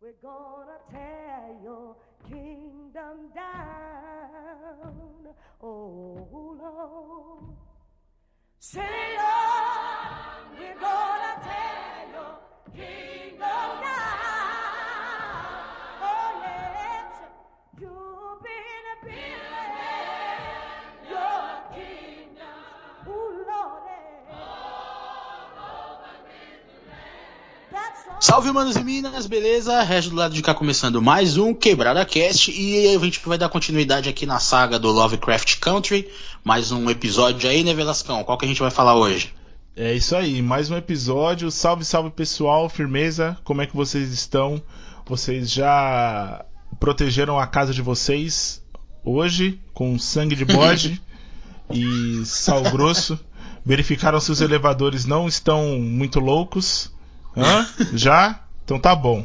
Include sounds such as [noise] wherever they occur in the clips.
We're gonna tear your kingdom down. Oh Lord. Say, Lord, Salve, manos e minas, beleza? Regis do lado de cá começando mais um Quebrada Cast e a gente vai dar continuidade aqui na saga do Lovecraft Country. Mais um episódio aí, né, Velascão? Qual que a gente vai falar hoje? É isso aí, mais um episódio. Salve, salve pessoal, firmeza. Como é que vocês estão? Vocês já protegeram a casa de vocês hoje com sangue de bode [laughs] e sal grosso? Verificaram se os elevadores não estão muito loucos? Hã? [laughs] Já? Então tá bom.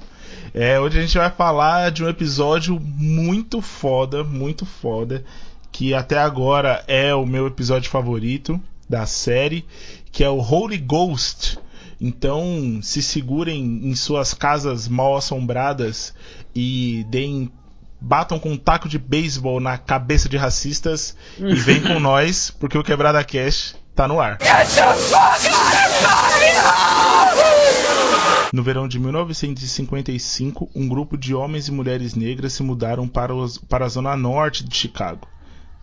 É, hoje a gente vai falar de um episódio muito foda, muito foda, que até agora é o meu episódio favorito da série, que é o Holy Ghost. Então, se segurem em suas casas mal assombradas e deem batam com um taco de beisebol na cabeça de racistas e vem com [laughs] nós, porque o Quebrada Cash tá no ar. No verão de 1955, um grupo de homens e mulheres negras se mudaram para, os- para a zona norte de Chicago.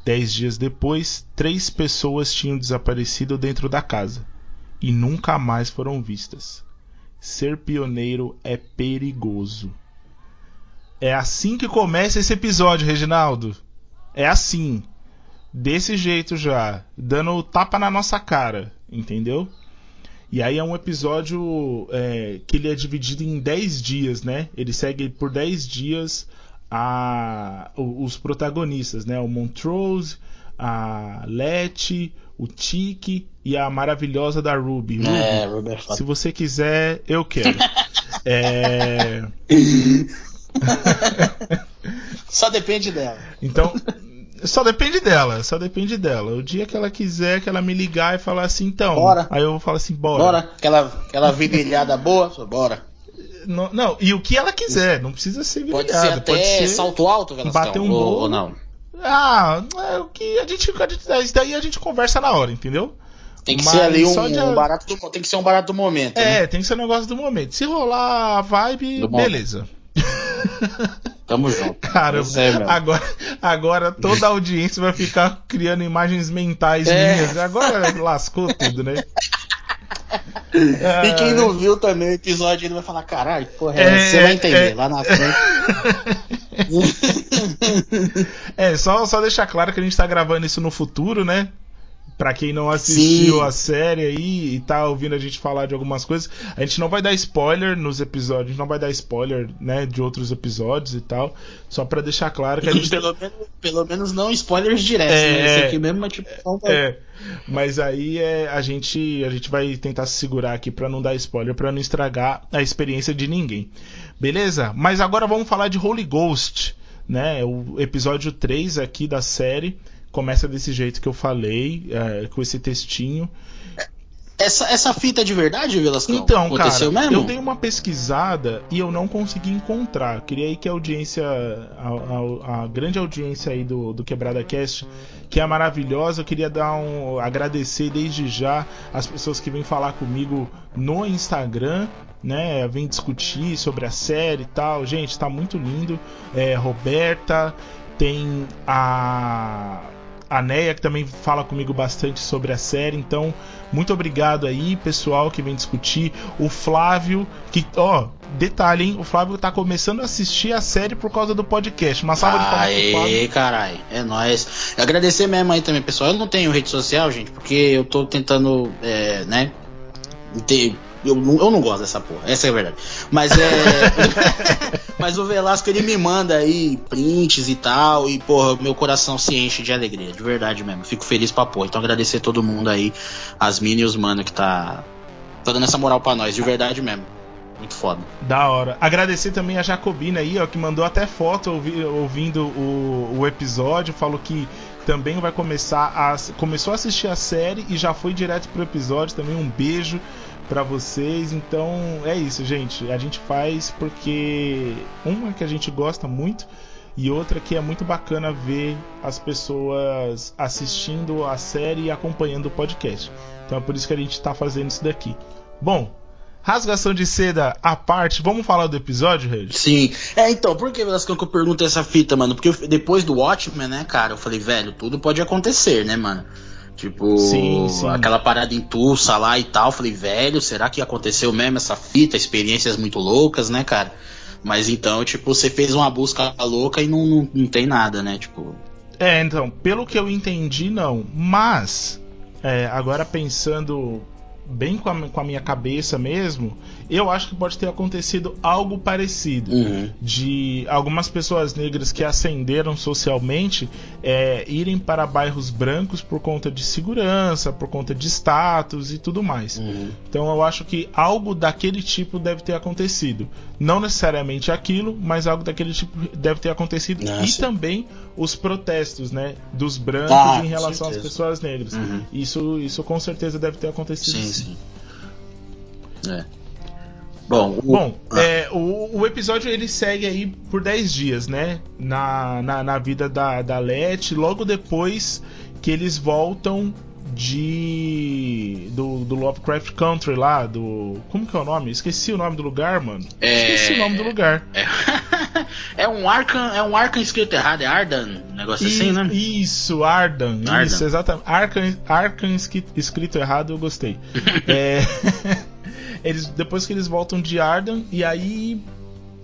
Dez dias depois, três pessoas tinham desaparecido dentro da casa e nunca mais foram vistas. Ser pioneiro é perigoso. É assim que começa esse episódio, Reginaldo. É assim. Desse jeito já. Dando tapa na nossa cara. Entendeu? E aí é um episódio é, que ele é dividido em 10 dias, né? Ele segue por 10 dias a, os protagonistas, né? O Montrose, a Letty, o Tiki e a maravilhosa da Ruby. Ruby, É, Robert se você quiser, eu quero. [laughs] É, Só depende dela. Então, só depende dela, só depende dela. O dia que ela quiser, que ela me ligar e falar assim, então. Bora. Aí eu vou falar assim, bora. Bora? Aquela, aquela virilhada boa? Bora. Não, não, e o que ela quiser, não precisa ser Pode virilhada, ser até pode ser- salto alto, Velascão? bater um ou, bolo. ou não? Ah, é o que a gente, a gente. Isso daí a gente conversa na hora, entendeu? Tem que Mas ser ali um, de- um barato do, tem que ser um barato do momento. né? É, tem que ser um negócio do momento. Se rolar a vibe, Do beleza. [laughs] Tamo junto. [laughs] Cara, é, agora, agora toda a audiência vai ficar criando imagens mentais É. minhas. Agora lascou tudo, né? E quem não viu também o episódio, ele vai falar, caralho, porra, é, É, você vai entender é. lá na frente. [laughs] É, só, só deixar claro que a gente tá gravando isso no futuro, né? Pra quem não assistiu Sim. a série aí e tá ouvindo a gente falar de algumas coisas, a gente não vai dar spoiler nos episódios, a gente não vai dar spoiler, né, de outros episódios e tal, só pra deixar claro que a gente [laughs] pelo, menos, pelo menos não spoilers diretos, É, né? Esse é. aqui mesmo é tipo. É, mas aí é, a gente a gente vai tentar se segurar aqui pra não dar spoiler, pra não estragar a experiência de ninguém. Beleza? Mas agora vamos falar de Holy Ghost, né? O episódio 3 aqui da série começa desse jeito que eu falei, é, com esse textinho. Essa, essa fita é de verdade, Velascão? Então, cara, Aconteceu mesmo? eu dei uma pesquisada e eu não consegui encontrar. Queria aí que a audiência, a, a- a grande audiência aí do, do Quebrada Cast, que é maravilhosa, eu queria dar um agradecer desde já as pessoas que vêm falar comigo no Instagram. Né, vem discutir sobre a série e tal. Gente, tá muito lindo. É, Roberta, tem a a Neia que também fala comigo bastante sobre a série. Então, muito obrigado aí, pessoal que vem discutir. O Flávio, que, ó, detalhe, hein? O Flávio tá começando a assistir a série por causa do podcast. Uma salva de palmas pro Flávio. Aê, caralho, é nóis. Agradecer mesmo aí também, pessoal. Eu não tenho rede social, gente, porque eu tô tentando, é, né? ter- Eu não, eu não gosto dessa porra, essa é a verdade. Mas é. [laughs] [laughs] mas o Velasco ele me manda aí prints e tal, e porra, meu coração se enche de alegria, de verdade mesmo. Fico feliz pra porra. Então agradecer todo mundo aí, as mini e os mano que tá, tá dando essa moral pra nós, de verdade mesmo. Muito foda. Da hora. Agradecer também a Jacobina aí, ó, que mandou até foto ouvi- ouvindo o, o episódio, falou que também vai começar a começou a assistir a série e já foi direto pro episódio também um beijo para vocês. Então é isso, gente. A gente faz porque uma que a gente gosta muito e outra que é muito bacana ver as pessoas assistindo a série e acompanhando o podcast. Então é por isso que a gente está fazendo isso daqui. Bom, rasgação de seda à parte, vamos falar do episódio, Regis? Sim. É, então, por que que eu pergunto essa fita, mano? Porque eu- depois do Watchmen, né, cara, eu falei, velho, tudo pode acontecer, né, mano? Tipo, Sim, sim. aquela parada em Tulsa lá e tal. Falei, velho, será que aconteceu mesmo essa fita? Experiências muito loucas, né, cara? Mas então, tipo, você fez uma busca louca e não, não, não tem nada, né? Tipo, É, então, pelo que eu entendi, não. Mas, é, agora pensando bem com a, com a minha cabeça mesmo, eu acho que pode ter acontecido algo parecido. uhum. De algumas pessoas negras que ascenderam socialmente é, irem para bairros brancos por conta de segurança, por conta de status e tudo mais. Uhum. Então eu acho que algo daquele tipo deve ter acontecido. Não necessariamente aquilo, mas algo daquele tipo deve ter acontecido. Ah, e sim. também os protestos, né? Dos brancos Ah, em relação às pessoas negras. Uhum. Isso, isso com certeza deve ter acontecido. Sim, sim. É. Bom, o- Bom, Ah. é, o, o episódio ele segue aí por 10 dias, né? Na, na, na vida da, da Let, logo depois que eles voltam de. Do, do Lovecraft Country lá, do. Como que é o nome? Esqueci o nome do lugar, mano. É- Esqueci o nome do lugar. é, [laughs] é um Arkham, é um Arkham escrito errado, é Ardan, um negócio assim, né? Isso, Ardan. Ardan. Isso, exatamente. Arkham, escrito errado, eu gostei. [laughs] É, [laughs] eles, depois que eles voltam de Ardan, e aí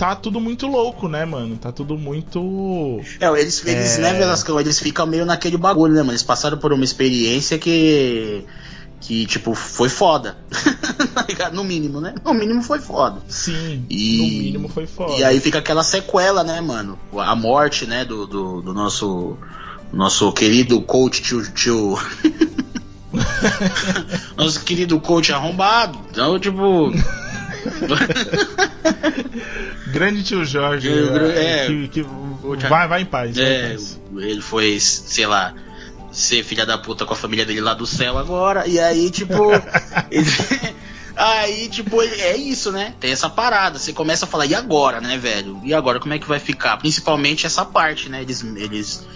tá tudo muito louco, né, mano? Tá tudo muito. É, eles, eles É. né, Velascão, eles ficam meio naquele bagulho, né, mano? Eles passaram por uma experiência que. Que, tipo, foi foda. [laughs] Tá no mínimo, né? No mínimo foi foda. Sim, E- no mínimo foi foda. E aí fica aquela sequela, né, mano? A morte, né, do, do, do nosso. Nosso querido coach tio. tio... [laughs] nosso querido coach arrombado. Então, tipo. [laughs] Grande tio Jorge. É, é, que, que- Tio- vai, vai em paz. vai em É, paz. ele foi, sei lá, ser filha da puta com a família dele lá do céu agora. E aí, tipo. [laughs] ele- [laughs] aí, tipo, é isso, né? Tem essa parada. Você começa a falar, e agora, né, velho? E agora, como é que vai ficar? Principalmente essa parte, né? Eles. Eles,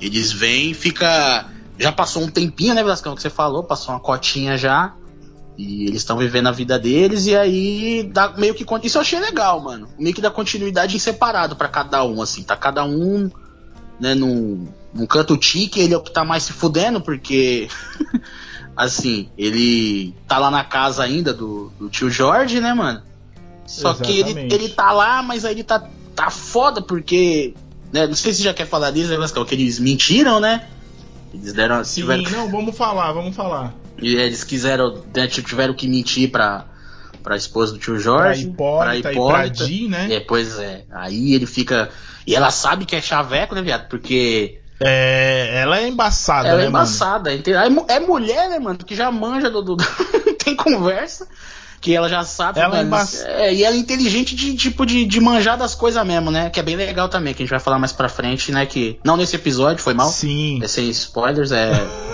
eles vêm e fica. Já passou um tempinho, né, Velascão, que você falou, passou uma cotinha já. E eles estão vivendo a vida deles, e aí dá meio que. Isso eu achei legal, mano. Meio que dá continuidade em separado pra cada um, assim. Tá cada um, né, num, num canto tique, ele é o que tá mais se fudendo, porque. [laughs] assim, ele tá lá na casa ainda do, do tio Jorge, né, mano? Só que ele, Exatamente. ele tá lá, mas aí ele tá, tá foda, porque. Né, não sei se já quer falar disso, né, Velascão, que eles mentiram, né? Eles deram. Sim, tiveram- não, vamos falar, vamos falar. E eles quiseram, né, tiveram que mentir pra, pra esposa do tio Pra Jorge. Hipólita, e pra Hipólita. Di, né? É, pois é. Aí ele fica. E ela sabe que é chaveco, né, viado? Porque É, ela é embaçada, ela né, é embaçada. entendeu? É, é mulher, né, mano? Que já manja do. do- [laughs] tem conversa. Que ela já sabe. Ela é mano, é, e ela é inteligente de tipo de, de manjar das coisas mesmo, né? Que é bem legal também, que a gente vai falar mais pra frente, né? Que. Não nesse episódio, foi mal. Sim. É sem spoilers, é.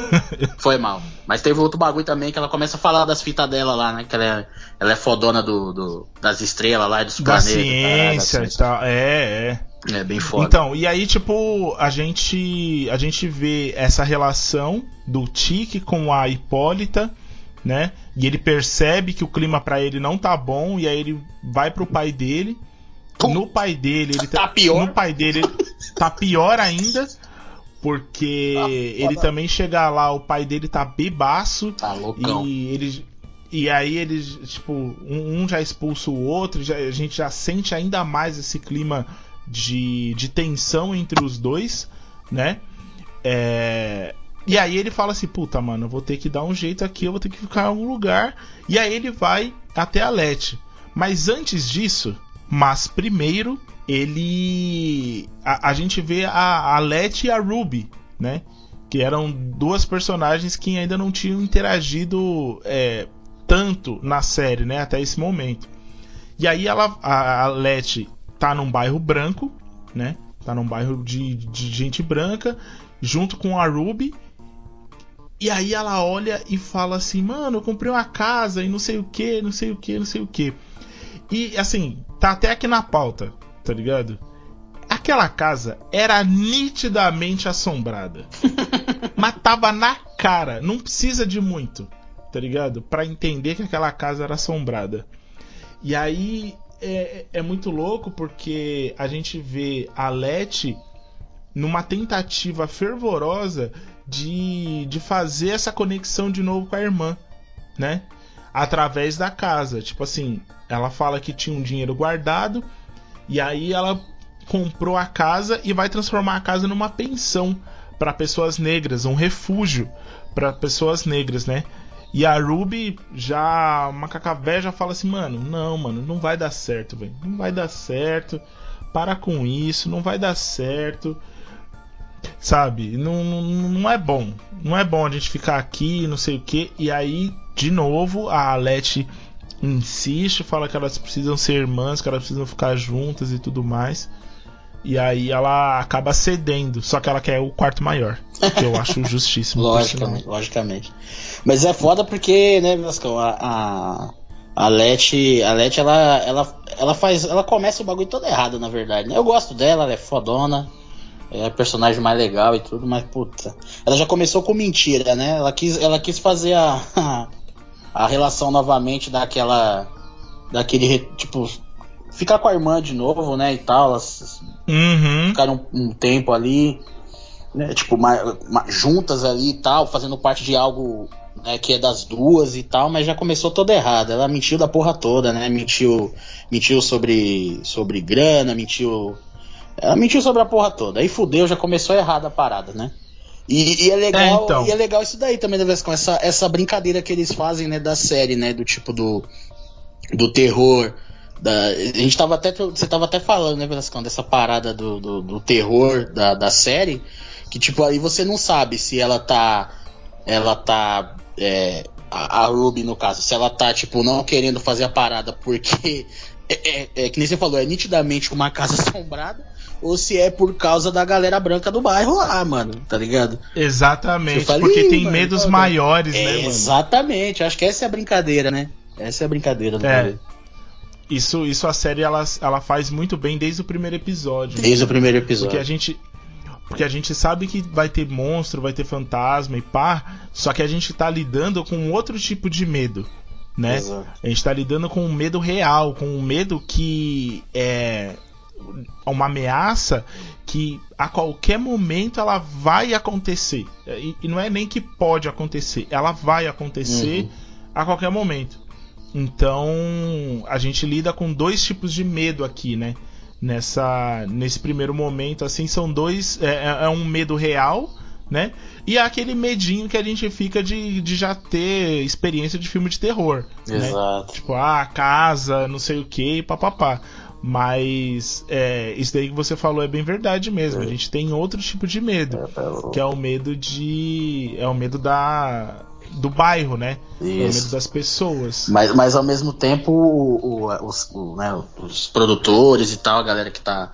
[laughs] Foi mal. Mas teve outro bagulho também que ela começa a falar das fitas dela lá, né? Que ela é, ela é fodona do, do- das estrelas lá e dos Da planetas. ciência caralho, e tal. É, é. É bem foda. Então, e aí, tipo, a gente, a gente vê essa relação do Tique com a Hipólita, né? E ele percebe que o clima pra ele não tá bom, e aí ele vai pro pai dele. Pum. [laughs] No pai dele, ele Tá pior. No pai dele tá pior ainda, porque Tá ele também chega lá, o pai dele tá bebaço. Tá loucão. E eles. E aí eles, tipo, um, um já expulsa o outro, já- a gente já sente ainda mais esse clima de, de tensão entre os dois, né? É, E aí ele fala assim, puta, mano, eu vou ter que dar um jeito aqui, eu vou ter que ficar em algum lugar. E aí ele vai até a Lete. Mas antes disso, mas primeiro, ele. A, a gente vê a, a Lete e a Ruby, né? Que eram duas personagens que ainda não tinham interagido é, tanto na série, né? Até esse momento. E aí ela, a, a Leti tá num bairro branco, né? Tá num bairro de, de gente branca, junto com a Ruby. E aí ela olha e fala assim: Mano, eu comprei uma casa e não sei o que, não sei o que, não sei o que. E assim, tá até aqui na pauta, tá ligado? Aquela casa era nitidamente assombrada. [laughs] mas tava na cara, não precisa de muito, tá ligado? Pra entender que aquela casa era assombrada. E aí é, é muito louco porque a gente vê a Leti numa tentativa fervorosa de, de fazer essa conexão de novo com a irmã, né? Através da casa. Tipo assim, ela fala que tinha um dinheiro guardado e aí ela comprou a casa e vai transformar a casa numa pensão para pessoas negras, um refúgio para pessoas negras, né? E a Ruby já, Macacavé já fala assim, mano, não, mano, não vai dar certo, velho. Não vai dar certo. Para com isso, não vai dar certo. Sabe? Não, não, não é bom. Não é bom a gente ficar aqui, não sei o que. E aí, de novo, a Alete insiste, fala que elas precisam ser irmãs, que elas precisam ficar juntas e tudo mais. E aí ela acaba cedendo, só que ela quer o quarto maior. Que eu acho [laughs] justíssimo. logicamente, logicamente. Mas é foda porque, né, Vascão, a, a, a Leti, a Leti ela, ela, ela faz. Ela começa o bagulho todo errado, na verdade. Né? Eu gosto dela, ela é fodona. É a personagem mais legal e tudo, mas puta. Ela já começou com mentira, né? Ela quis, ela quis fazer a, [laughs] a relação novamente daquela. Daquele. Tipo, ficar com a irmã de novo, né? E tal. Elas uhum. ficaram um, um tempo ali, né, tipo, ma, ma, juntas ali e tal, fazendo parte de algo né, que é das duas e tal, mas já começou toda errada. Ela mentiu da porra toda, né? Mentiu, mentiu sobre, sobre grana, mentiu. Ela mentiu sobre a porra toda. Aí fudeu, já começou errada a parada, né? E, e é legal, é, então. e é legal isso daí também, né, com essa, essa brincadeira que eles fazem, né, da série, né, do tipo do do terror, da, a gente tava até. Você tava até falando, né, Velascão, dessa parada do, do, do, terror da, da série. Que tipo, aí você não sabe se ela tá. Ela tá. É, a, a Ruby, no caso, se ela tá, tipo, não querendo fazer a parada porque. [laughs] É, é, é, que nem você falou, é nitidamente uma casa [laughs] assombrada ou se é por causa da galera branca do bairro lá, mano, tá ligado? Exatamente, falei, porque tem mano, medos maiores, né, mano? Exatamente, acho que essa é a brincadeira, né? Essa é a brincadeira do é. Isso, isso a série ela, ela faz muito bem desde o primeiro episódio. Desde né? o primeiro episódio. Porque a gente porque a gente sabe que vai ter monstro, vai ter fantasma e pá, só que a gente tá lidando com outro tipo de medo, né? Exato. A gente tá lidando com um medo real, com um medo que é uma ameaça que a qualquer momento ela vai acontecer. E, e não é nem que pode acontecer, ela vai acontecer uhum. a qualquer momento. Então, a gente lida com dois tipos de medo aqui, né? Nessa, nesse primeiro momento, assim, são dois. É, é, é um medo real, né? E é aquele medinho que a gente fica de, de já ter experiência de filme de terror. Né? Exato. Né? Tipo, ah, casa, não sei o que, papapá. Mas é, isso daí que você falou é bem verdade mesmo. É. A gente tem outro tipo de medo. É, tá que é o medo de. É o medo da do bairro, né? Isso. medo das pessoas. Mas, mas ao mesmo tempo, o, o, os, o, né, os produtores e tal, a galera que tá,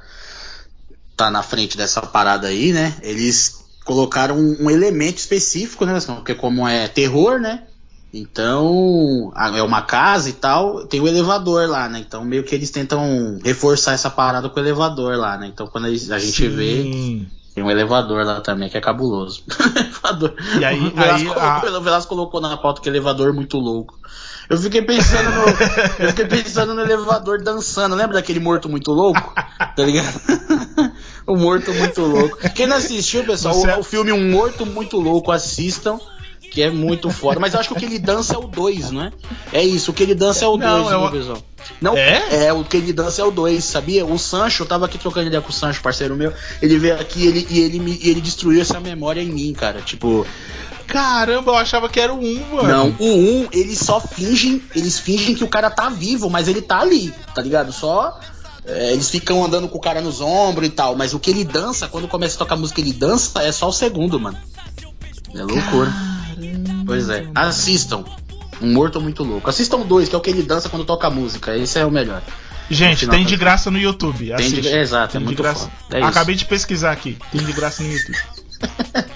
tá na frente dessa parada aí, né? Eles colocaram um, um elemento específico, né? Porque como é terror, né? Então, é uma casa e tal, tem o elevador lá, né? Então, meio que eles tentam reforçar essa parada com o elevador lá, né? Então, quando a gente Sim. vê tem um elevador lá também, que é cabuloso. [laughs] elevador. E aí, [laughs] o Velasco, aí colocou, a... o Velasco colocou na pauta que elevador é muito louco. Eu fiquei pensando no. [laughs] eu fiquei pensando no elevador dançando. Lembra daquele morto muito louco? Tá ligado? o morto muito louco. Quem não assistiu, pessoal, o, o filme Um Morto Muito Louco, assistam que é muito foda. Mas eu acho que o que ele dança é o 2, não é? É isso, o que ele dança é o 2, viu, eu... pessoal? Não, é? é, o que ele dança é o 2, sabia? O Sancho, eu tava aqui trocando ideia com o Sancho, parceiro meu. Ele veio aqui ele, e ele, me, ele destruiu essa memória em mim, cara. Tipo. Caramba, eu achava que era o 1, mano. Não, o 1, eles só fingem, eles fingem que o cara tá vivo, mas ele tá ali, tá ligado? Só é, eles ficam andando com o cara nos ombros e tal, mas o que ele dança, quando começa a tocar música ele dança, é só o segundo, mano. É loucura. Caramba. Pois é. Assistam. Um morto muito louco. Assistam dois, que é o que ele dança quando toca música. Esse é o melhor. Gente, tem de graça no YouTube. Tem de, exato, tem é muito graça. É Acabei de pesquisar aqui. Tem de graça no YouTube. [laughs]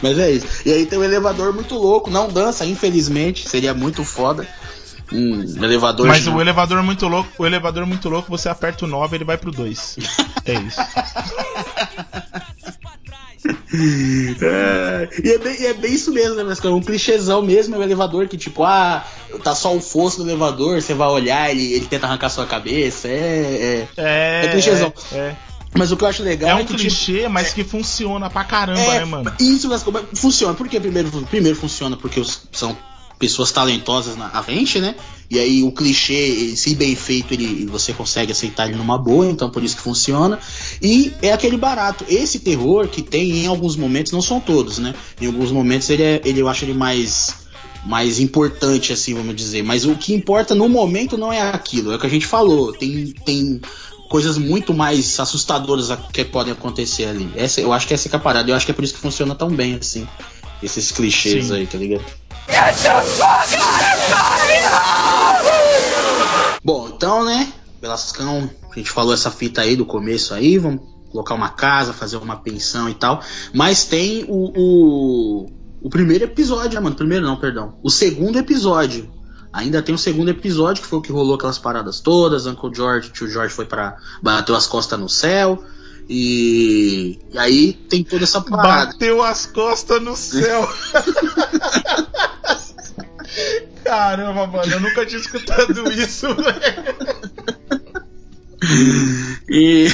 Mas é isso. E aí tem um elevador muito louco, não dança, infelizmente, seria muito foda. Um elevador. Mas de- o elevador muito louco, o elevador muito louco, você aperta o 9 ele vai pro 2. [laughs] É isso. [laughs] [laughs] É, e, é bem, e é bem isso mesmo, né? Mas é um clichêzão mesmo, é o elevador que, tipo, ah, tá só o fosso do elevador, você vai olhar, ele, ele tenta arrancar sua cabeça. É, é. É, É clichêzão. É, é. Mas o que eu acho legal É é, um que, tipo, clichê, mas que funciona pra caramba, né, mano? Isso, mas funciona. Por que primeiro, primeiro funciona? Porque os- são pessoas talentosas na frente, né? E aí o clichê, se bem feito, ele, você consegue aceitar ele numa boa, então por isso que funciona. E é aquele barato. Esse terror que tem em alguns momentos, não são todos, né? Em alguns momentos ele, é, ele eu acho ele mais mais importante, assim, vamos dizer. Mas o que importa no momento não é aquilo, é o que a gente falou. Tem, tem coisas muito mais assustadoras que podem acontecer ali. Essa, eu acho que essa que é a parada. Eu acho que é por isso que funciona tão bem, assim. Esses clichês Sim. aí, tá ligado? Bom, então, né? Belascão, a gente falou essa fita aí do começo aí, vamos colocar uma casa, fazer uma pensão e tal. Mas tem o, o, o primeiro episódio, né, mano? Primeiro não, perdão. O segundo episódio. Ainda tem o segundo episódio, que foi o que rolou aquelas paradas todas. Uncle George, tio George foi para bateu as costas no céu. E, e aí tem toda essa parada. Bateu as costas no céu. [laughs] Caramba, mano, eu nunca tinha escutado isso, velho. E,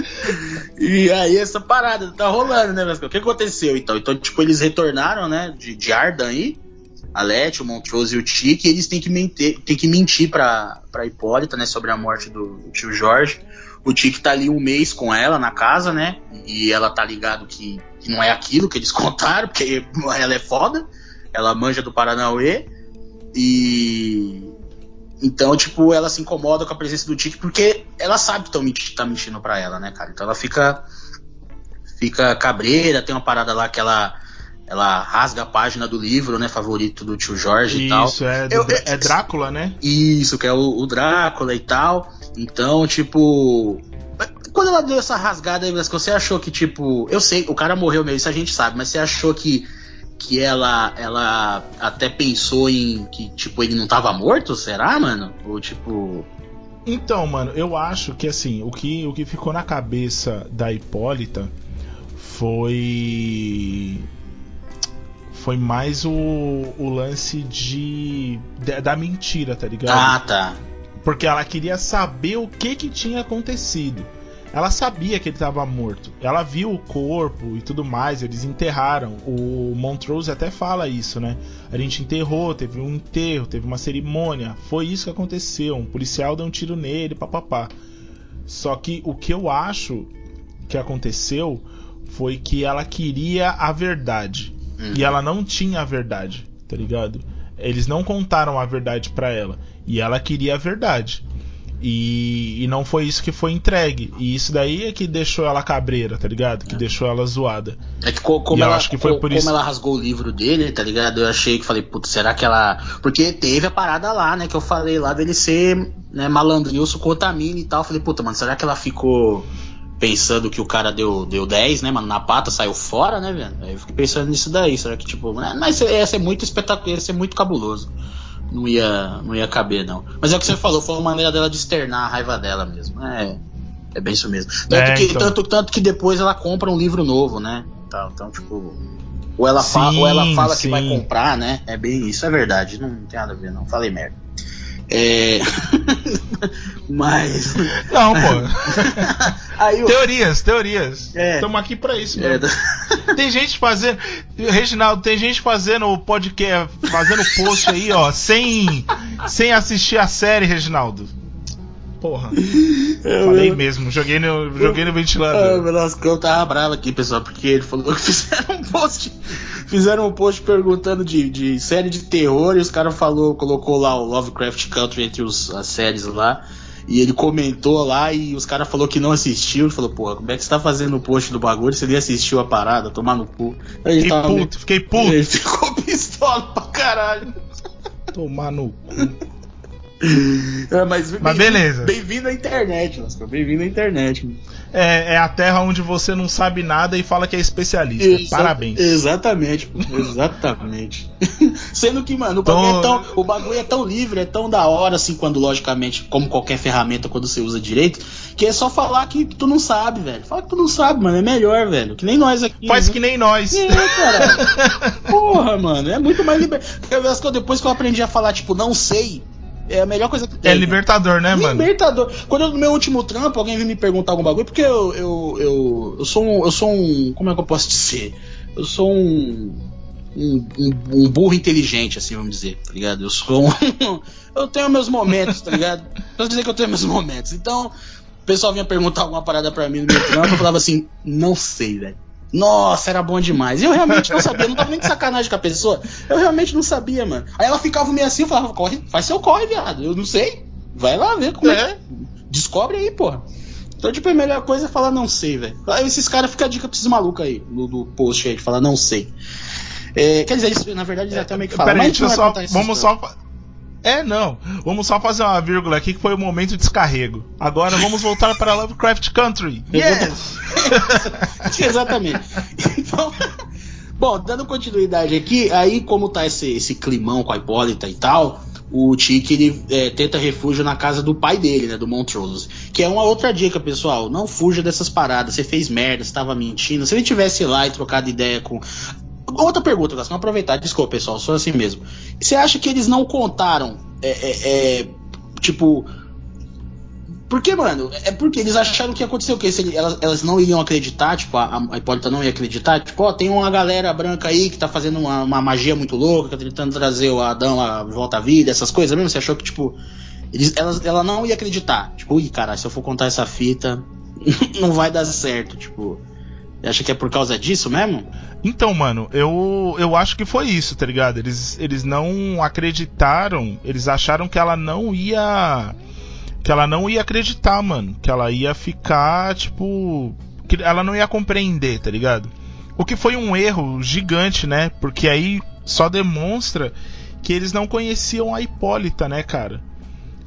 [laughs] e aí essa parada tá rolando, né, Vasco? O que aconteceu então? Então, tipo, eles retornaram, né, de, de Ardan aí, a Leti, o Montrose e o Tiki, e eles têm que mentir, têm que mentir pra, pra Hipólita, né, sobre a morte do tio Jorge. O Tiki tá ali um mês com ela na casa, né, e ela tá ligado que, que não é aquilo que eles [laughs] contaram, porque ela é foda, ela manja do Paranauê, e então, tipo, ela se incomoda com a presença do Tiki porque ela sabe que menti- tá mentindo pra ela, né, cara? Então ela fica fica cabreira, tem uma parada lá que ela ela rasga a página do livro, né, favorito do tio Jorge e tal. Isso, é, Eu- eu- é Drácula, né? Isso, que é o, o Drácula e tal. Então, tipo. Quando ela deu essa rasgada aí, você achou que, tipo. Eu sei, o cara morreu mesmo, isso a gente sabe, mas você achou que. Que ela, ela até pensou em que, tipo, ele não tava morto? Será, mano? Ou, tipo. Então, mano, eu acho que assim, o que, o que ficou na cabeça da Hipólita foi. Foi mais o, o lance de, de- da mentira, tá ligado? Ah, tá. Porque ela queria saber o que que tinha acontecido. Ela sabia que ele estava morto. Ela viu o corpo e tudo mais. Eles enterraram. O Montrose até fala isso, né? A gente enterrou, teve um enterro, teve uma cerimônia. Foi isso que aconteceu. Um policial deu um tiro nele, papapá. Só que o que eu acho que aconteceu foi que ela queria a verdade. Uhum. E ela não tinha a verdade, tá ligado? Eles não contaram a verdade pra ela. E ela queria a verdade. E, e não foi isso que foi entregue. E isso daí é que deixou ela cabreira, tá ligado? Que deixou ela zoada. É que co- como, ela, acho que foi co- por como isso- ela rasgou o livro dele, tá ligado? Eu achei que falei, putz, será que ela. Porque teve a parada lá, né? Que eu falei lá dele ser né, malandrilso, contamina e tal. Eu falei, puta, mano, será que ela ficou pensando que o cara deu, deu 10, né, mano? Na pata, saiu fora, né, velho? Aí eu fiquei pensando nisso daí. Será que, tipo, né? Mas ia ser muito espetacular, ia ser muito cabuloso. Não ia, não ia caber, não. Mas é o que você falou, foi uma maneira dela de externar a raiva dela mesmo. É. É bem isso mesmo. Tanto, É, que, então. tanto, tanto que depois ela compra um livro novo, né? Então, então tipo. Ou ela, Sim, ou ela fala que sim. vai comprar, né? É bem isso, é verdade. Não tem nada a ver, não. Falei merda. É. [laughs] Mas. Não, pô. [laughs] Teorias, teorias. É. Estamos aqui pra isso, É, mano. [laughs] Tem gente fazendo. Reginaldo, tem gente fazendo o podcast, fazendo post aí, ó, sem, sem assistir a série, Reginaldo. Porra. Falei mesmo, joguei no, joguei no Ah, o ventilador. Velascão tava bravo aqui, pessoal, porque ele falou que [laughs] fizeram um post. Fizeram um post perguntando de, de série de terror e os caras falou, colocou lá o Lovecraft Country entre os, as séries lá. E ele comentou lá e os caras falou que não assistiu. Ele falou, porra, como é que você tá fazendo o post do bagulho? Você nem assistiu a parada, tomar no cu. Ele Fiquei meio- puto, fiquei puto. [laughs] Ele ficou pistola pra caralho. Tomar no cu. [laughs] É, mas Mas beleza. Bem-vindo à internet, Lascou. Bem-vindo à internet. É, é a terra onde você não sabe nada e fala que é especialista. Exa- Parabéns. Exatamente, [laughs] exatamente. [laughs] Sendo que, mano, o bagulho, Então- é tão, o bagulho é tão livre, é tão da hora, assim, quando, logicamente, como qualquer ferramenta, quando você usa direito, que é só falar que tu não sabe, velho. Fala que tu não sabe, mano, é melhor, velho. Que nem nós aqui. Faz né? que nem nós. É, cara. Porra, mano, é muito mais liber... Eu acho que Depois que eu aprendi a falar, tipo, não sei, é a melhor coisa que tem. É libertador, né, mano? Libertador. Quando eu, no meu último trampo, alguém veio me perguntar algum bagulho, porque eu, eu, eu, eu sou um. Eu sou um. Como é que eu posso dizer? Eu sou um. Um, um- um burro inteligente, assim, vamos dizer, tá ligado? Eu sou um. [laughs] eu tenho meus momentos, tá ligado? Posso dizer que eu tenho meus momentos. Então, o pessoal vinha perguntar alguma parada pra mim no meu trampo, eu falava assim, não sei, velho. Nossa, era bom demais. Eu realmente não sabia, não tava nem de sacanagem com a pessoa. Eu realmente não sabia, mano. Aí ela ficava meio assim, eu falava, corre, faz seu corre, viado. Eu não sei. Vai lá ver como é. É. Descobre aí, porra. Então, tipo, a melhor coisa é falar não sei, velho. Aí esses caras ficam a dica pra esses malucos aí, no, do post aí, de falar não sei. É, quer dizer, eles, na verdade, eles até meio que falam. Peraí, mas não só. vai Vamos história. só. É, não. Vamos só fazer uma vírgula aqui que foi o momento de descarrego. Agora vamos voltar para Lovecraft Country. Yes! [laughs] Exatamente. Então, bom, dando continuidade aqui, aí como tá esse, esse climão com a Hipólita e tal, o Tiki ele é, tenta refúgio na casa do pai dele, né, do Montrose. Que é uma outra dica, pessoal, não fuja dessas paradas, você fez merda, você tava mentindo, se ele tivesse lá e trocado ideia com... Outra pergunta, Gascão, aproveitar, desculpa pessoal, sou assim mesmo. Você acha que eles não contaram, é, é, é, tipo... Porque, mano, é porque eles acharam que ia acontecer o quê? Se ele- elas, elas não iriam acreditar, tipo, a, a Hipólita não ia acreditar, tipo, ó, tem uma galera branca aí que tá fazendo uma, uma magia muito louca, tá tentando trazer o Adão a volta à vida, essas coisas mesmo. Você achou que, tipo, eles, elas, ela não ia acreditar. Tipo, ui, caralho, se eu for contar essa fita, [laughs] não vai dar certo, tipo. Acha que é por causa disso mesmo? Então, mano, eu, eu acho que foi isso, tá ligado? Eles, eles não acreditaram, eles acharam que ela não ia. Que ela não ia acreditar, mano. Que ela ia ficar, tipo. Que ela não ia compreender, tá ligado? O que foi um erro gigante, né? Porque aí só demonstra que eles não conheciam a Hipólita, né, cara?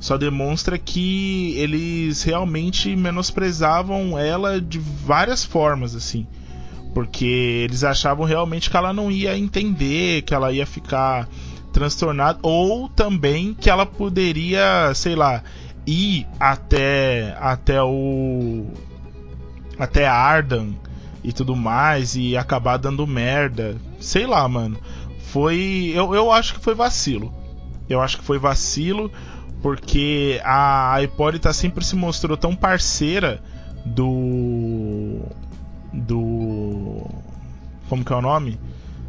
Só demonstra que eles realmente menosprezavam ela de várias formas, assim. Porque eles achavam realmente que ela não ia entender, que ela ia ficar transtornada, ou também que ela poderia, sei lá, ir até até o até Ardan e tudo mais e acabar dando merda. Sei lá, mano. Foi eu, eu acho que foi vacilo. Eu acho que foi vacilo porque a, Hipólita sempre se mostrou tão parceira do do como que é o nome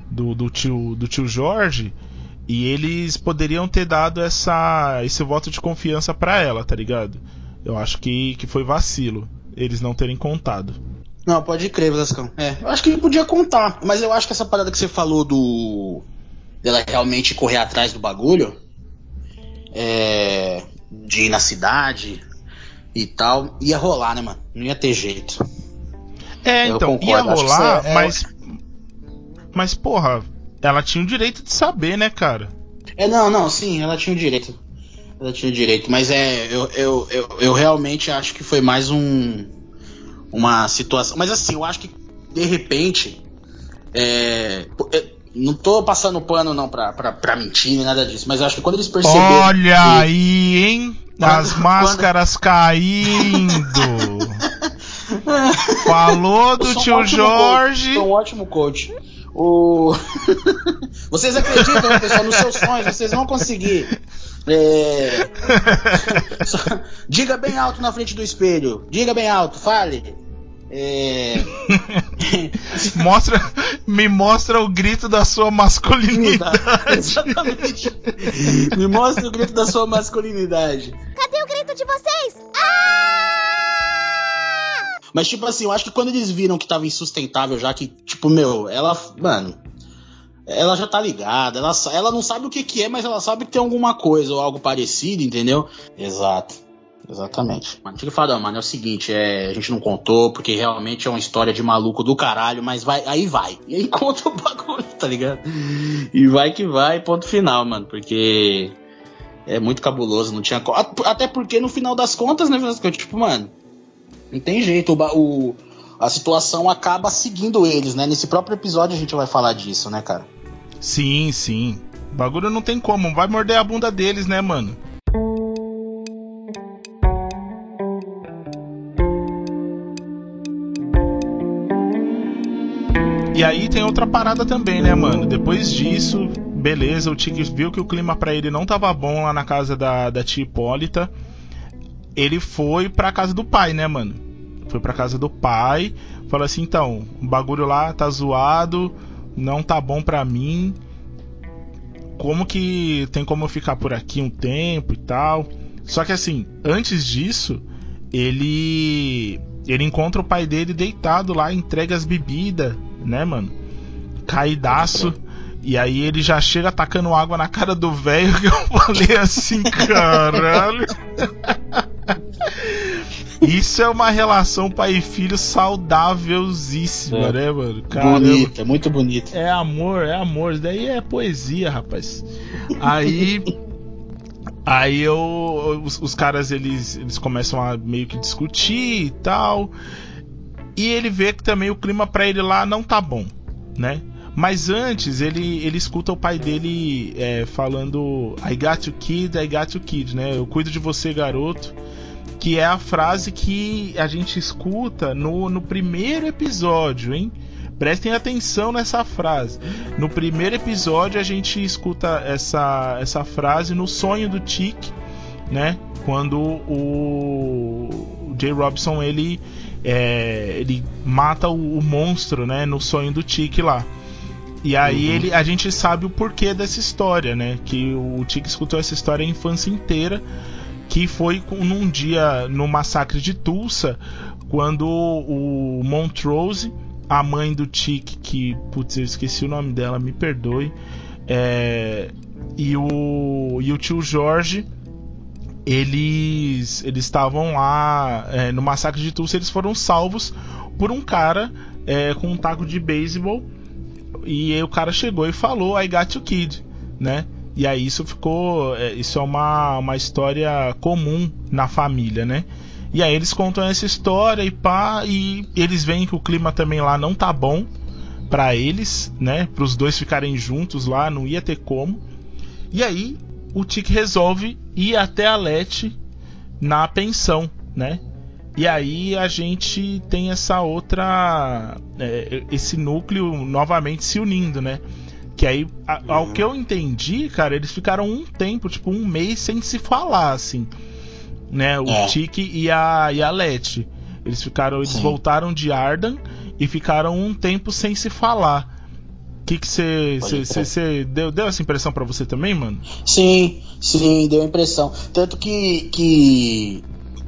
do, do tio do tio Jorge e eles poderiam ter dado essa esse voto de confiança pra ela, tá ligado? Eu acho que, que foi vacilo eles não terem contado. Não, pode crer, Velascão. É, eu acho que ele podia contar, mas eu acho que essa parada que você falou do. dela realmente correr atrás do bagulho, é. de ir na cidade e tal, ia rolar, né, mano? Não ia ter jeito. É, Eu então, concordo, ia rolar, é- é- mas. Mas, porra, ela tinha o direito de saber, né, cara? É, não, não, sim, ela tinha o direito. Ela tinha o direito, mas é. Eu, eu, eu, eu realmente acho que foi mais um. Uma situação. Mas assim, eu acho que de repente. É, não tô passando pano não pra, pra, pra mentir nem nada disso, mas acho que quando eles perceberam. Olha que- aí, hein? As Quando- máscaras caindo. [laughs] Falou do um tio Jorge. Sou um ótimo coach. O... [laughs] vocês acreditam, pessoal, nos seus sonhos, vocês vão conseguir. É... [laughs] Diga bem alto na frente do espelho. Diga bem alto, fale. É... [laughs] Mostra, me mostra o grito da sua masculinidade. Exatamente. Me mostra o grito da sua masculinidade. Cadê o grito de vocês? Ah! Mas, tipo assim, eu acho que quando eles viram que tava insustentável já, que, tipo, meu, ela. Mano. Ela já tá ligada, ela, ela não sabe o que que é, mas ela sabe que tem alguma coisa ou algo parecido, entendeu? Exato. Exatamente. Mano, tinha que falar, mano, é o seguinte, é, a gente não contou, porque realmente é uma história de maluco do caralho, mas vai, aí vai. E aí conta o bagulho, tá ligado? E vai que vai, ponto final, mano, porque É muito cabuloso, não tinha. Até porque no final das contas, né, tipo, mano, não tem jeito. O, o, a situação acaba seguindo eles, né? Nesse próprio episódio a gente vai falar disso, né, cara? Sim, sim. O bagulho não tem como, vai morder a bunda deles, né, mano? E aí tem outra parada também, né, mano? Depois disso, beleza, o Tig viu que o clima para ele não tava bom lá na casa da, da tia Hipólita. Ele foi pra casa do pai, né, mano? Foi pra casa do pai, falou assim: então, o bagulho lá tá zoado, não tá bom pra mim. Como que tem como eu ficar por aqui um tempo e tal? Só que assim, antes disso, ele ele encontra o pai dele deitado lá, entrega as bebidas, né, mano? Caidaço. E aí ele já chega atacando água na cara do velho que eu falei assim, caralho. Isso é uma relação pai e filho saudávelzíssima, é. né, mano? Caramba. Bonita, é muito bonita. É amor, é amor. Isso daí é poesia, rapaz. Aí [laughs] Aí eu, os, os, caras eles, eles começam a meio que discutir e tal. E ele vê que também o clima para ele lá não tá bom, né? Mas antes ele, ele escuta o pai dele é, falando I got you kid, I got you kid, né? Eu cuido de você, garoto. Que é a frase que a gente escuta no, no primeiro episódio, hein? Prestem atenção nessa frase. No primeiro episódio a gente escuta essa, essa frase no sonho do Tic, né? Quando o, Jay Robson ele é, ele mata o, o, monstro, né? No sonho do Tic lá. E aí uhum. ele, a gente sabe o porquê dessa história, né? Que o Tic escutou essa história a infância inteira, que foi num dia no massacre de Tulsa, quando o Montrose a mãe do Tic, que, putz, eu esqueci o nome dela, me perdoe. É, e, o, e o tio Jorge, eles eles estavam lá é, no massacre de Tulsa, eles foram salvos por um cara é, com um taco de beisebol. E aí o cara chegou e falou: I got you kid, né? E aí isso ficou. É, isso é uma, uma história comum na família, né? E aí eles contam essa história e pá, e eles veem que o clima também lá não tá bom para eles, né? Para os dois ficarem juntos lá, não ia ter como. E aí o Tic resolve ir até a Lete na pensão, né? E aí a gente tem essa outra. É, esse núcleo novamente se unindo, né? Que aí, a, ao que eu entendi, cara, eles ficaram um tempo, tipo um mês sem se falar, assim né? O é. Tiki e a, e a Leti. Eles ficaram, eles Sim. voltaram de Ardan e ficaram um tempo sem se falar. O que que você deu, deu essa impressão para você também, mano? Sim, sim, deu a impressão. Tanto que, que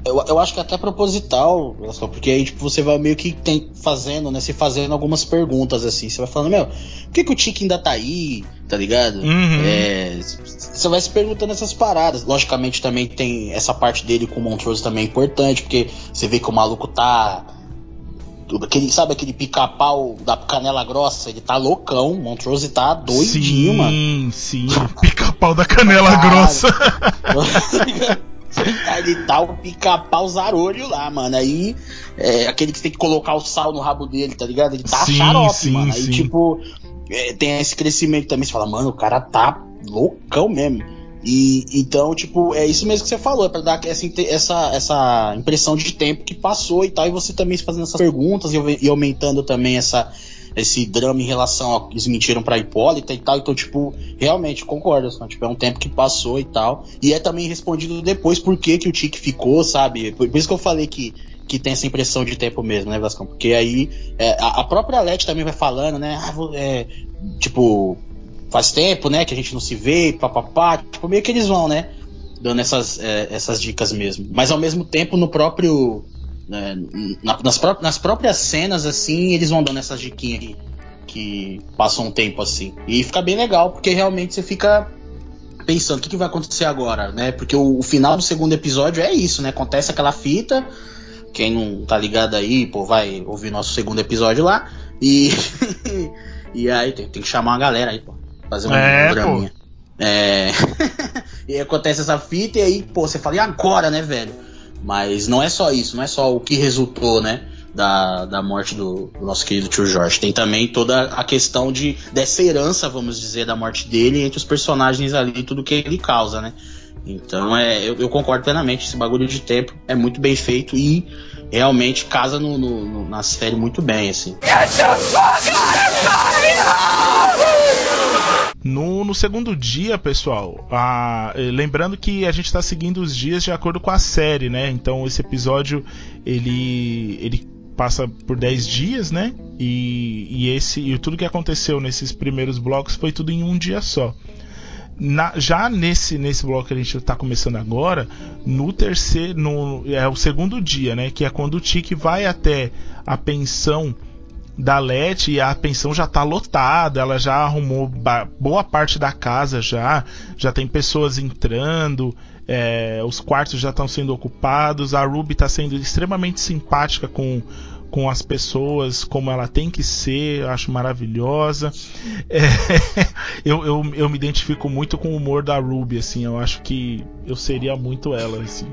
eu, eu acho que é até proposital, porque aí tipo, você vai meio que tem, fazendo, né? Se fazendo algumas perguntas assim. Você vai falando, meu, por que, que o Tiki ainda tá aí? Tá ligado? Uhum. É, você vai se perguntando essas paradas. Logicamente também tem essa parte dele com o Montrose também é importante, porque você vê que o maluco tá. Aquele, sabe aquele pica-pau da canela grossa? Ele tá loucão. Montrose tá doidinho, sim, mano. Sim, sim. Pica-pau da canela grossa. [laughs] Ele tá o pica-pau zarolho lá, mano. Aí, é, aquele que tem que colocar o sal no rabo dele, tá ligado? Ele tá sim, xarope, sim, mano. Aí, sim. tipo, é, tem esse crescimento também. Você fala, mano, o cara tá loucão mesmo. E então, tipo, é isso mesmo que você falou, é pra dar essa, essa, essa impressão de tempo que passou e tal, e você também fazendo essas perguntas e, e aumentando também essa, esse drama em relação ao que eles mentiram pra Hipólita e tal. Então, tipo, realmente concordo. Assim, tipo, é um tempo que passou e tal. E é também respondido depois por que, que o Tique ficou, sabe? Por, por, isso que eu falei que, que tem essa impressão de tempo mesmo, né, Vascão? Porque aí é, a, a, própria Leti também vai falando, né? Ah, é, tipo, faz tempo, né, que a gente não se vê, papapá. Tipo, meio que eles vão, né? Dando essas, é, essas dicas mesmo. Mas ao mesmo tempo, no próprio né, nas, pró nas, próprias cenas, assim, eles vão dando essas diquinhas que, que passam um tempo assim. E fica bem legal, porque realmente você fica pensando o que, que vai acontecer agora, né? Porque o, o, final do segundo episódio é isso, né? Acontece aquela fita. Quem não tá ligado aí, pô, vai ouvir nosso segundo episódio lá. E. [laughs] e aí tem, tem, que chamar uma galera aí, pô. Fazer um é, draminha. É. [laughs] E aí acontece essa fita e aí, pô, você fala, e agora, né, velho? Mas não é só isso, não é só o que resultou, né? Da, da morte do, do nosso querido tio Jorge. Tem também toda a questão de dessa herança, vamos dizer, da morte dele entre os personagens ali, tudo que ele causa, né? Então é, eu, eu concordo plenamente, esse bagulho de tempo é muito bem feito e realmente casa no, no- no- na série muito bem, assim. No, no segundo dia, pessoal, a- eh, lembrando que a gente está seguindo os dias de acordo com a série, né? Então esse episódio ele, ele passa por 10 dias, né? E, e esse e tudo que aconteceu nesses primeiros blocos foi tudo em um dia só. Na- já nesse, nesse bloco que a gente está começando agora, no terceiro, no, é o segundo dia, né? Que é quando o Tiki vai até a pensão da Leti e a pensão já tá lotada, ela já arrumou boa parte da casa já, já tem pessoas entrando, é, os quartos já estão sendo ocupados, a Ruby tá sendo extremamente simpática com, com as pessoas, como ela tem que ser, eu acho maravilhosa. É, [laughs] eu, eu, eu me identifico muito com o humor da Ruby, assim, eu acho que eu seria muito ela, assim.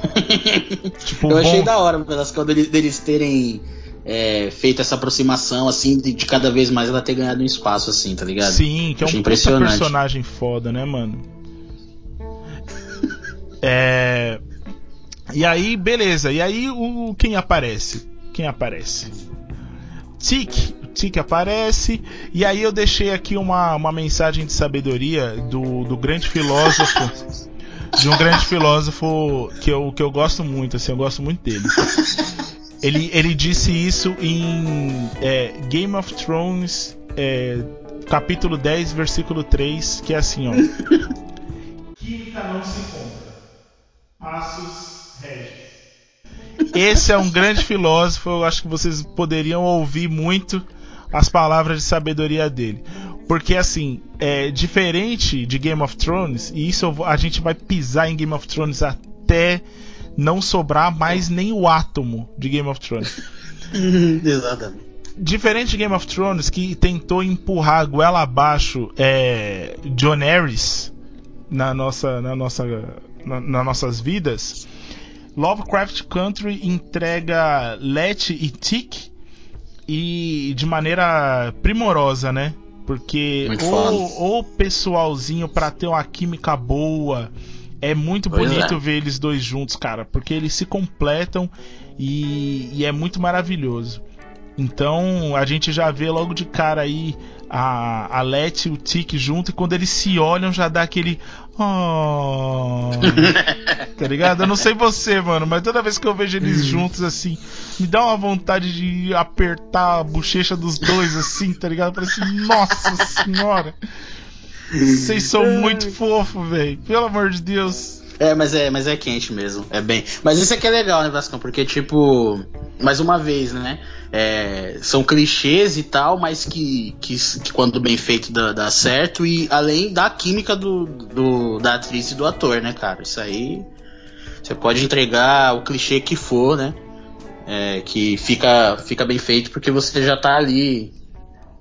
[laughs] tipo, Eu achei bom- da hora pelas quando eles, deles terem é, feito essa aproximação, assim, de, de cada vez mais ela ter ganhado um espaço, assim, tá ligado? Sim, que é um impressionante. personagem foda, né, mano? [laughs] É. E aí, beleza. E aí, o quem aparece? Quem aparece? Tic. Tic aparece. E aí, eu deixei aqui uma, uma mensagem de sabedoria do, do grande filósofo. [laughs] De um grande filósofo que eu, que eu gosto muito, assim, eu gosto muito dele. [laughs] Ele, ele disse isso em é, Game of Thrones, é, capítulo 10, versículo 3, que é assim, ó. [laughs] Química não se compra. Passos. Esse é um grande filósofo, eu acho que vocês poderiam ouvir muito as palavras de sabedoria dele. Porque assim, é diferente de Game of Thrones, e isso a gente vai pisar em Game of Thrones até não sobrar mais nem o átomo de Game of Thrones. [laughs] Exatamente. Diferente de Game of Thrones, que tentou empurrar a goela abaixo é, John Harris na nossa, na nossa, na, nas nossas vidas, Lovecraft Country entrega Let e Tick e de maneira primorosa, né? Porque o, o pessoalzinho pra ter uma química boa é muito Pois bonito é. ver eles dois juntos, cara, porque eles se completam e, e é muito maravilhoso. Então a gente já vê logo de cara aí a, a Let e o Tic junto e quando eles se olham já dá aquele. Oh, [laughs] tá ligado? Eu não sei você, mano, mas toda vez que eu vejo eles juntos assim, me dá uma vontade de apertar a bochecha dos dois assim, tá ligado? Parece, nossa senhora. Vocês são muito fofos, velho. Pelo amor de Deus. É, mas é, mas é quente mesmo. É bem. Mas isso aqui é legal, né, Vascão? Porque, tipo, mais uma vez, né? é, são clichês e tal, mas que, que, que quando bem feito dá, dá certo. E além da química do, do, da atriz e do ator, né, cara? Isso aí. Você pode entregar o clichê que for, né? É, que fica, fica bem feito porque você já tá ali.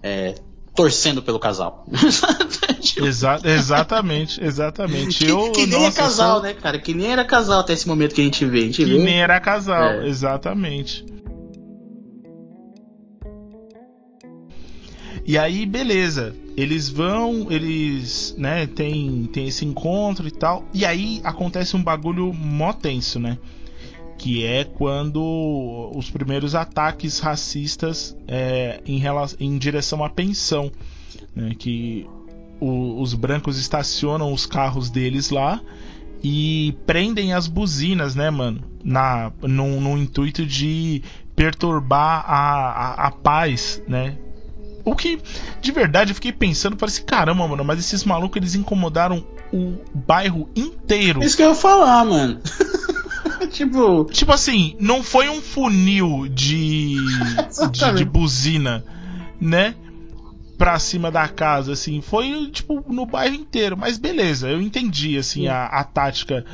é, torcendo pelo casal. [laughs] Exa exatamente, exatamente. que, Eu, que nem nossa, é casal, sou- né, cara? Que nem era casal até esse momento que a gente vê. A gente Que vê. nem era casal, É. exatamente. E aí, beleza. Eles vão, eles, né, tem, tem esse encontro e tal. E aí acontece um bagulho mó tenso, né? Que é quando os primeiros ataques racistas é, em, rela- em direção à pensão. Né, que o- os brancos estacionam os carros deles lá e prendem as buzinas, né, mano? Na, no, no intuito de perturbar a, a, a paz, né? O que, de verdade, eu fiquei pensando, falei assim, caramba, mano, mas esses malucos eles incomodaram o bairro inteiro. Isso que eu ia falar, mano. [laughs] [laughs] tipo, Tipo assim, não foi um funil de, [laughs] de, de buzina, né? Pra cima da casa, assim. Foi, tipo, no bairro inteiro. Mas beleza, eu entendi, assim, a, a tática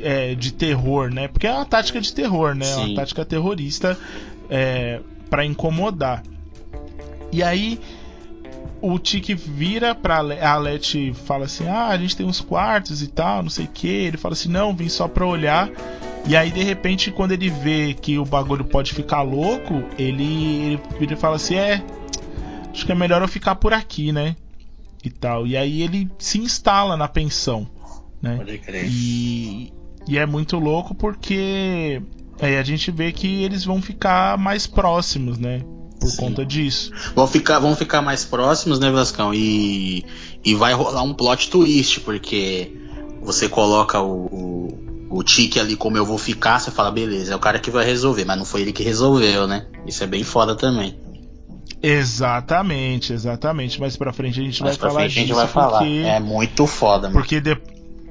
é, de terror, né? Porque é uma tática de terror, né? É Sim. Uma tática terrorista é, para incomodar. E aí, o Tiki vira pra a Alete fala assim: Ah, a gente tem uns quartos e tal, não sei o que. Ele fala assim: Não, vim só pra olhar. E aí, de repente, quando ele vê que o bagulho pode ficar louco, ele, ele vira e fala assim: É, acho que é melhor eu ficar por aqui, né? E tal. E aí ele se instala na pensão, né? Pode crer. E, e é muito louco porque aí a gente vê que eles vão ficar mais próximos, né? Por Sim. conta disso. Vão ficar, vão ficar mais próximos, né, Vascão? E, e vai rolar um plot twist, porque você coloca o, o, o Tique ali como eu vou ficar, você fala, beleza, é o cara que vai resolver, mas não foi ele que resolveu, né? Isso é bem foda também. Exatamente, exatamente. Mais pra frente a gente Mais vai falar frente a gente disso vai falar. porque É muito foda, mano. porque de-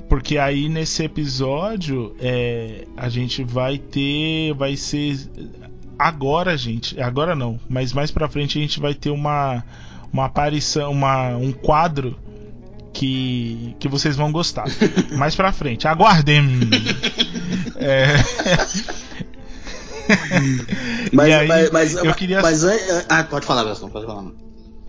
porque aí nesse episódio é, a gente vai ter vai ser agora, gente, agora não, mas mais pra frente a gente vai ter uma uma aparição, uma um quadro que que vocês vão gostar. [laughs] mais pra frente, aguardem. [laughs] É, [laughs] Mas, E aí, mas, mas, eu queria- mas ah, pode falar, Vascão, pode falar.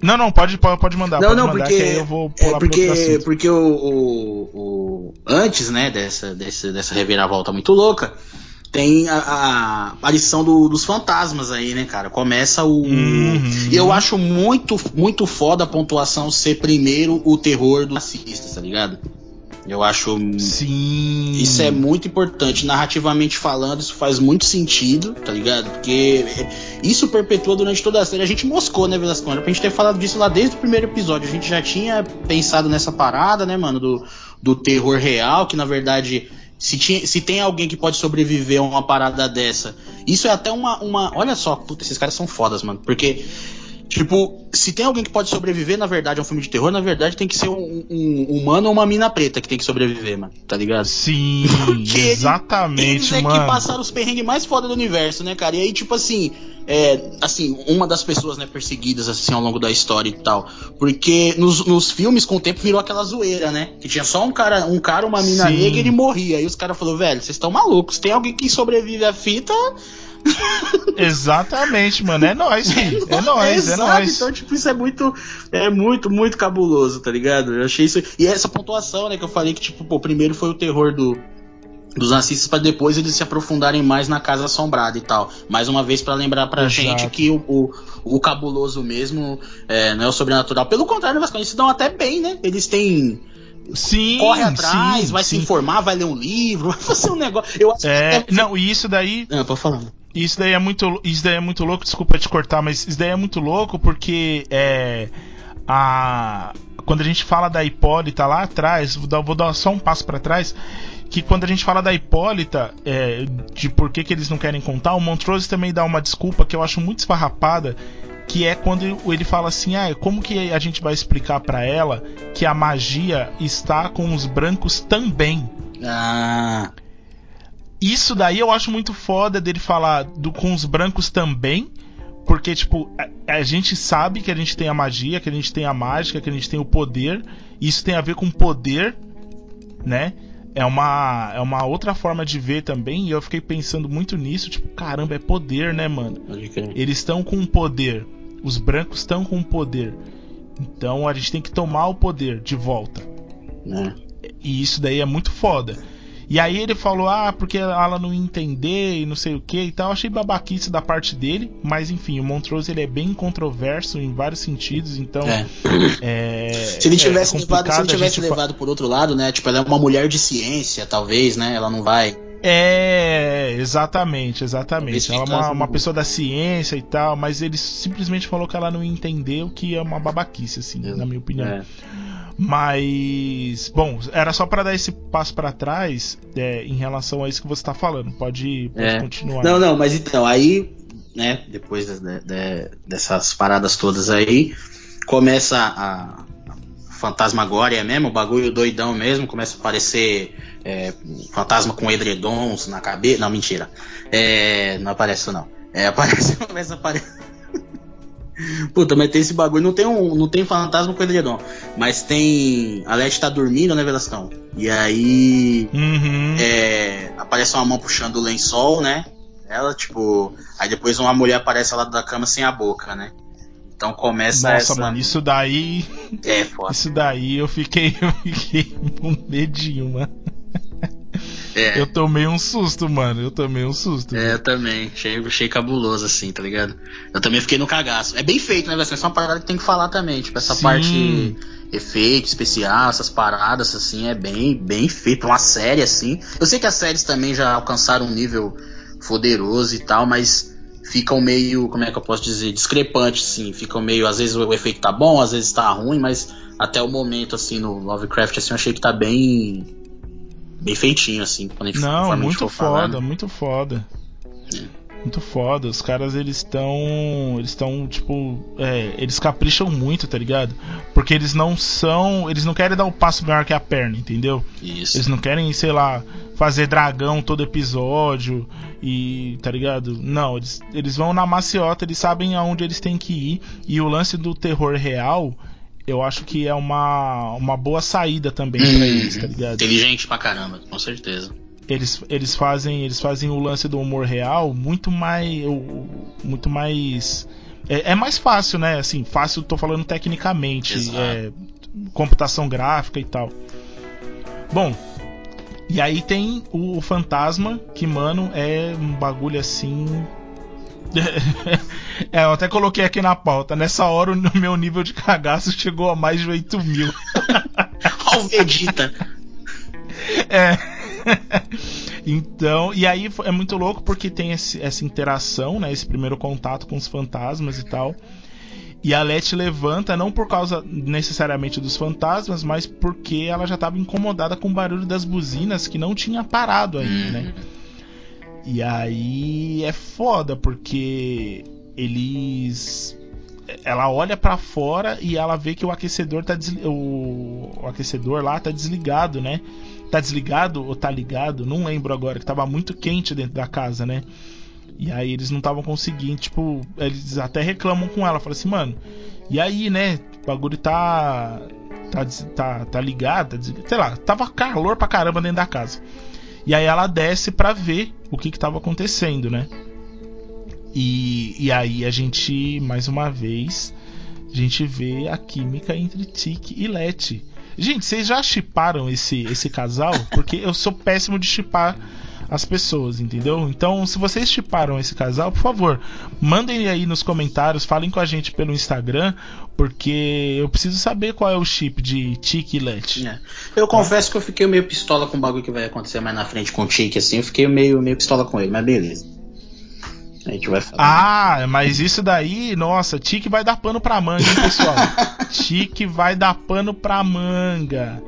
não, não, pode pode pode mandar, Não, pode não, mandar porque, que aí eu vou é pular outro porque, porque o, o, o- antes, né, dessa, dessa, dessa reviravolta muito louca, tem a, a aparição do- dos fantasmas aí, né, cara? Começa o. Uhum. E eu acho muito, muito foda a pontuação ser primeiro o terror dos racistas, tá ligado? Eu acho. Sim. Isso é muito importante. Narrativamente falando, isso faz muito sentido, tá ligado? Porque isso perpetua durante toda a série. A gente moscou, né, Velasco? Era pra gente ter falado disso lá desde o primeiro episódio. A gente já tinha pensado nessa parada, né, mano, do, do terror real, que na verdade. Se, tinha, se tem alguém que pode sobreviver a uma parada dessa, isso é até uma. uma olha só, puta, esses caras são fodas, mano. Porque Tipo, se tem alguém que pode sobreviver, na verdade, a um filme de terror, na verdade tem que ser um, um humano ou uma mina preta que tem que sobreviver, mano. Tá ligado? Sim, [laughs] Porque exatamente, Eles é mano. que passaram os perrengues mais foda do universo, né, cara? E aí, tipo assim, é, assim, uma das pessoas, né, perseguidas, assim, ao longo da história e tal. Porque nos, nos filmes, com o tempo, virou aquela zoeira, né? Que tinha só um cara, um cara, uma mina Sim. negra e ele morria. Aí os caras falaram, velho, vocês estão malucos. Tem alguém que sobrevive à fita, [laughs] Exatamente, mano. É nóis, filho. É nóis, é Exato, nóis. Então, tipo, isso é muito, é muito, muito cabuloso, tá ligado? Eu achei isso. E essa pontuação, né, que eu falei que, tipo, pô, primeiro foi o terror do. Dos racistas pra depois eles se aprofundarem mais na casa assombrada e tal. Mais uma vez pra lembrar pra Exato. gente que o, o, o cabuloso mesmo é, não é o sobrenatural. Pelo contrário, Vasco, eles se dão até bem, né? Eles têm. Sim, corre atrás, sim, vai se sim. informar, vai ler um livro, [laughs] vai fazer um negócio. Eu acho É, que. não, e isso daí, Ah, pode falar. Isso daí é muito, isso daí é muito louco. Desculpa te cortar, mas isso daí é muito louco porque é a quando a gente fala da Hipólita lá atrás, vou dar, vou dar só um passo pra trás, que quando a gente fala da Hipólita, é, de por que, que eles não querem contar, o Montrose também dá uma desculpa que eu acho muito esfarrapada, que é quando ele fala assim, ah, como que a gente vai explicar pra ela que a magia está com os brancos também? Ah, Isso daí eu acho muito foda dele falar do, com os brancos também. Porque, tipo, a, a gente sabe que a gente tem a magia, que a gente tem a mágica, que a gente tem o poder. E isso tem a ver com poder, né? É uma, é uma outra forma de ver também. E eu fiquei pensando muito nisso. Tipo, caramba, é poder, né, mano? Eles estão com poder. Os brancos estão com poder. Então a gente tem que tomar o poder de volta. Né? E isso daí é muito foda. E aí ele falou, ah, porque ela não ia entender e não sei o que e tal. Eu achei babaquice da parte dele, mas enfim, o Montrose ele é bem controverso em vários sentidos, então. É. é, [clears throat] Se ele é tivesse, levado, se ele tivesse gente levado por outro lado, né? Tipo, ela é uma mulher de ciência, talvez, né? Ela não vai. É, exatamente, exatamente. Ela é uma, uma pessoa da ciência e tal, mas ele simplesmente falou que ela não ia entender o que é uma babaquice, assim, na minha opinião. É. Mas, bom, era só pra dar esse passo pra trás é, em relação a isso que você tá falando. Pode, pode É. continuar. Não, não, mas então, aí, né? Depois de- de- de- dessas paradas todas aí, começa a. Fantasmagória mesmo, o bagulho doidão mesmo, começa a aparecer é, fantasma com edredons na cabeça. Não, mentira. É, não aparece não. É, [laughs] aparece, começa a aparecer. Puta, mas tem esse bagulho. Não tem, um, não tem fantasma com edredom. Mas tem. A Leste tá dormindo, né, Velastão? E aí. Uhum. é, aparece uma mão puxando o lençol, né? Ela, tipo. Aí depois uma mulher aparece ao lado da cama sem a boca, né? Então começa Nossa, essa. mano, isso daí. É, foda. Isso daí eu fiquei, [laughs] eu fiquei com medinho, mano. É. Eu tomei um susto, mano. Eu tomei um susto. É, eu também. Achei, achei cabuloso, assim, tá ligado? Eu também fiquei no cagaço. É bem feito, né, Essa é uma parada que tem que falar também. Tipo, essa Sim. parte efeito especial, essas paradas, assim, é bem, bem feito. Uma série, assim. Eu sei que as séries também já alcançaram um nível poderoso e tal, mas ficam meio, como é que eu posso dizer, discrepantes, assim. Ficam meio, às vezes o efeito tá bom, às vezes tá ruim, mas até o momento, assim, no Lovecraft, assim, eu achei que tá bem. Bem feitinho, assim, quando a gente Não, conforme a gente muito for falando. foda, muito foda. Muito foda. Os caras, eles estão. Eles estão, tipo. É, eles capricham muito, tá ligado? Porque eles não são. Eles não querem dar o passo maior que a perna, entendeu? Isso. Eles não querem, sei lá, fazer dragão todo episódio e. tá ligado? Não, eles, eles vão na maciota, eles sabem aonde eles têm que ir. E o lance do terror real, eu acho que é uma, uma boa saída também pra eles, tá ligado? Inteligente pra caramba, com certeza. eles, eles fazem eles fazem o lance do humor real muito mais muito mais é, é mais fácil né assim fácil tô falando tecnicamente é, computação gráfica e tal bom e aí tem o, o fantasma que mano é um bagulho assim [laughs] é, eu até coloquei aqui na pauta. Nessa hora o [laughs] meu nível de cagaço chegou a mais de 8 mil. [laughs] Olha o Vegeta. É. então, e aí é muito louco porque tem esse- essa interação, né? Esse primeiro contato com os fantasmas e tal. E a Letty levanta não por causa necessariamente dos fantasmas, mas porque ela já estava incomodada com o barulho das buzinas que não tinha parado ainda, né? E aí é foda porque eles ela olha pra fora e ela vê que o aquecedor tá desli- o... o aquecedor lá tá desligado, né? Tá desligado ou tá ligado? Não lembro agora, que tava muito quente dentro da casa, né? E aí eles não estavam conseguindo, tipo, eles até reclamam com ela, falam assim, mano, e aí, né? O bagulho tá tá des- tá, tá ligado, tá sei lá, tava calor pra caramba dentro da casa. E aí ela desce pra ver o que que tava acontecendo, né? E, e aí a gente, mais uma vez, a gente vê a química entre Tiki e Letty. Gente, vocês já chiparam esse, esse casal? Porque eu sou péssimo de chipar as pessoas, entendeu? Então, se vocês chiparam esse casal, por favor, mandem aí nos comentários, falem com a gente pelo Instagram, porque eu preciso saber qual é o chip de Tiki e Letty. É. Eu confesso que eu fiquei meio pistola com o bagulho que vai acontecer mais na frente com o Tiki, assim. Eu fiquei meio, meio pistola com ele, mas beleza. A gente vai falar. Ah, mas isso daí, nossa, Tique vai dar pano pra manga, hein, pessoal? [laughs] Tique vai dar pano pra manga.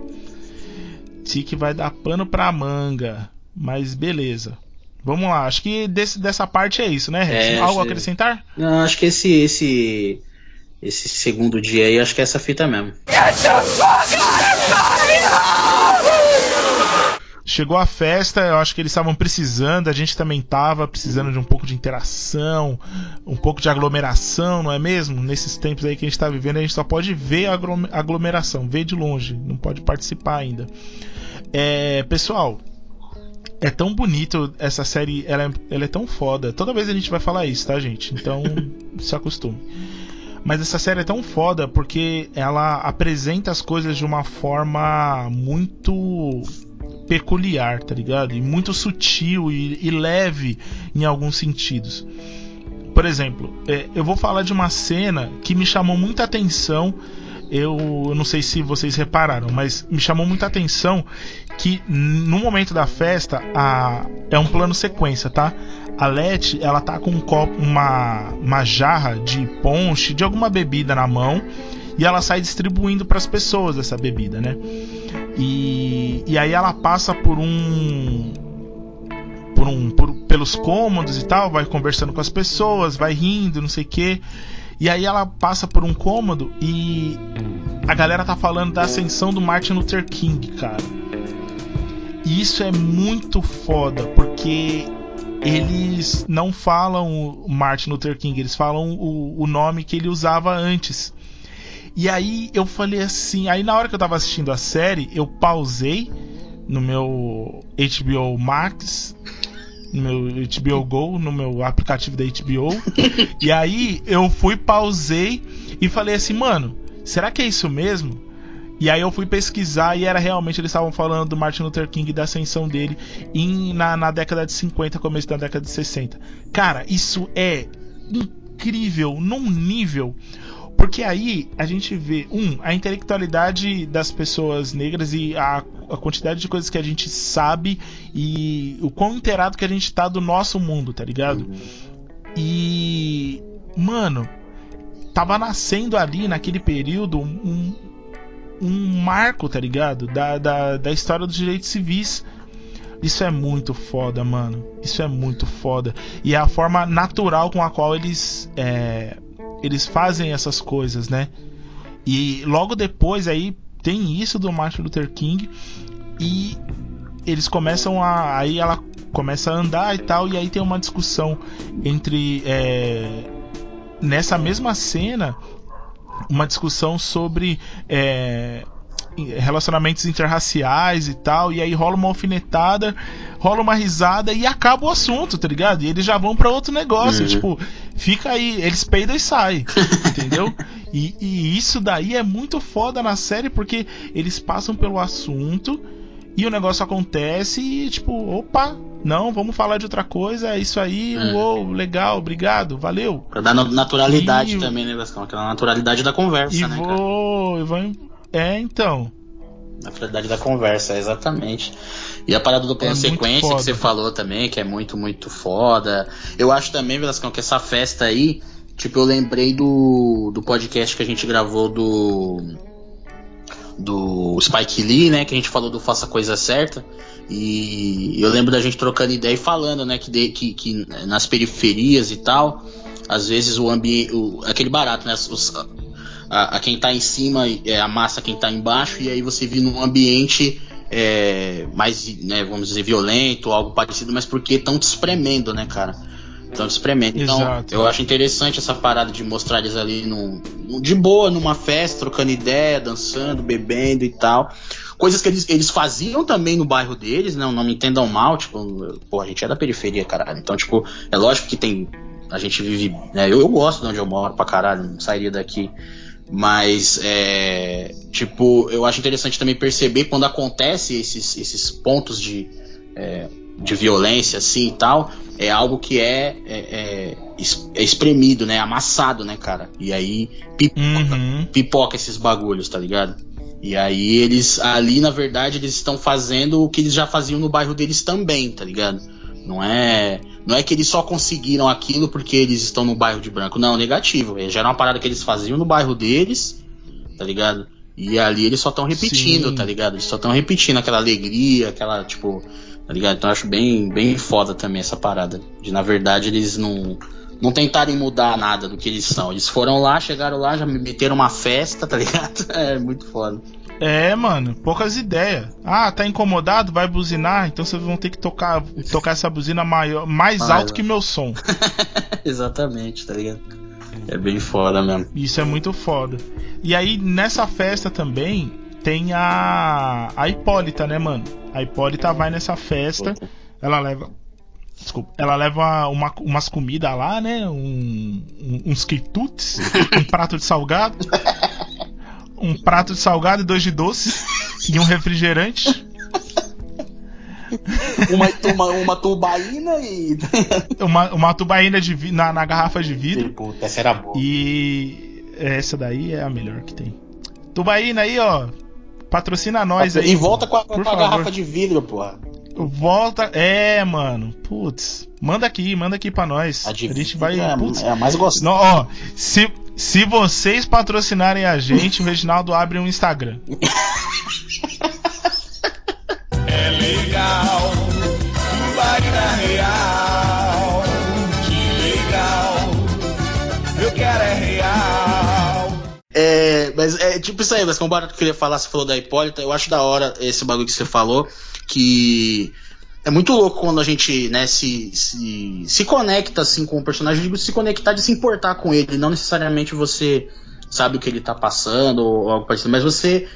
Tique vai dar pano pra manga. Mas beleza. Vamos lá, acho que desse, dessa parte é isso, né, Rex? É, Algo a acrescentar? Não, acho que esse, esse, esse segundo dia aí, acho que é essa fita mesmo. Chegou a festa, eu acho que eles estavam precisando, a gente também tava precisando de um pouco de interação, um pouco de aglomeração, não é mesmo? Nesses tempos aí que a gente tá vivendo, a gente só pode ver a aglo- aglomeração, ver de longe, não pode participar ainda. É, pessoal, é tão bonito essa série, ela é, ela é tão foda. Toda vez a gente vai falar isso, tá, gente? Então [laughs] se acostume. Mas essa série é tão foda porque ela apresenta as coisas de uma forma muito peculiar, tá ligado? E muito sutil e, e leve em alguns sentidos. Por exemplo, é, eu vou falar de uma cena que me chamou muita atenção. Eu, eu não sei se vocês repararam, mas me chamou muita atenção que no momento da festa a, é um plano sequência, tá? A Letty, ela tá com um copo, uma, uma jarra de ponche, de alguma bebida na mão, e ela sai distribuindo para as pessoas essa bebida, né? E, e aí ela passa por um por um por- pelos cômodos e tal, vai conversando com as pessoas, vai rindo, não sei o quê. E aí ela passa por um cômodo e a galera tá falando da ascensão do Martin Luther King, cara. E isso é muito foda, porque eles não falam o Martin Luther King, eles falam o, o nome que ele usava antes. E aí eu falei assim, aí na hora que eu tava assistindo a série, eu pausei no meu HBO Max no meu HBO Go, no meu aplicativo da HBO. [laughs] e aí eu fui, pausei e falei assim, mano, será que é isso mesmo? E aí eu fui pesquisar e era realmente, eles estavam falando do Martin Luther King e da ascensão dele em, na, na década de 50, começo da década de 60. Cara, isso é incrível num nível. Porque aí a gente vê, um, a intelectualidade das pessoas negras e a, a, quantidade de coisas que a gente sabe e o quão inteirado que a gente tá do nosso mundo, tá ligado? E. Mano, tava nascendo ali naquele período um, um marco, tá ligado? Da, da, da história dos direitos civis. Isso é muito foda, mano. Isso é muito foda. E é a forma natural com a qual eles é, eles fazem essas coisas, né? E logo depois aí tem isso do Martin Luther King e eles começam a aí ela começa a andar e tal e aí tem uma discussão entre é, nessa mesma cena uma discussão sobre é, relacionamentos interraciais e tal, e aí rola uma alfinetada, rola uma risada e acaba o assunto, tá ligado? E eles já vão para outro negócio, uhum. tipo, fica aí, eles peidam e saem, [laughs] entendeu? E, e, isso daí é muito foda na série porque eles passam pelo assunto e o negócio acontece e tipo, opa, não, vamos falar de outra coisa, é isso aí, é. uou, legal, obrigado, valeu. Pra dar naturalidade e, também, né, Vascão? Aquela naturalidade da conversa, e né? Vou, cara? vou, é, então. Naturalidade da conversa, exatamente. E a parada do plano é sequência que você falou também, que é muito, muito foda. Eu acho também, Velascão, que essa festa aí, tipo, eu lembrei do, do podcast que a gente gravou do do Spike Lee, né? Que a gente falou do Faça a Coisa Certa. E eu lembro da gente trocando ideia e falando, né? Que, de, que, que nas periferias e tal, às vezes o ambiente. aquele barato, né? Os, a, a, quem tá em cima é, amassa quem tá embaixo, e aí você vive num ambiente é, mais, né, vamos dizer, violento, algo parecido, mas porque estão te espremendo, né, cara? Estão te espremendo. Então, Exato. eu acho interessante essa parada de mostrar eles ali no, de boa, numa festa, trocando ideia, dançando, bebendo e tal. Coisas que eles, eles faziam também no bairro deles, não, não me entendam mal, tipo, pô, a gente é da periferia, caralho. Então, tipo, é lógico que tem. A gente vive. Né, eu, eu gosto de onde eu moro pra caralho, não sairia daqui. Mas, é, tipo, eu acho interessante também perceber quando acontece esses, esses pontos de, é, de violência, assim e tal, é algo que é, é, é, é espremido, né? Amassado, né, cara? E aí pipoca, uhum. pipoca esses bagulhos, tá ligado? E aí eles, ali na verdade, eles estão fazendo o que eles já faziam no bairro deles também, tá ligado? Não é, não é que eles só conseguiram aquilo porque eles estão no bairro de branco. Não, negativo. Já era uma parada que eles faziam no bairro deles, tá ligado? E ali eles só estão repetindo, Sim. tá ligado? Eles só estão repetindo aquela alegria, aquela, tipo, tá ligado? Então eu acho bem, bem foda também essa parada. De na verdade eles não, não tentarem mudar nada do que eles são. Eles foram lá, chegaram lá, já me meteram uma festa, tá ligado? [laughs] É muito foda. É, mano, poucas ideias. Ah, tá incomodado? Vai buzinar? Então vocês vão ter que tocar, tocar essa buzina maior, mais ah, alto que meu som. [laughs] Exatamente, tá ligado? É bem foda mesmo. Isso é muito foda. E aí, nessa festa também, tem a. A Hipólita, né, mano? A Hipólita vai nessa festa, ela leva. Desculpa, ela leva uma, umas comidas lá, né? Um, um, uns quitutes, um prato de salgado. um prato de salgado e dois de doce e um refrigerante. uma, uma, uma tubaína e. uma, uma tubaína de, na, na garrafa de vidro. Puta, essa era boa. E essa daí é a melhor que tem. Tubaína aí, ó. Patrocina nós aí. E volta com a, com a garrafa de vidro, porra. Volta. É, mano. Putz. Manda aqui, manda aqui pra nós. A, a gente vai. É, putz. é a mais gostosa. Ó, se, se vocês patrocinarem a gente, o Reginaldo abre um Instagram. [laughs] mas é tipo isso aí, mas como Barato queria falar, você falou da Hipólita, eu acho da hora esse bagulho que você falou, que é muito louco quando a gente, né, se, se, se conecta assim com o personagem, eu digo se conectar de se importar com ele, não necessariamente você sabe o que ele tá passando ou algo parecido, mas você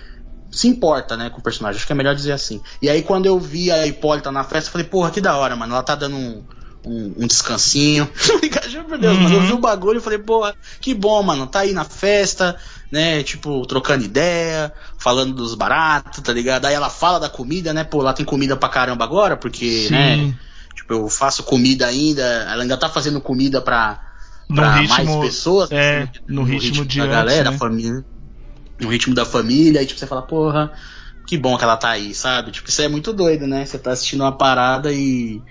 se importa, né, com o personagem. Acho que é melhor dizer assim. E aí quando eu vi a Hipólita na festa, eu falei, porra, que da hora, mano. Ela tá dando um, um, um descansinho. [laughs] Juro por Deus, Uhum. mano. Eu vi o bagulho e falei, porra, que bom, mano. Tá aí na festa, né? Tipo, trocando ideia, falando dos baratos, tá ligado? Aí ela fala da comida, né? Pô, lá tem comida pra caramba agora, porque, Sim. né? Tipo, eu faço comida ainda. Ela ainda tá fazendo comida pra, No pra ritmo- mais pessoas. é, né? no ritmo de da antes, galera, né? família. No ritmo da família. Aí, tipo, você fala, porra, que bom que ela tá aí, sabe? Tipo, isso é muito doido, né? Você tá assistindo uma parada e.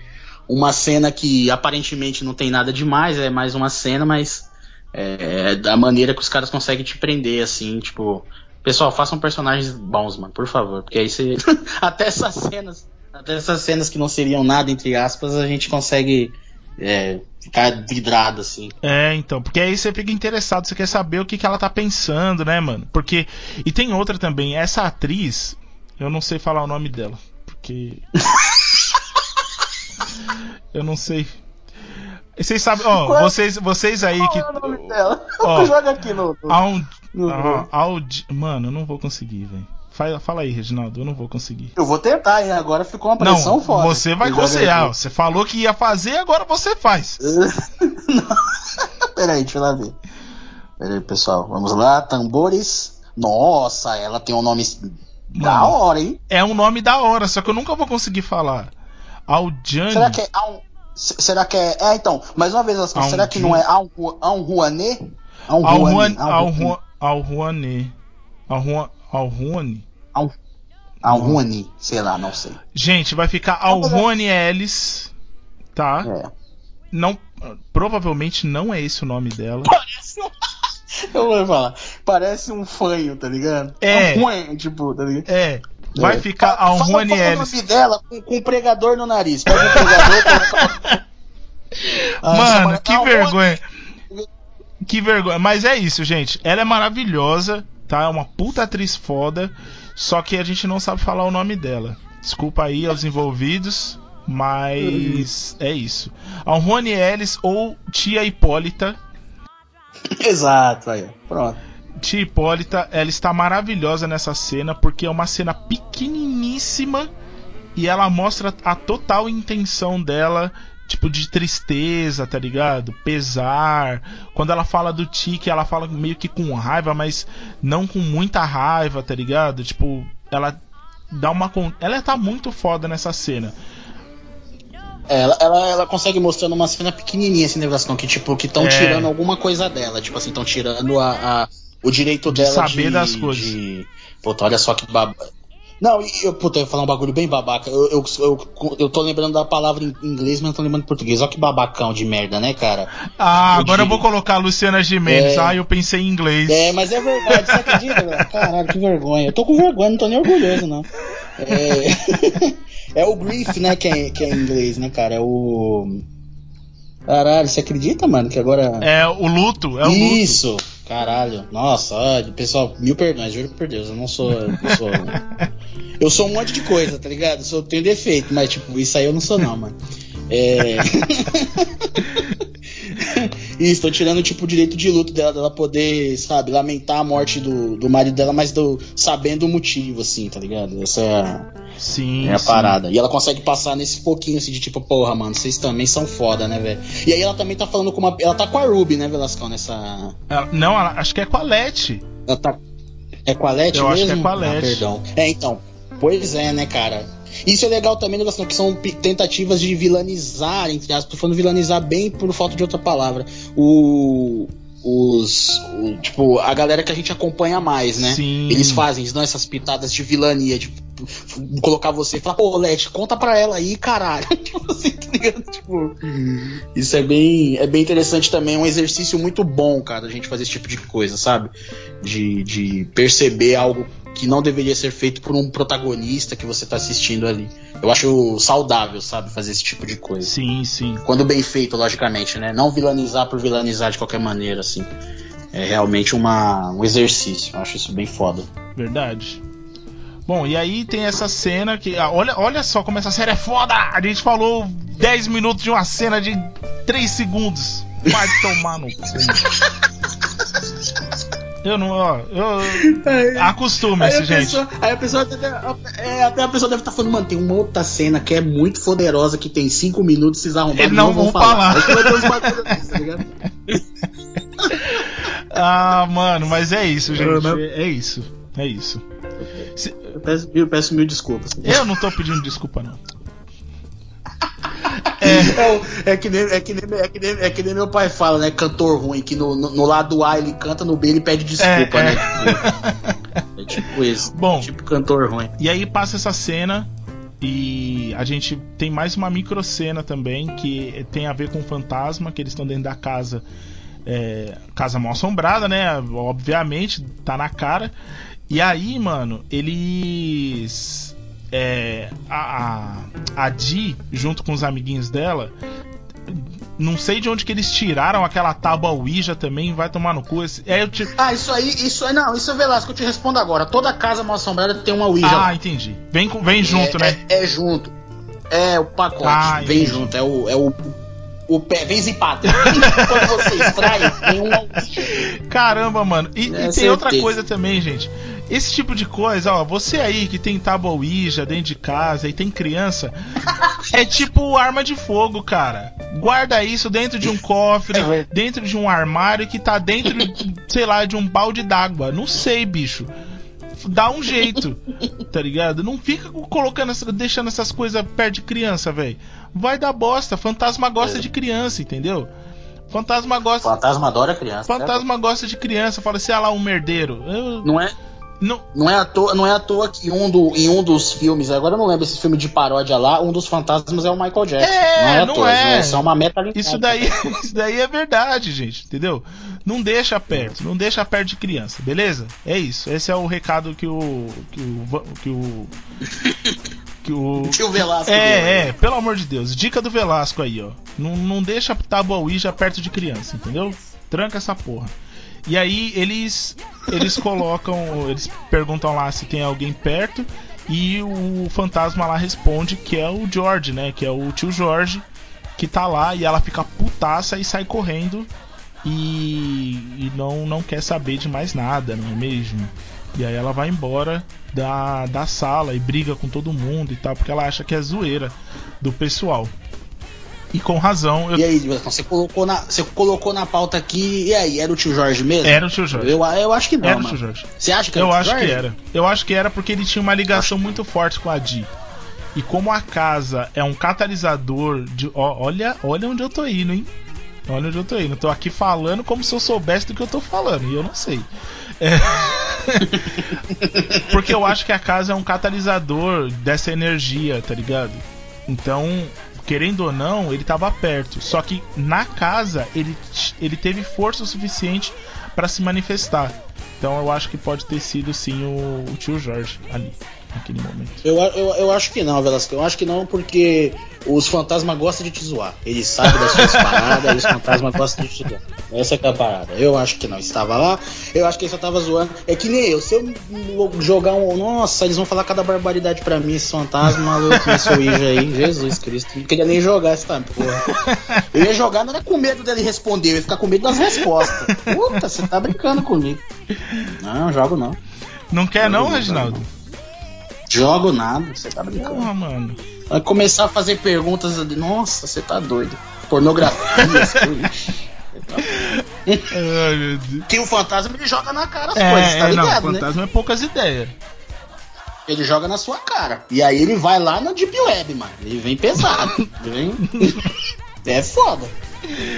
Uma cena que aparentemente não tem nada demais, é mais uma cena, mas. É, da maneira que os caras conseguem te prender, assim, tipo. Pessoal, façam personagens bons, mano, por favor. Porque aí você. [laughs] até essas cenas. Até essas cenas que não seriam nada, entre aspas, a gente consegue é, ficar vidrado, assim. É, então, porque aí você fica interessado, você quer saber o que, que ela tá pensando, né, mano? Porque. E tem outra também, essa atriz, eu não sei falar o nome dela, porque. [laughs] eu não sei. Vocês sabem, ó, é- vocês, vocês aí que. Qual é o nome dela? [laughs] Ó, Joga aqui no. Aund, no- Aud, mano, eu não vou conseguir, velho. Fala, fala aí, Reginaldo, eu não vou conseguir. Eu vou tentar, hein? Agora ficou uma pressão Não, foda. você vai conseguir. Ah. Você falou que ia fazer, agora você faz. [laughs] [laughs] Peraí, deixa eu lá ver. Peraí, pessoal. Vamos lá, tambores. Nossa, ela tem um nome da Mano. hora, hein? É um nome da hora, só que eu nunca vou conseguir falar. Aljane. Será que é. Al- Será que é. É, então, mais uma vez, assim, Al- será que não é Alruané? Alruané? Aljuan, Alruané? Aljuane. Aljuan, Aljuane. Alruané, sei lá, não sei. Gente, vai ficar Aljuane Ellis, tá? É. Não, provavelmente não é esse o nome dela. Parece um. [laughs] Eu vou falar. Parece um fanho, tá ligado? É. Um fanho, tipo, tá ligado? É, vai É. ficar fala- Aljuane fala Ellis. o nome dela com, com um pregador no nariz. Pega um pregador. [laughs] Ah, Mano, que Alruané. vergonha. Que vergonha. Mas é isso, gente. Ela é maravilhosa, tá? É uma puta atriz foda. Só que a gente não sabe falar o nome dela. Desculpa aí aos envolvidos. Mas é isso. Alrone Ellis ou Tia Hipólita. Exato, aí, pronto. Tia Hipólita, ela está maravilhosa nessa cena porque é uma cena pequeniníssima e ela mostra a total intenção dela, tipo de tristeza, tá ligado? Pesar. Quando ela fala do Tiki, ela fala meio que com raiva, mas não com muita raiva, tá ligado? Tipo, ela dá uma ela tá muito foda nessa cena. É, Ela, ela, ela consegue mostrando uma cena pequenininha assim, negócio, que tipo, que estão É. tirando alguma coisa dela. Tipo assim, estão tirando a, a- o direito De dela saber de, das coisas. de- Puta, olha só que baba. Não, eu, puta, eu ia falar um bagulho bem babaca. Eu, eu, eu, eu tô lembrando da palavra em inglês, mas não tô lembrando em português. Olha que babacão de merda, né, cara? Ah, Eu agora eu digo. vou colocar a Luciana Gimenez. É. Ah, eu pensei em inglês. É, mas é verdade, você acredita? velho? [laughs] Caralho, que vergonha. Eu tô com vergonha, não tô nem orgulhoso, não. É, [laughs] é o grief, né, que é, que é em inglês, né, cara? É o. Caralho, você acredita, mano, que agora. É o luto, é o luto. Isso! Caralho, nossa, olha, pessoal, mil perdões, juro por Deus, eu não sou. Eu sou, [laughs] eu sou um monte de coisa, tá ligado? Eu sou, tenho defeito, mas tipo, isso aí eu não sou, não, mano. É. [laughs] [laughs] Isso, tô tirando tipo o direito de luto dela, dela poder, sabe, lamentar a morte do, do marido dela, mas do, sabendo o motivo, assim, tá ligado? Essa é a, Sim, é a sim. parada. E ela consegue passar nesse pouquinho assim de tipo, porra, mano, vocês também são foda, né, velho? E aí ela também tá falando com uma. Ela tá com a Ruby, né, Velascão, nessa. Ela- não, ela- acho que é com a Leti. Ela tá. É com a Leti Eu acho mesmo? que é com a Leti. Ah, perdão. É, então. Pois é, né, cara? Isso é legal também, Velascão, que são tentativas de vilanizar, entre aspas, tô falando vilanizar bem por falta de outra palavra. O. Os. o- tipo, a galera que a gente acompanha mais, né? Sim. Eles fazem, eles dão essas pitadas de vilania, de f- colocar você e falar, pô, Leti, conta pra ela aí, caralho. [laughs] tipo assim, tá ligado? Tipo. Isso é bem, é bem interessante também, é um exercício muito bom, cara, a gente fazer esse tipo de coisa, sabe? De, de perceber algo que não deveria ser feito por um protagonista que você tá assistindo ali. Eu acho saudável, sabe, fazer esse tipo de coisa. Sim, sim. Quando bem feito, logicamente, né? Não vilanizar por vilanizar de qualquer maneira, assim. É realmente uma, um exercício. Eu acho isso bem foda. Verdade. Bom, e aí tem essa cena que. ah, olha, olha só como essa série é foda! A gente falou 10 minutos de uma cena de 3 segundos. Vai tomar no cu. [laughs] Eu não, ó. Eu... Acostume-se, gente. Pessoa, aí a pessoa é, até a pessoa deve estar tá falando, mano, tem uma outra cena que é muito poderosa, que tem 5 minutos, vocês arrumam. Eles não, não vão falar. falar. tá [laughs] ah, mano, mas é isso, gente. É isso. É isso. Eu, peço, eu peço mil desculpas. Eu não tô pedindo desculpa, não. [laughs] É, é, que nem, é, que nem, é, que nem, é que nem meu pai fala, né? Cantor ruim, que no, no, no lado A ele canta, no B ele pede desculpa, é, né? É. é tipo isso. Bom, tipo cantor ruim. E aí passa essa cena. E a gente tem mais uma micro cena também que tem a ver com o fantasma, que eles estão dentro da casa. É, casa mal assombrada, né? Obviamente, tá na cara. E aí, mano, eles é, a, a, a Di, junto com os amiguinhos dela, não sei de onde que eles tiraram aquela tábua Ouija também, vai tomar no cu. Esse, é, te... Ah, isso aí, isso aí, não, isso é Velasco, eu te respondo agora. Toda casa mal assombrada tem uma Ouija. Ah, entendi. Vem, vem junto, é, né? É, é, junto. É o pacote, ah, vem entendi. junto, é o, é o o pé, vem zipado. Quando você extrai, tem uma Ouija. Caramba, mano. E, é, e tem outra coisa também, gente. Esse tipo de coisa, ó, você aí que tem tábua Ouija dentro de casa e tem criança, é tipo arma de fogo, cara. Guarda isso dentro de um cofre, é dentro de um armário que tá dentro, [laughs] sei lá, de um balde d'água. Não sei, bicho. Dá um jeito, tá ligado? Não fica colocando, deixando essas coisas perto de criança, velho. Vai dar bosta. Fantasma gosta de criança, entendeu? Fantasma gosta. Fantasma adora criança. Fantasma né? gosta de criança. Fala assim, ah lá, um merdeiro. Eu... Não é? Não, não, é à toa, não é à toa que um do, em um dos filmes, agora eu não lembro esse filme de paródia lá, um dos fantasmas é o Michael Jackson. É, não é, não toa, é. Isso é uma meta Isso daí, [laughs] isso daí é verdade, gente, entendeu? Não deixa perto, não deixa perto de criança, beleza? É isso. Esse é o recado que o. que o. [laughs] que o. Que o. Tio Velasco. É, é, pelo amor de Deus. Dica do Velasco aí, ó. Não, não deixa tábua Ouija perto de criança, entendeu? Tranca essa porra. E aí eles eles colocam, eles perguntam lá se tem alguém perto e o fantasma lá responde que é o George, né? Que é o tio Jorge que tá lá e ela fica putaça e sai correndo e, e não, não quer saber de mais nada, não é mesmo? E aí ela vai embora da, da sala e briga com todo mundo e tal, porque ela acha que é zoeira do pessoal. E com razão. Eu... E aí, você colocou, na, você colocou na pauta aqui. E aí, era o tio Jorge mesmo? Era o tio Jorge. Eu, eu acho que não. Era mano. o tio Jorge. Você acha que era Eu o tio acho Jorge? que era. Eu acho que era porque ele tinha uma ligação acho... muito forte com a Di. E como a casa é um catalisador de. Ó, olha, olha onde eu tô indo, hein? Olha onde eu tô indo. tô aqui falando como se eu soubesse do que eu tô falando. E eu não sei. É... [laughs] porque eu acho que a casa é um catalisador dessa energia, tá ligado? Então, querendo ou não, ele estava perto. Só que na casa ele, ele teve força suficiente para se manifestar. Então eu acho que pode ter sido sim o, o tio Jorge ali naquele momento. Eu, eu, eu acho que não, Velasco. Eu acho que não, porque os fantasmas gostam de te zoar. Eles sabem das suas paradas e os fantasmas gostam de te zoar. Essa é a parada. Eu acho que não. Estava lá, eu acho que ele só tava zoando. É que nem eu. Se eu jogar um. Nossa, eles vão falar cada barbaridade pra mim, esse fantasma maluco, esse Ouija aí. Jesus Cristo. Não queria nem jogar essa porra. Eu ia jogar, não era com medo dele responder, eu ia ficar com medo das respostas. Puta, você tá brincando comigo. Não, jogo não. Não quer jogo não, Reginaldo? Jogo nada, você tá brincando. Porra, mano. Vai começar a fazer perguntas de. Nossa, você tá doido. Pornografia, [laughs] Ai, meu Deus. Que o fantasma ele joga na cara as é, coisas, tá ligado? Não, o né? fantasma né? é poucas ideias. Ele joga na sua cara. E aí ele vai lá na Deep Web, mano. Ele vem pesado. ele [laughs] vem. [laughs] é foda.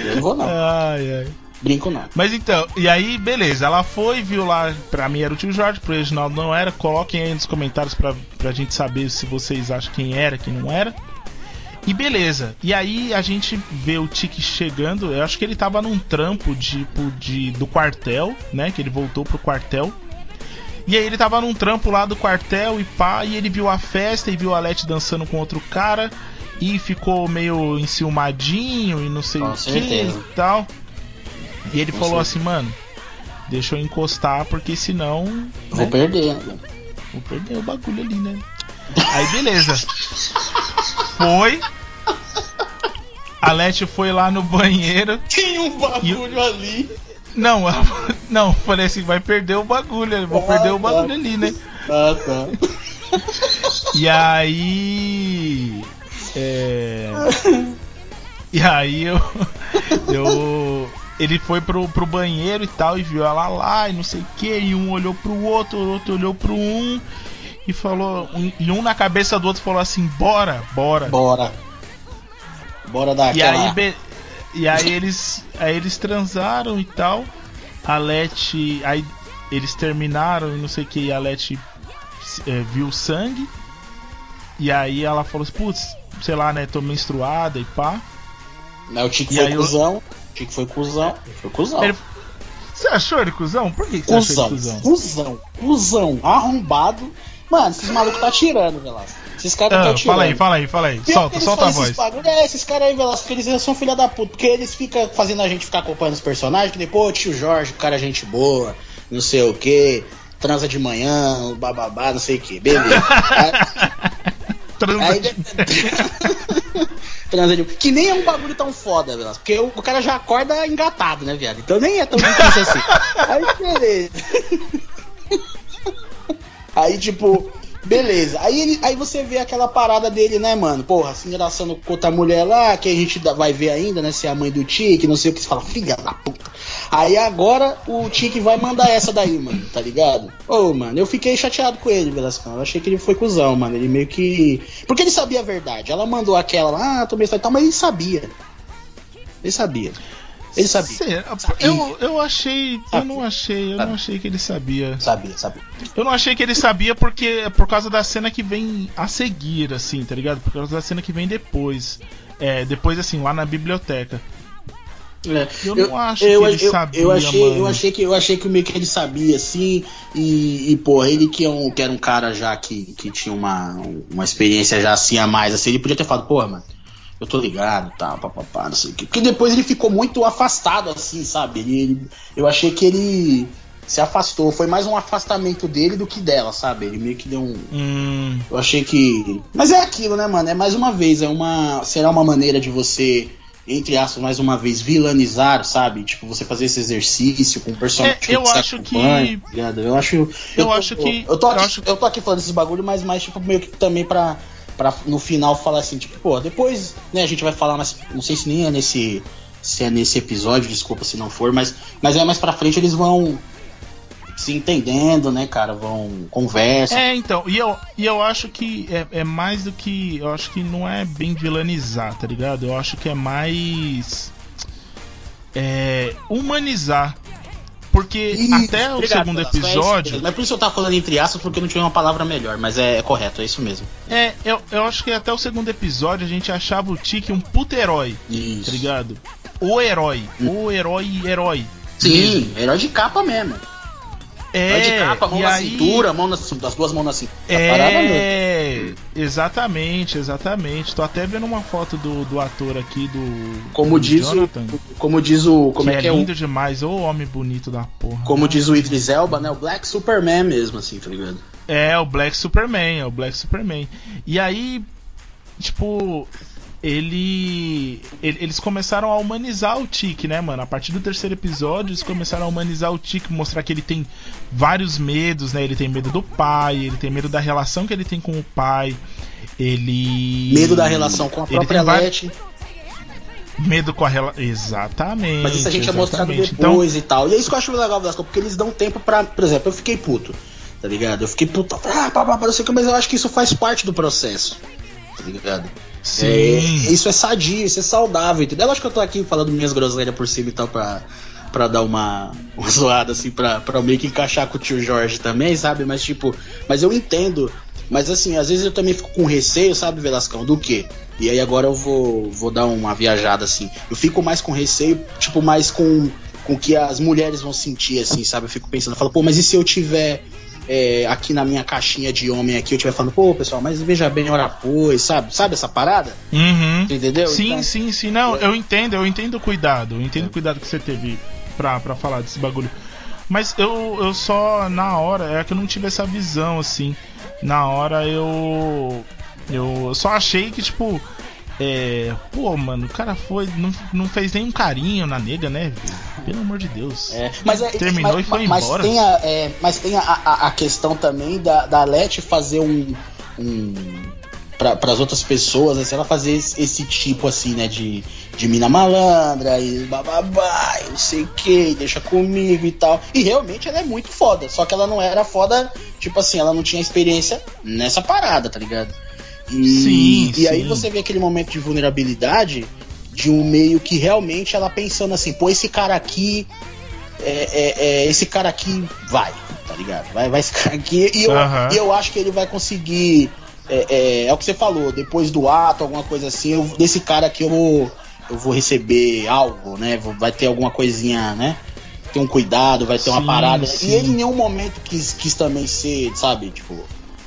Eu não vou não. Ai, ai. Brinco não. Mas então, e aí, beleza. Ela foi, viu lá. Pra mim era o tio Jorge, pro Reginaldo não era. Coloquem aí nos comentários pra, pra gente saber se vocês acham quem era, quem não era. E beleza. E aí a gente vê o Tiki chegando. Eu acho que ele tava num trampo tipo de do quartel, né? Que ele voltou pro quartel. E aí ele tava num trampo lá do quartel e pá, e ele viu a festa e viu a Leti dançando com outro cara e ficou meio enciumadinho e não sei com o que e tal. E ele falou assim, mano, deixa eu encostar porque senão. Vou né? perder, né? Vou perder o bagulho ali, né? Aí beleza. Foi. A Leti foi lá no banheiro. Tem um bagulho e... ali. Não, [laughs] não, falei assim, vai perder o bagulho, vou ah, perder o tá. bagulho ali, né? Ah, tá. E aí. É. [laughs] E aí eu. [laughs] Eu. Ele foi pro, pro banheiro e tal, e viu ela lá, e não sei o que, e um olhou pro outro, o outro olhou pro um, e falou. Um, e um na cabeça do outro falou assim: bora, bora. Bora. Bora dar e aí, be... e aí eles. Aí eles transaram e tal. A Leti. Aí eles terminaram e não sei o que, e a Leti é, viu sangue. E aí ela falou assim, putz, sei lá, né, tô menstruada e pá. Não, o Tico e foi cuzão. Eu... Tico foi cuzão. Foi cuzão. Ele... Você achou ele cuzão? Por que, que cuzão, você achou ele cuzão? Cuzão, cuzão, arrombado. Mano, esses malucos tá tirando, Velasco. Esses caras ah, tá tirando. Fala aí, fala aí, fala aí. solta, solta a voz. Bagulho, é, esses caras aí, Velasco, eles são filha da puta. Porque eles ficam fazendo a gente ficar acompanhando os personagens. Que depois, tio Jorge, o cara é gente boa, não sei o que. Transa de manhã, bababá, não sei o que. Beleza. [laughs] Transa. Aí, [laughs] Transa de... Que nem é um bagulho tão foda, Velasco. Porque o, o, cara já acorda engatado, né, viado? Então nem é tão difícil assim. Aí, beleza. [laughs] Aí, tipo, beleza. Aí, ele, aí você vê aquela parada dele, né, mano? Porra, se engraçando com outra mulher lá, que a gente vai ver ainda, né? Se é a mãe do Tique, não sei o que. Você fala, filha da puta. Aí agora o Tique vai mandar essa daí, mano, tá ligado? Ô, oh, mano, eu fiquei chateado com ele, Velascão. Eu achei que ele foi cuzão, mano. Ele meio que. Porque ele sabia a verdade. Ela mandou aquela lá, ah, tô meio tal, mas ele sabia. Ele sabia. Ele sabia. eu, eu achei. Sabia. Eu não achei. Eu sabia. não achei que ele sabia. Sabia, sabia. Eu não achei que ele sabia porque por causa da cena que vem a seguir, assim, tá ligado? Por causa da cena que vem depois. É, depois, assim, lá na biblioteca. É, eu, eu, não acho eu, que ele eu, sabia. Eu achei, mano. eu achei que eu achei que meio que ele sabia, assim, e, e pô, ele que, é um, que era um cara já que, que tinha uma, uma experiência já assim a mais, assim, ele podia ter falado, porra, mano, eu tô ligado, tá, papapá, não sei o que. Porque depois ele ficou muito afastado, assim, sabe? Ele, ele, eu achei que ele se afastou. Foi mais um afastamento dele do que dela, sabe? Ele meio que deu um. Hum. Eu achei que. Mas é aquilo, né, mano? É mais uma vez, é uma. Será uma maneira de você entre aspas, mais uma vez, vilanizar, sabe? Tipo, você fazer esse exercício com o personagem é, eu que acho que... Tá eu acho Eu, eu acho que. Eu tô, aqui, eu, acho... eu tô aqui falando esses bagulho, mas mais, tipo, meio que também pra para no final falar assim, tipo, pô, depois, né, a gente vai falar, mas não sei se nem é nesse se é nesse episódio, desculpa se não for, mas mas é mais para frente eles vão se entendendo, né, cara, vão conversa. É, então, e eu, e eu acho que é, é mais do que, eu acho que não é bem vilanizar, tá ligado? Eu acho que é mais é, humanizar porque isso, até o segundo episódio. É mas por isso eu tava falando entre aspas, porque não tinha uma palavra melhor, mas é, é, correto, é isso mesmo. É, eu, eu acho que até o segundo episódio a gente achava o Tiki um puto herói. Isso. Tá ligado? O herói. Hum. O herói herói. Sim, mesmo. herói de capa mesmo. É, de capa, mão na aí... cintura, mão nas, das duas mãos na cintura. É, exatamente, exatamente. Tô até vendo uma foto do, do ator aqui do. Como do diz Jonathan, o. Como diz o. Como que é, que é lindo demais, ô homem bonito da porra. Como diz o Idris Elba, né? O Black Superman mesmo, assim, tá ligado? É, o Black Superman, é o Black Superman. E aí, tipo, ele, ele, eles começaram a humanizar o Tic, né, mano? A partir do terceiro episódio, eles começaram a humanizar o Tic, mostrar que ele tem vários medos, né? Ele tem medo do pai, ele tem medo da relação que ele tem com o pai, ele. Medo da relação com a própria Letty. Medo com a relação. Exatamente. Mas isso a gente é mostrado depois então... e tal. E é isso que eu acho legal das porque eles dão tempo pra. Por exemplo, eu fiquei puto, tá ligado? Eu fiquei puto, ah, pá, pá, pá, não sei o que, mas eu acho que isso faz parte do processo, tá ligado? Sim. É, isso é sadio, isso é saudável, entendeu? Eu acho que eu tô aqui falando minhas groselhas por cima e tal pra, pra dar uma, uma [laughs] zoada assim, pra, pra meio que encaixar com o tio Jorge também, sabe? Mas tipo, mas eu entendo. Mas assim, às vezes eu também fico com receio, sabe, Velascão, do quê? E aí agora eu vou, vou dar uma viajada assim. Eu fico mais com receio, tipo, mais com com que as mulheres vão sentir, assim, sabe? Eu fico pensando, eu falo, pô, mas e se eu tiver é, aqui na minha caixinha de homem aqui, eu estiver falando, pô, pessoal, mas veja bem, hora pois, sabe? Sabe essa parada? Uhum. Entendeu? Sim, então, sim, sim. Não, é. eu entendo, eu entendo o cuidado. Eu entendo o cuidado que você teve pra, pra falar desse bagulho. Mas eu, eu só, na hora, é que eu não tive essa visão, assim. Na hora eu. Eu só achei que, tipo. É. Pô, mano, o cara foi. Não, não fez nenhum carinho na nega, né? Pelo amor de Deus. É, mas é, Terminou mas, e foi mas embora. Tem a, é, mas tem a, a, a questão também da, da Leti fazer um. um para as outras pessoas, assim, ela fazer esse, esse tipo assim, né, de, de mina malandra e bababá, e não sei o que, deixa comigo e tal. E realmente ela é muito foda, só que ela não era foda, tipo assim, ela não tinha experiência nessa parada, tá ligado? E, Sim, e aí sim. você vê aquele momento de vulnerabilidade de um meio que realmente ela pensando assim, pô, esse cara aqui é, é- é- esse cara aqui vai, tá ligado? Vai, vai esse [laughs] cara aqui. E eu, e eu acho que ele vai conseguir. É, é- é o que você falou, depois do ato, alguma coisa assim, eu- desse cara aqui eu vou, eu vou receber algo, né? Vai ter alguma coisinha, né? Ter um cuidado, vai ter uma Sim, parada. sim. E ele em nenhum momento quis, quis também ser, sabe, tipo.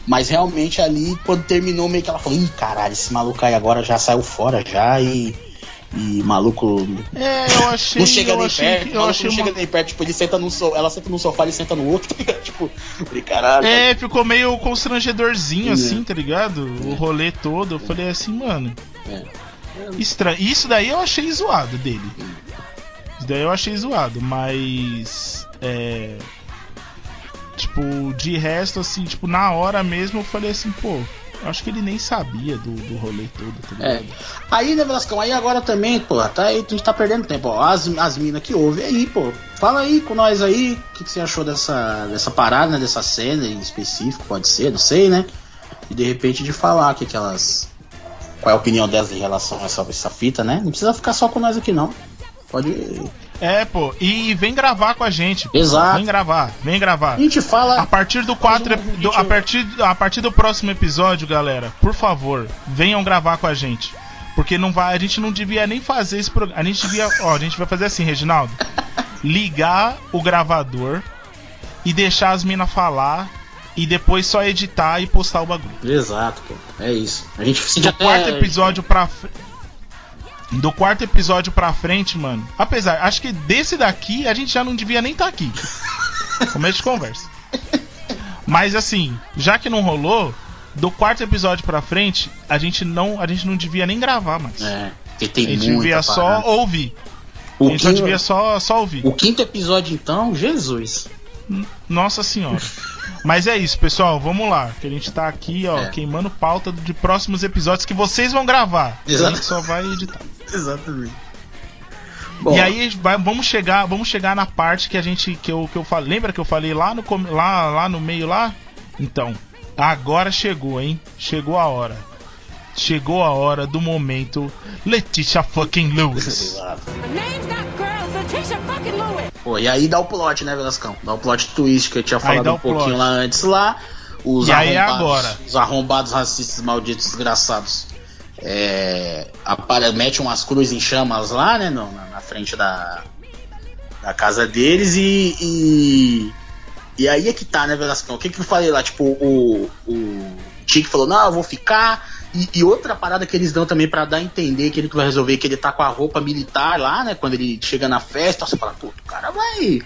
Mas realmente ali, quando terminou, meio que ela falou, ih, caralho, esse maluco aí agora já saiu fora já e. E maluco É, eu [laughs] achei. não chega nem achei, perto, eu achei não uma- chega nem perto, tipo, ele senta num so, ela senta num sofá, ele senta no outro, [laughs] tá ligado? tipo, falei, caralho. É, ficou meio constrangedorzinho É. assim, tá ligado? O rolê todo. Eu falei assim, mano. É. Estranho. Isso daí eu achei zoado dele. Isso daí eu achei zoado, mas. É. Tipo, de resto, assim, tipo, na hora mesmo eu falei assim, pô, acho que ele nem sabia do, do rolê todo, tá É. Aí, né, Velascão, aí agora também, pô, tá aí, a gente tá perdendo tempo, ó. As, as minas que ouvem aí, pô. Fala aí com nós aí, o que, que você achou dessa, dessa parada, né, dessa cena em específico, pode ser, não sei, né? E de repente de falar que, que elas. Qual é a opinião delas em relação a essa, essa fita, né? Não precisa ficar só com nós aqui, não. Pode. É, pô, e vem gravar com a gente. pô. Exato. Vem gravar, vem gravar. A gente A fala. partir do 4, Faz um do- a, partir, a partir do próximo episódio, galera, por favor, venham gravar com a gente. Porque não vai, a gente não devia nem fazer esse programa. A gente devia, ó, a gente vai fazer assim, Reginaldo. Ligar o gravador e deixar as minas falar e depois só editar e postar o bagulho. Exato, pô. É isso. A gente se Do quarto episódio pra do quarto episódio pra frente, mano. Apesar, acho que desse daqui a gente já não devia nem estar aqui. [laughs] Começo de conversa. Mas assim, já que não rolou, do quarto episódio pra frente, a gente não, a gente não devia nem gravar mais. É, porque a tem gente devia só parada. ouvir. O a gente só quinto- devia só, só ouvir. O quinto episódio, então, Jesus. Nossa senhora. Mas é isso, pessoal. Vamos lá. Que a gente tá aqui, ó, É. queimando pauta de próximos episódios que vocês vão gravar. A Exato. gente só vai editar. [laughs] Exatamente. E aí vai- vamos chegar, vamos chegar na parte que a gente que eu, que eu falei, lembra que eu falei lá no come- lá lá no meio lá? Então, agora chegou, hein? Chegou a hora. Chegou a hora do momento Letitia fucking Lewis. [laughs] Pô, e aí dá o plot, né, Velascão? Dá o plot twist que eu tinha falado um pouquinho plot. lá antes lá. Os E aí é arrombados, agora. Os arrombados racistas malditos desgraçados. É, apare- mete umas cruzes em chamas lá, né? no- na, na frente da, da casa deles e, e. e aí é que tá, né, Velascão? O que, que eu falei lá? Tipo, o, o falou, não, eu vou ficar. E, e outra parada que eles dão também pra dar a entender que ele que vai resolver que ele tá com a roupa militar lá, né? Quando ele chega na festa, você fala, puto, o cara vai.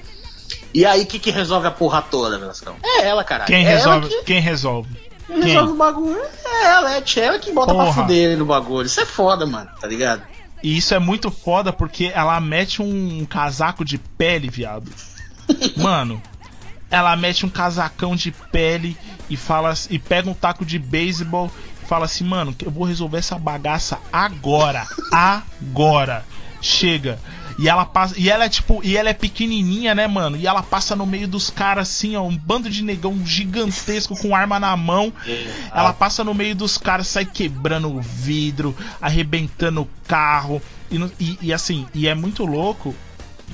E aí, o que, que resolve a porra toda, Velascão? É ela, caralho. Quem é resolve? Que Quem resolve? quem Quem? resolve o bagulho. É ela, é a ela que bota pra Porra. fuder no bagulho. Isso é foda, mano, tá ligado? E isso é muito foda porque ela mete um casaco de pele, viado. [laughs] Mano, ela mete um casacão de pele e fala e pega um taco de beisebol fala assim, mano, eu vou resolver essa bagaça agora, agora. Chega. E ela passa, e ela é tipo, e ela é pequenininha, né, mano? E ela passa no meio dos caras assim, ó, um bando de negão gigantesco com arma na mão. Ela passa no meio dos caras, sai quebrando o vidro, arrebentando o carro. E, e- e assim, e é muito louco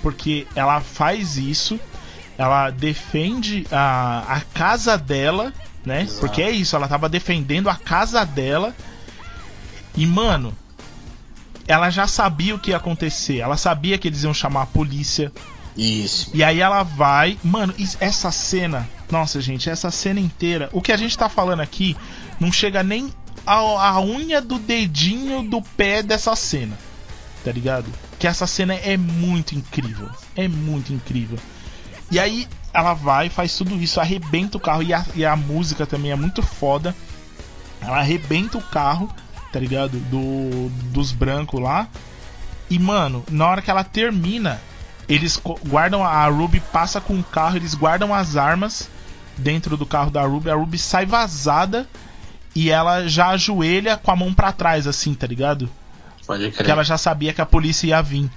porque ela faz isso, ela defende a, a casa dela, né? Exato. Porque é isso, ela tava defendendo a casa dela. E, mano, ela já sabia o que ia acontecer. Ela sabia que eles iam chamar a polícia. Isso. E aí ela vai. Mano, essa cena. Nossa, gente, essa cena inteira. O que a gente tá falando aqui não chega nem a, a unha do dedinho do pé dessa cena. Tá ligado? Que essa cena é muito incrível. É muito incrível. E aí ela vai, faz tudo isso, arrebenta o carro. E a, e a música também é muito foda. Ela arrebenta o carro. tá ligado? Do, dos brancos lá. E, mano, na hora que ela termina, eles guardam. A Ruby passa com o carro, eles guardam as armas dentro do carro da Ruby. A Ruby sai vazada e ela já ajoelha com a mão para trás, assim, tá ligado? Pode crer. Porque ela já sabia que a polícia ia vir.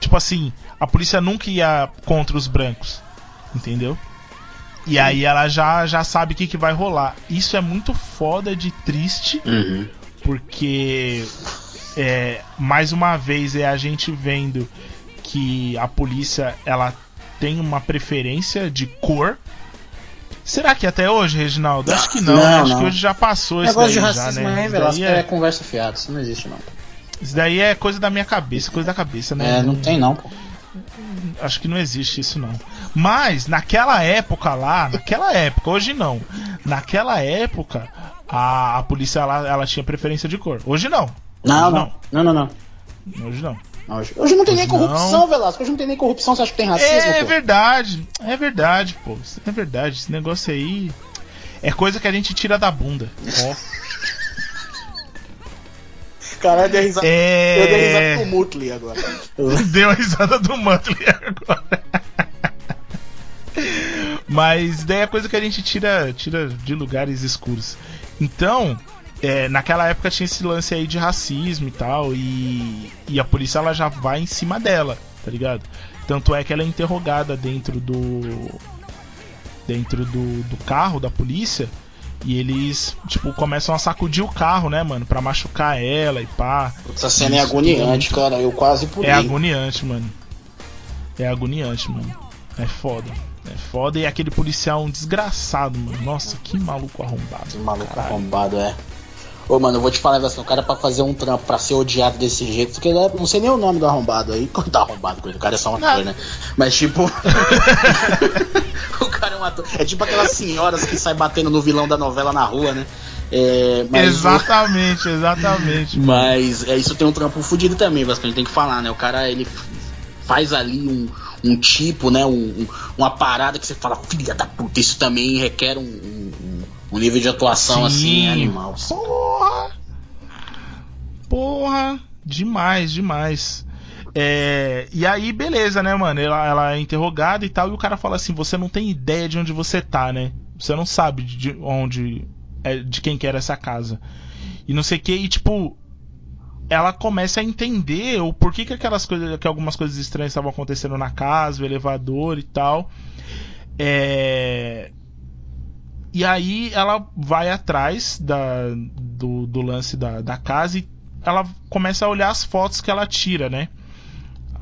Tipo assim, a polícia nunca ia contra os brancos. Entendeu? E aí ela já, já sabe o que, que vai rolar. Isso é muito foda de triste, Uhum. porque é, mais uma vez é a gente vendo que a polícia ela tem uma preferência de cor. Será que até hoje, Reginaldo? Acho que não, Não, né? Acho não. que hoje já passou isso Negócio daí de já, racismo né? é daí é... é, conversa fiada, isso não existe não. isso daí é coisa da minha cabeça, coisa da cabeça, né? É, não tem não, pô. Acho que não existe isso não. Mas naquela época lá, naquela época, hoje não. Naquela época, a, a polícia ela, ela tinha preferência de cor. Hoje não. Não, Hoje não. Não, não, não. Hoje não. Não, Hoje, hoje não tem nem Hoje corrupção, não. Velasco. Hoje não tem nem corrupção, você acha que tem racismo, É pô? verdade, é verdade, pô. É verdade. Esse negócio aí é coisa que a gente tira da bunda. Ó. [laughs] Caralho, eu dei risada. É... Eu dei risada pro Mutli agora. [laughs] Deu a risada do Muttley agora. Mas daí é coisa que a gente tira, tira de lugares escuros. Então, é, naquela época tinha esse lance aí de racismo e tal, e, e a polícia ela já vai em cima dela, tá ligado? Tanto é que ela é interrogada dentro do. dentro do, do carro da polícia. E eles, tipo, começam a sacudir o carro, né, mano? Pra machucar ela e pá. Essa cena é agoniante, cara. Eu quase pulei. É agoniante, mano. É agoniante, mano. É foda. É foda. E aquele policial um desgraçado, mano. Nossa, que maluco arrombado. Esse maluco Caralho. arrombado, é. Ô, mano, eu vou te falar, assim, o cara pra fazer um trampo, pra ser odiado desse jeito, porque ele é- não sei nem o nome do arrombado aí. [laughs] Tá arrombado com ele, o cara é só um ator, né? Mas tipo. [laughs] o cara é um ator. É tipo aquelas senhoras que saem batendo no vilão da novela na rua, né? É, mas Exatamente, exatamente. [laughs] Mas é, isso tem um trampo fudido também, Vasco, a gente tem que falar, né? O cara, ele faz ali um, um tipo, né? Um, um- uma parada que você fala, filha da puta, isso também requer um, um- um nível de atuação Sim. assim, animal. Porra! Porra! Demais, demais. É, e aí, beleza, né, mano? Ela, ela é interrogada e tal, e o cara fala assim: você não tem ideia de onde você tá, né? Você não sabe de onde. é, de quem que era essa casa. E não sei o que, e tipo. Ela começa a entender o porquê que aquelas coisas. que algumas coisas estranhas estavam acontecendo na casa, o elevador e tal. É. E aí ela vai atrás da, do, do lance da, da casa e ela começa a olhar as fotos que ela tira, né?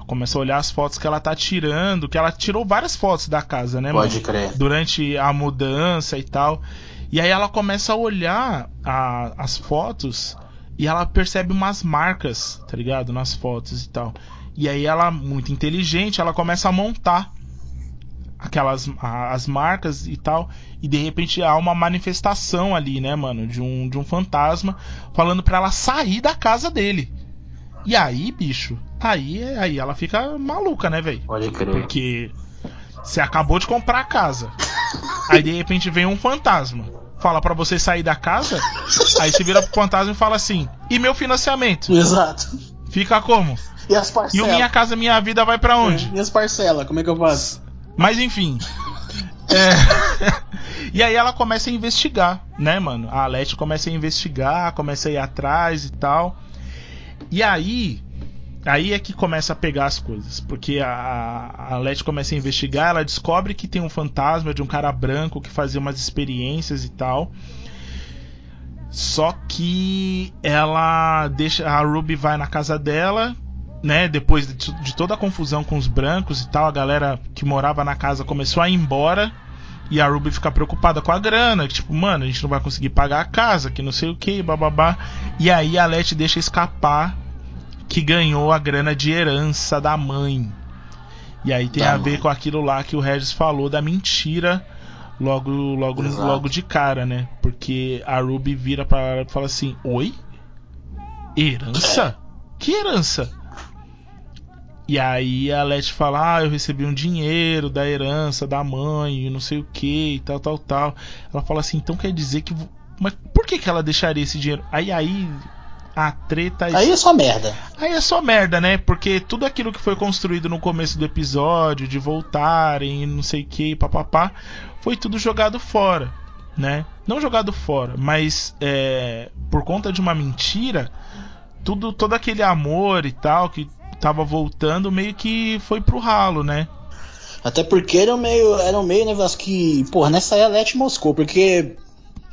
Começa a olhar as fotos que ela tá tirando, que ela tirou várias fotos da casa, né, Pode crer. Durante a mudança e tal. E aí ela começa a olhar a- as fotos e ela percebe umas marcas, tá ligado? Nas fotos e tal. E aí ela, muito inteligente, ela começa a montar aquelas a- as marcas e tal e de repente há uma manifestação ali né mano de um de um fantasma falando pra ela sair da casa dele e aí bicho aí aí ela fica maluca né velho Pode crer. porque você acabou de comprar a casa aí de repente vem um fantasma fala pra você sair da casa aí você vira pro fantasma e fala assim e meu financiamento Exato. fica como E as e o parcelas? minha casa minha vida vai pra onde E as parcelas, como é que eu faço? Mas enfim. É... [laughs] e aí ela começa a investigar, né, mano? A Alete começa a investigar, começa a ir atrás e tal. E aí. Aí é que começa a pegar as coisas. Porque a, a Alete começa a investigar, ela descobre que tem um fantasma de um cara branco que fazia umas experiências e tal. Só que ela deixa. A Ruby vai na casa dela, né? Depois de, de toda a confusão com os brancos e tal, a galera que morava na casa começou a ir embora. E a Ruby fica preocupada com a grana, que, tipo, mano, a gente não vai conseguir pagar a casa, que não sei o que, bababá. E aí a Letty deixa escapar que ganhou a grana de herança da mãe. E aí tem a ver mãe. com aquilo lá que o Regis falou da mentira logo logo Exato. logo de cara, né? Porque a Ruby vira pra ela e fala assim: "Oi? Herança? Que herança?" E aí a Letty fala: "Ah, eu recebi um dinheiro da herança da mãe, e não sei o que, e tal, tal, tal". Ela fala assim: "Então quer dizer que mas por que que ela deixaria esse dinheiro?" Aí aí a treta. Aí é só merda. Aí é só merda, né? Porque tudo aquilo que foi construído no começo do episódio, de voltarem, não sei o que, papapá, foi tudo jogado fora, né? Não jogado fora, mas é, por conta de uma mentira, tudo, todo aquele amor e tal que tava voltando meio que foi pro ralo, né? Até porque era meio, era um meio negócio que, porra, nessa aí a Let moscou, porque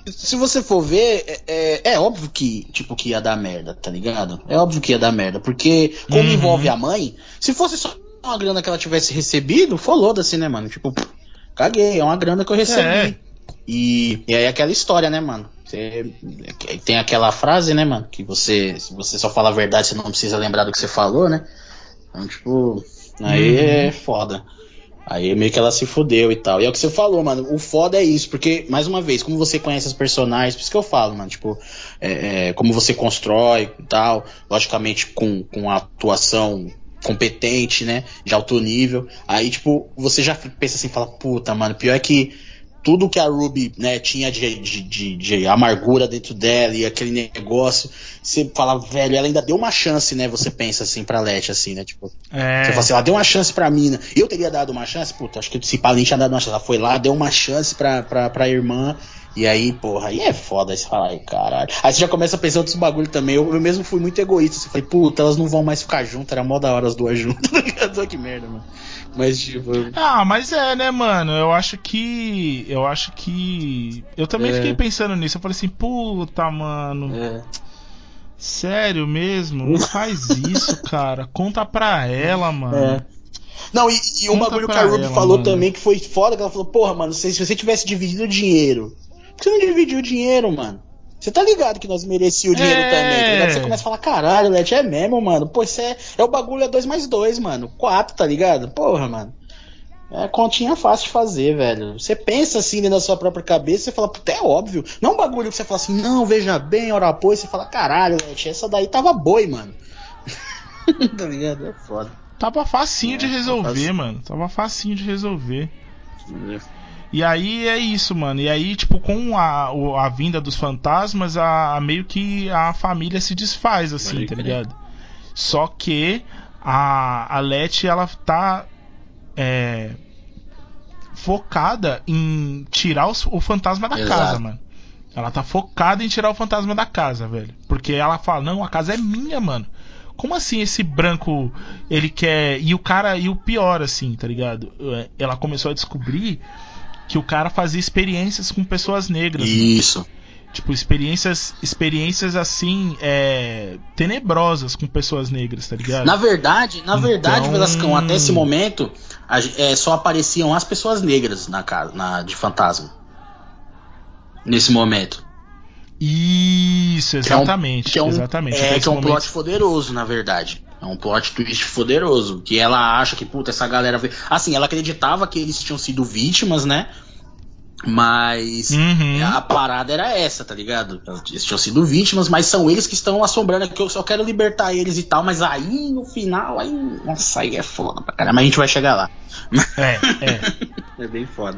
se você for ver, é, é, é, óbvio que, tipo, que ia dar merda, tá ligado? É óbvio que ia dar merda, porque como Uhum. envolve a mãe, se fosse só uma grana que ela tivesse recebido, foda-se, né, mano? Tipo, caguei, é uma grana que eu recebi. É. E, e aí aquela história, né, mano? Você, tem aquela frase, né, mano? Que você, se você só fala a verdade, você não precisa lembrar do que você falou, né? Então, tipo, aí Uhum. é foda. Aí meio que ela se fudeu e tal. E é o que você falou, mano. O foda é isso, porque, mais uma vez, como você conhece os personagens, por isso que eu falo, mano, tipo, é, é, como você constrói e tal, logicamente com, com a atuação competente, né? De alto nível. Aí, tipo, você já pensa assim, fala, puta, mano, pior é que tudo que a Ruby, né, tinha de, de, de, de amargura dentro dela e aquele negócio, você fala, velho, ela ainda deu uma chance, né? Você pensa assim pra Let, assim, né? Tipo, É. você fala assim, ela deu uma chance pra mina. Eu teria dado uma chance, puta, acho que se Palin tinha dado uma chance. Ela foi lá, deu uma chance pra, pra, pra irmã. E aí, porra, aí é foda você fala, ai, caralho. Aí você já começa a pensar outros bagulho também. Eu, eu mesmo fui muito egoísta. Você falei, puta, elas não vão mais ficar juntas. Era mó da hora as duas juntas. [laughs] que merda, mano. Mas, tipo. Ah, mas é, né, mano? Eu acho que. Eu acho que. Eu também É. fiquei pensando nisso. Eu falei assim, puta, mano. É. Sério mesmo? Não [laughs] faz isso, cara. Conta pra ela, mano. É. Não, e, e um bagulho que a Ruby ela, falou mano. também que foi foda, que ela falou, porra, mano, se, se você tivesse dividido o dinheiro, por que você não dividiu o dinheiro, mano? Você tá ligado que nós merecíamos o dinheiro É. também, tá ligado? Você começa a falar, caralho, Let, é mesmo, mano. Pô, isso é, é o bagulho é 2 mais 2, mano. 4, tá ligado? Porra, mano. É continha fácil de fazer, velho. Você pensa assim dentro da sua própria cabeça, você fala, puta, é óbvio. Não é um bagulho que você fala assim, não, veja bem, hora apoio, você fala, caralho, Let, essa daí tava boi, mano. [laughs] tá ligado? É foda. Tava facinho É, de tava resolver, facinho. mano. Tava facinho de resolver. E aí é isso, mano. E aí, tipo, com a, a vinda dos fantasmas, a, a- meio que a família se desfaz, assim, Pode tá crer. ligado? Só que a, a Letty, ela tá é, focada em tirar os- o fantasma da Exato. casa, mano. Ela tá focada em tirar o fantasma da casa, velho. Porque ela fala, não, a casa é minha, mano. Como assim esse branco ele quer. E o cara. E o pior, assim, tá ligado? É, Ela começou a descobrir que o cara fazia experiências com pessoas negras. mano. Isso. Tipo, experiências. Experiências assim. É, tenebrosas com pessoas negras, tá ligado? Na verdade, na verdade, Então- Velascão, até esse momento, a é, só apareciam as pessoas negras na casa, na, de fantasma. Nesse momento. Isso, Que é um- exatamente. Que é um, exatamente. É, que é um momento- plot poderoso, na verdade. É um plot twist poderoso. Que ela acha que, puta, essa galera. Assim, ela acreditava que eles tinham sido vítimas, né? Mas. Uhum. A parada era essa, tá ligado? Eles tinham sido vítimas, mas são eles que estão assombrando aqui. Eu só quero libertar eles e tal. Mas aí, no final, aí. Nossa, aí é foda pra caramba. Mas a gente vai chegar lá. É, é. [laughs] É bem foda.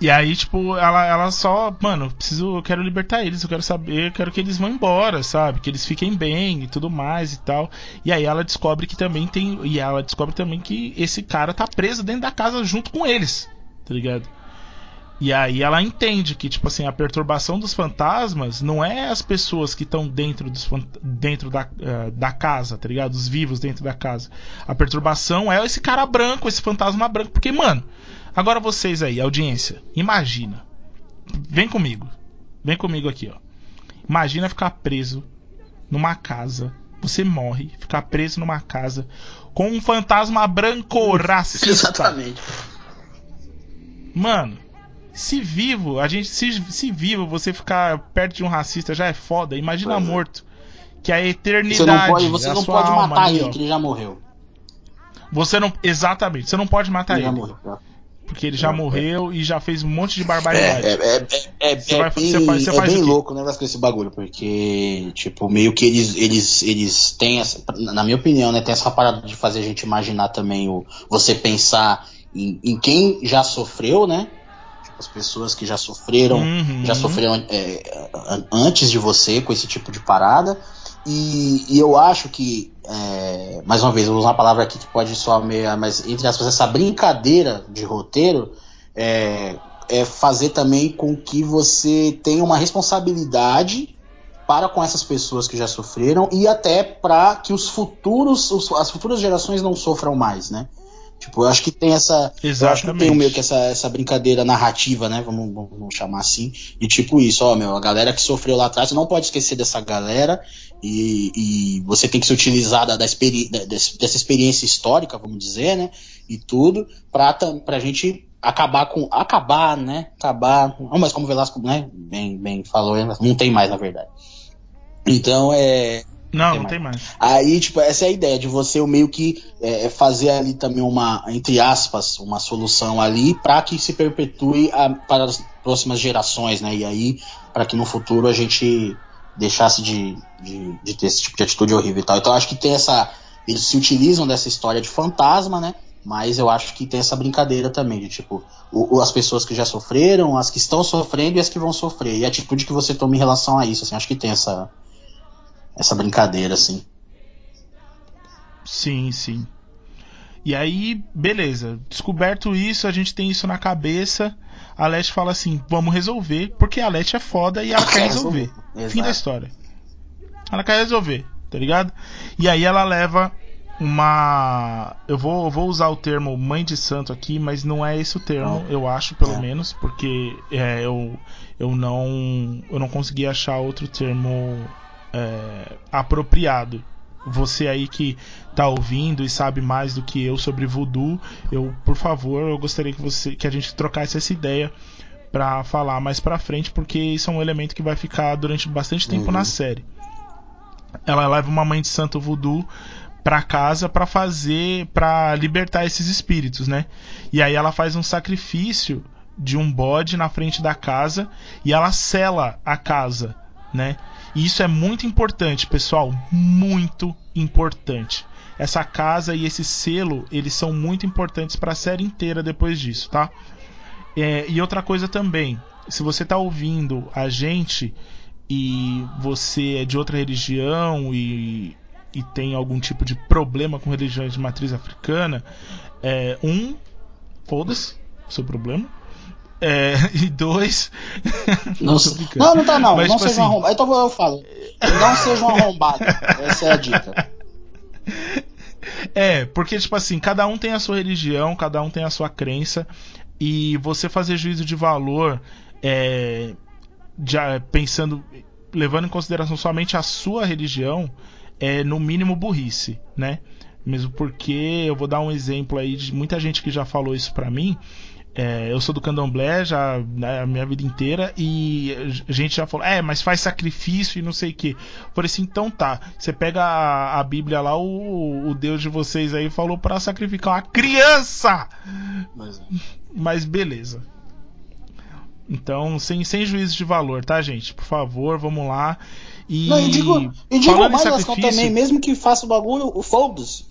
E aí, tipo, ela, ela só, mano, eu preciso, eu quero libertar eles, eu quero saber, eu quero que eles vão embora, sabe? Que eles fiquem bem e tudo mais e tal. E aí ela descobre que também tem. E ela descobre também que esse cara tá preso dentro da casa junto com eles, tá ligado? E aí ela entende que, tipo assim, a perturbação dos fantasmas não é as pessoas que estão dentro, dos, dentro da, eh, da casa, tá ligado? Os vivos dentro da casa. A perturbação é esse cara branco, esse fantasma branco. Porque, mano, agora vocês aí, audiência, imagina. Vem comigo. Vem comigo aqui, ó. Imagina ficar preso numa casa. Você morre, ficar preso numa casa com um fantasma branco [laughs] racista. Exatamente. Mano, se vivo, a gente se, se vivo você ficar perto de um racista já é foda. Imagina Pois é. morto. Que a eternidade. Você não pode, você é não pode matar ali, ele, ó. que ele já morreu. Você não, exatamente. Você não pode matar Ele ele, já morreu. já. Porque ele já É, morreu e já fez um monte de É, barbaridade. é, é, é, é, Você é vai- bem, você faz- você é faz bem louco o negócio com esse bagulho, porque, tipo, meio que eles, eles, eles têm essa, na minha opinião, né, tem essa parada de fazer a gente imaginar também o, você pensar em, em quem já sofreu, né, tipo, as pessoas que já sofreram, Uhum. já sofreram é, an- antes de você com esse tipo de parada, E, e eu acho que, é, mais uma vez, eu vou usar uma palavra aqui que pode soar meio, mas entre aspas, essa brincadeira de roteiro é, é fazer também com que você tenha uma responsabilidade para com essas pessoas que já sofreram e até para que os futuros, os, as futuras gerações não sofram mais, né? Tipo, eu acho que tem essa. Exatamente. Eu acho que tem meio que essa, essa brincadeira narrativa, né? Vamos, vamos chamar assim. E tipo isso, ó, meu, a galera que sofreu lá atrás, você não pode esquecer dessa galera. E, e você tem que se utilizar da, da experi dessa experiência histórica, vamos dizer, né? E tudo, pra, pra gente acabar com. Acabar, né? Acabar. Não, mas como o Velasco, né? Bem, bem falou, não tem mais, na verdade. Então é. Não, não tem mais. Aí, tipo, essa é a ideia de você meio que é, fazer ali também uma, entre aspas, uma solução ali para que se perpetue a, para as próximas gerações, né? E aí, para que no futuro a gente deixasse de, de, de, ter esse tipo de atitude horrível e tal. Então, acho que tem essa. Eles se utilizam dessa história de fantasma, né? Mas eu acho que tem essa brincadeira também, de tipo, o, as pessoas que já sofreram, as que estão sofrendo e as que vão sofrer. E a atitude que você toma em relação a isso, assim, acho que tem essa essa brincadeira, assim. Sim, sim. E aí, beleza. Descoberto isso, a gente tem isso na cabeça. A Leti fala assim: vamos resolver, porque a Leti é foda e ela quer resolver. Fim da história. Ela quer resolver, tá ligado? E aí ela leva uma. Eu vou, eu vou usar o termo mãe de santo aqui, mas não é esse o termo, eu acho, pelo é. menos, porque é, eu, eu não eu não consegui achar outro termo é, apropriado. Você aí que tá ouvindo e sabe mais do que eu sobre voodoo, eu, por favor, eu gostaria que você que a gente trocasse essa ideia para falar mais para frente, porque isso é um elemento que vai ficar durante bastante tempo uhum. na série. Ela leva uma mãe de santo voodoo para casa para fazer para libertar esses espíritos, né? E aí ela faz um sacrifício de um bode na frente da casa e ela sela a casa, né? E isso é muito importante, pessoal, muito importante. Essa casa e esse selo, eles são muito importantes para a série inteira depois disso, tá? É, e outra coisa também, se você está ouvindo a gente e você é de outra religião e, e tem algum tipo de problema com religiões de matriz africana, é, um, foda-se, seu problema. É, [laughs] e dois. não, não, não tá não. Mas, não tipo seja assim... um arrombado. Então eu falo. Não seja um arrombado. Essa é a dica. É, porque, tipo assim, cada um tem a sua religião, cada um tem a sua crença. E você fazer juízo de valor é, já pensando, levando em consideração somente a sua religião, é no mínimo burrice, né? Mesmo porque eu vou dar um exemplo aí de muita gente que já falou isso pra mim é, eu sou do candomblé já né, a minha vida inteira e a gente já falou, é, mas faz sacrifício e não sei o que. Falei assim, então tá. Você pega a, a Bíblia lá, o, o, Deus de vocês aí falou para sacrificar uma criança! Mas, mas beleza. Então, sem, sem juízo de valor, tá, gente? Por favor, vamos lá. E, não, e digo, e digo mais, sacrifício... também, mesmo que faça o bagulho, o foda-se.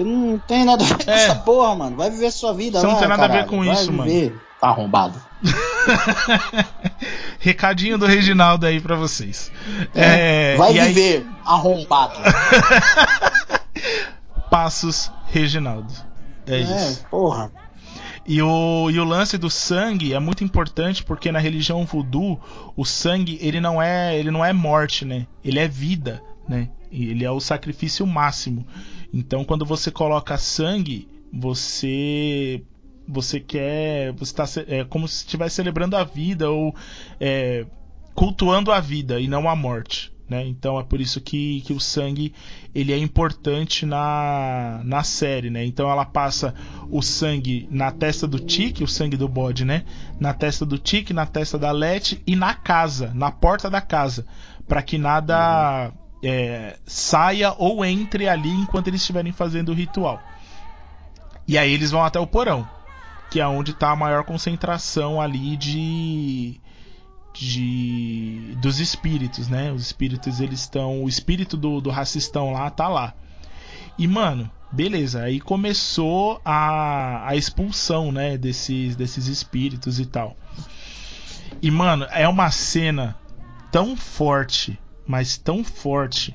Você não tem nada a ver com é. essa porra, mano. Vai viver sua vida Você lá, não tem nada caralho. a ver com Vai isso, viver. mano. Tá arrombado. [laughs] Recadinho do Reginaldo aí pra vocês. É, é, vai viver aí... arrombado. [laughs] Passos Reginaldo. É, é isso. porra. E o, e o lance do sangue é muito importante porque na religião voodoo o sangue ele não é ele não é morte, né? Ele é vida, né? Ele é o sacrifício máximo. Então, quando você coloca sangue, você você quer, você está é como se estivesse celebrando a vida ou é, cultuando a vida e não a morte. Né? Então é por isso que, que o sangue ele é importante na, na série, né? Então ela passa o sangue na testa do Tique, o sangue do bode, né? Na testa do Tique, na testa da Lete e na casa, na porta da casa, para que nada é, saia ou entre ali enquanto eles estiverem fazendo o ritual. E aí eles vão até o porão, que é onde está a maior concentração ali de de dos espíritos, né? Os espíritos eles estão, o espírito do, do racistão lá tá lá. E mano, beleza, aí começou a, a expulsão, né, desses desses espíritos e tal. E mano, é uma cena tão forte mas tão forte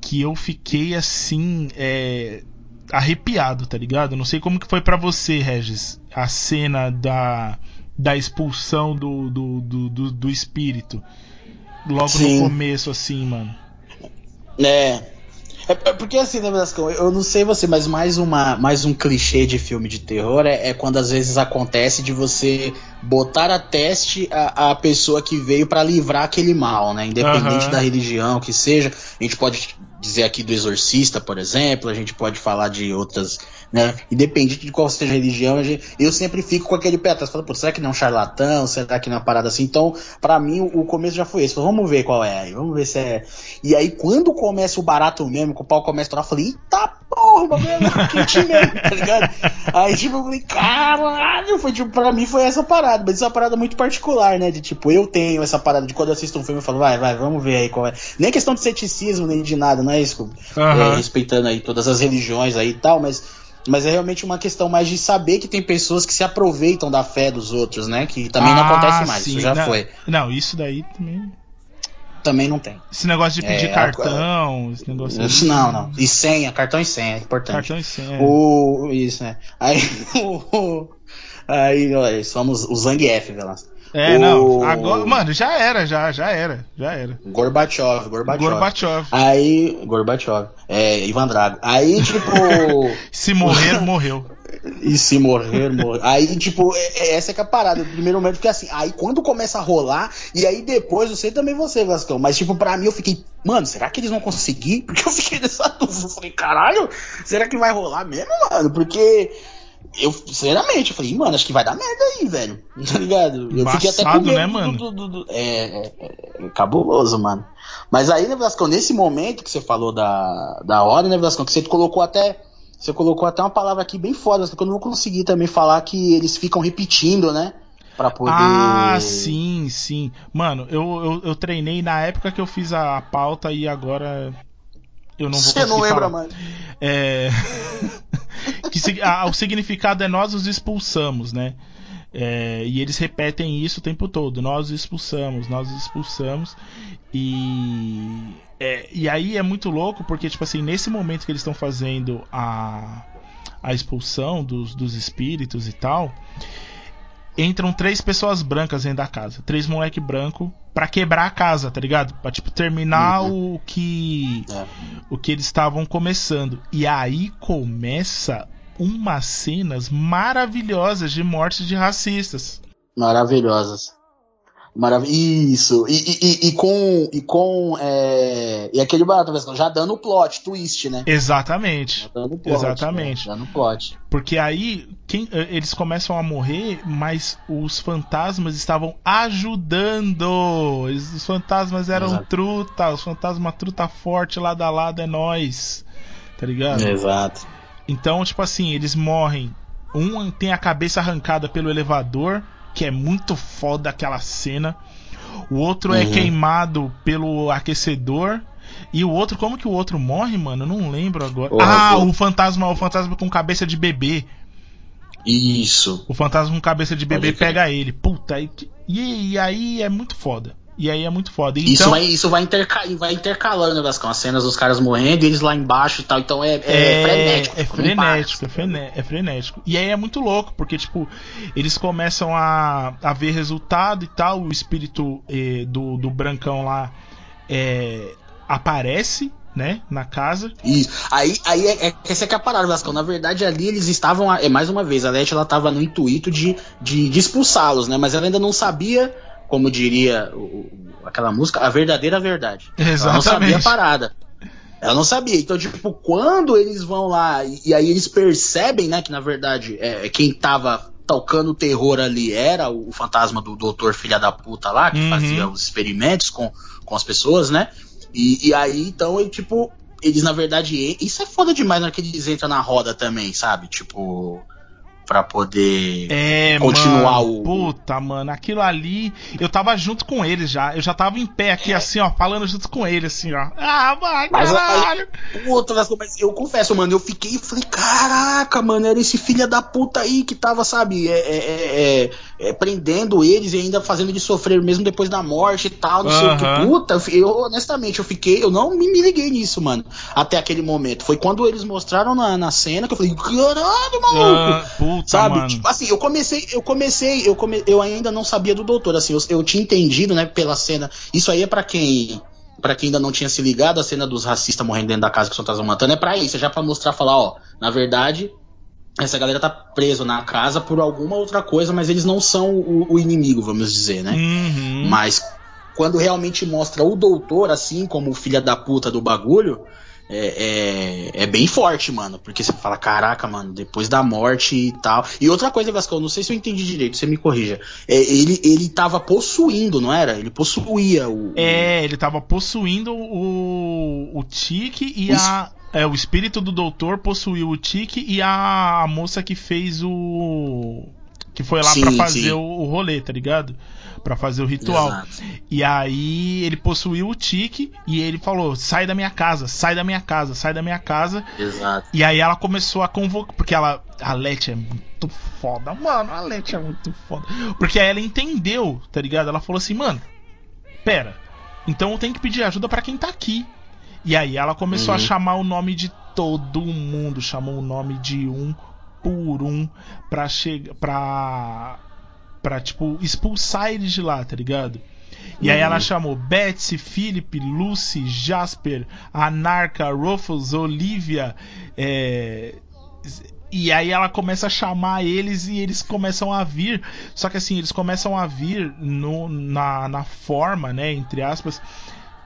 que eu fiquei assim, é, arrepiado, tá ligado? Não sei como que foi para você, Regis, a cena da, da expulsão do, do, do, do, do espírito. Logo Sim. no começo, assim, mano. É. É é porque assim, né, Velascão, eu não sei você, mas mais, uma, mais um clichê de filme de terror é, é quando às vezes acontece de você botar a teste a, a pessoa que veio pra livrar aquele mal, né? Independente Aham. da religião que seja. A gente pode dizer aqui do exorcista, por exemplo, a gente pode falar de outras, né? Independente de qual seja a religião, eu sempre fico com aquele pé atrás, falando, pô, será que não é um charlatão? Será que não é uma parada assim? Então, pra mim, o, começo já foi esse. Falei, vamos ver qual é aí, vamos ver se é. E aí, quando começa o barato mesmo, que o pau começa a estourar, eu falei, eita porra, o bagulho é quente mesmo, tá ligado? Aí, tipo, eu falei, caralho, foi, tipo, pra mim foi essa parada, mas isso é uma parada muito particular, né? De tipo, eu tenho essa parada de quando eu assisto um filme, eu falo, vai, vai, vamos ver aí qual é. Nem questão de ceticismo, nem de nada, não é isso? Aham. É, respeitando aí todas as religiões aí e tal, mas. Mas é realmente uma questão mais de saber que tem pessoas que se aproveitam da fé dos outros, né? Que também não Ah, acontece mais, sim, isso já não, foi. Não, isso daí também. Também não tem. Esse negócio de pedir É, cartão, esse negócio. Isso não, não. E senha, cartão e senha, é importante. Cartão e senha. O, isso, né? Aí, [laughs] o, aí, olha, somos o Zangief, Velasco. É, o- não. Agora, mano, já era, já, já era, já era. Gorbachev, Gorbachev. Gorbachev. Aí, Gorbachev. É, Ivan Drago. Aí, tipo. [laughs] Se morrer, [laughs] morreu. E se morrer, morrer. Aí, tipo, é- é- essa é que é a parada. Primeiro momento, porque assim, aí quando começa a rolar, e aí depois, eu sei também você, Vascão, mas tipo, pra mim eu fiquei, mano, será que eles vão conseguir? [laughs] Porque eu fiquei nessa dúvida. Eu falei, caralho, será que vai rolar mesmo, mano? Porque. Eu, sinceramente, eu falei, mano, acho que vai dar merda aí, velho. [laughs] Tá ligado? Eu fiquei até com Embaçado, medo né, mano? do- do- do- é, é, é, é cabuloso, mano. Mas aí, né, Vascão, nesse momento que você falou da, da hora, né, Vascão, que você colocou até. Você colocou até uma palavra aqui bem foda, que eu não vou conseguir também falar que eles ficam repetindo, né? Pra poder. Ah, sim, sim. Mano, eu, eu, eu treinei na época que eu fiz a pauta e agora eu não vou Você não lembra falar. mais. É... [laughs] que sig- ah, o significado é nós os expulsamos, né? É, e eles repetem isso o tempo todo. Nós os expulsamos, nós os expulsamos. E, é, e aí é muito louco porque, tipo assim, nesse momento que eles estão fazendo a, a expulsão dos, dos espíritos e tal, entram três pessoas brancas dentro da casa. Três moleque branco pra quebrar a casa, tá ligado? Pra, tipo, terminar o que É. o que eles estavam começando. E aí começa umas cenas maravilhosas de mortes de racistas. Maravilhosas. Marav Isso. E, e, e- e com. E com. É... E aquele barato, Vascão, já dando o plot, twist, né? Exatamente. Já dando plot. Exatamente. Né? Dando plot. Porque aí quem, eh, eles começam a morrer, mas os fantasmas estavam ajudando. Os fantasmas eram Exato. truta, os fantasmas truta forte lado a lado é nós. Tá ligado? Exato. Então, tipo assim, eles morrem. Um tem a cabeça arrancada pelo elevador, que é muito foda aquela cena. O outro é Uhum. queimado pelo aquecedor. E o outro, como que o outro morre, mano? Eu não lembro agora. Ah, o fantasma, o fantasma com cabeça de bebê. Isso. O fantasma com cabeça de bebê pega ele. Puta, e, e aí é muito foda. E aí é muito foda. Então, Isso, vai, isso vai, interca vai intercalando, né, Vascão? As cenas dos caras morrendo e eles lá embaixo e tal. Então é, é, frenético. É não para, frenético, é, é frenético. E aí é muito louco, porque, tipo, eles começam a, a ver resultado e tal. O espírito eh, do, do Brancão lá eh, aparece, né, na casa. Isso. Aí, aí é, é, essa é que é a parada, Vascão. Na verdade, ali eles estavam. É, mais uma vez, a Leti ela tava no intuito de, de, de expulsá-los, né? Mas ela ainda não sabia, como diria o- o- aquela música, a verdadeira verdade. Ela não sabia a Exatamente. parada. Ela não sabia. Então, tipo, quando eles vão lá e, e aí eles percebem, né, que na verdade é, quem tava tocando o terror ali era o, fantasma do doutor filha da puta lá, que Uhum. fazia os experimentos com, com as pessoas, né? E, e aí, então, ele, tipo, eles na verdade. Isso é foda demais na hora que eles entram na roda também, sabe? Tipo. Pra poder É, continuar mano. o. Puta, mano, aquilo ali. Eu tava junto com eles já. Eu já tava em pé aqui, assim, ó, falando junto com ele, assim, ó. Ah, vai, Mas, caralho. Puta, mas- mas eu confesso, mano, eu fiquei e falei, caraca, mano, era esse filho da puta aí que tava, sabe, é, é, é, prendendo eles e ainda fazendo eles sofrer mesmo depois da morte e tal, não sei o que. Puta, eu honestamente, eu fiquei, eu não me, me liguei nisso, mano, até aquele momento. Foi quando eles mostraram na, na cena que eu falei, caralho, maluco. Ah, puta, Sabe? mano. Tipo assim, eu comecei, eu comecei, eu, come, eu ainda não sabia do doutor, assim, eu, eu tinha entendido, né, pela cena. Isso aí é pra quem. Pra quem ainda não tinha se ligado, a cena dos racistas morrendo dentro da casa que o fantasma matando é pra isso, é já pra mostrar, falar, ó, na verdade, essa galera tá preso na casa por alguma outra coisa, mas eles não são o, o inimigo, vamos dizer, né? Uhum. Mas quando realmente mostra o doutor, assim, como o filho da puta do bagulho, é, é, é bem forte, mano. Porque você fala, caraca, mano, depois da morte e tal. E outra coisa, Vascão, não sei se eu entendi direito, você me corrija. É, ele, ele tava possuindo, não era? Ele possuía o. É, ele tava possuindo o, o Tique e a. É, o espírito do doutor possuiu o Tique e a moça que fez o. Que foi lá pra fazer sim. o, rolê, tá ligado? Pra fazer o ritual. Exato. E aí ele possuiu o Tique e ele falou: sai da minha casa, sai da minha casa, sai da minha casa. Exato. E aí ela começou a convocar. Porque ela. A Leti é muito foda, mano. A Leti é muito foda. Porque aí ela entendeu, tá ligado? Ela falou assim, mano, pera. Então eu tenho que pedir ajuda pra quem tá aqui. E aí ela começou Uhum. a chamar o nome de todo mundo. Chamou o nome de um por um pra chegar. pra. pra, tipo, expulsar eles de lá, tá ligado? E aí Uhum. ela chamou Betsy, Philip, Lucy, Jasper, Anarca, Ruffles, Olivia, é, e aí ela começa a chamar eles e eles começam a vir. Só que assim, eles começam a vir no, na, na forma, né, entre aspas,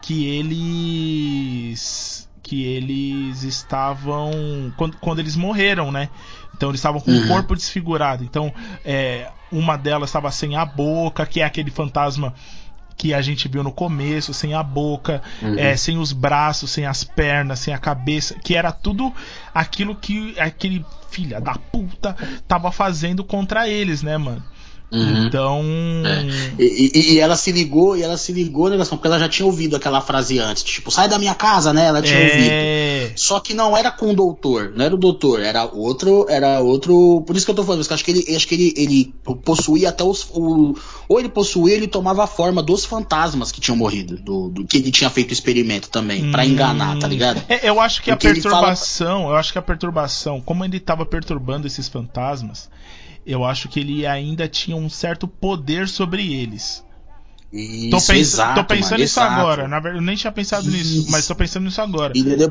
que eles. que eles estavam. Quando, quando eles morreram, né? Então eles estavam com o Uhum. corpo desfigurado. Então, é, uma delas estava sem a boca, que é aquele fantasma que a gente viu no começo, sem a boca, Uhum. é, sem os braços, sem as pernas, sem a cabeça, que era tudo aquilo que aquele filha da puta tava fazendo contra eles, né, mano? Uhum. Então. E, e- e ela se ligou, e ela se ligou, né? Porque ela já tinha ouvido aquela frase antes, tipo, sai da minha casa, né? Ela tinha ouvido. É. Só que não era com o doutor, não era o doutor, era outro, era outro. Por isso que eu tô falando, isso, que eu acho que ele, acho que ele, ele possuía até os. o- ou ele possuía, ele tomava a forma dos fantasmas que tinham morrido, do, do que ele tinha feito o experimento também, pra Hum. enganar, tá ligado? É, eu acho que Porque a ele fala- perturbação, eu acho que a perturbação, como ele tava perturbando esses fantasmas, eu acho que ele ainda tinha um certo poder sobre eles. Isso, Tô, pens- exato, tô pensando mano, nisso exato. agora. Na verdade, eu nem tinha pensado nisso, Isso. mas tô pensando nisso agora. Entendeu?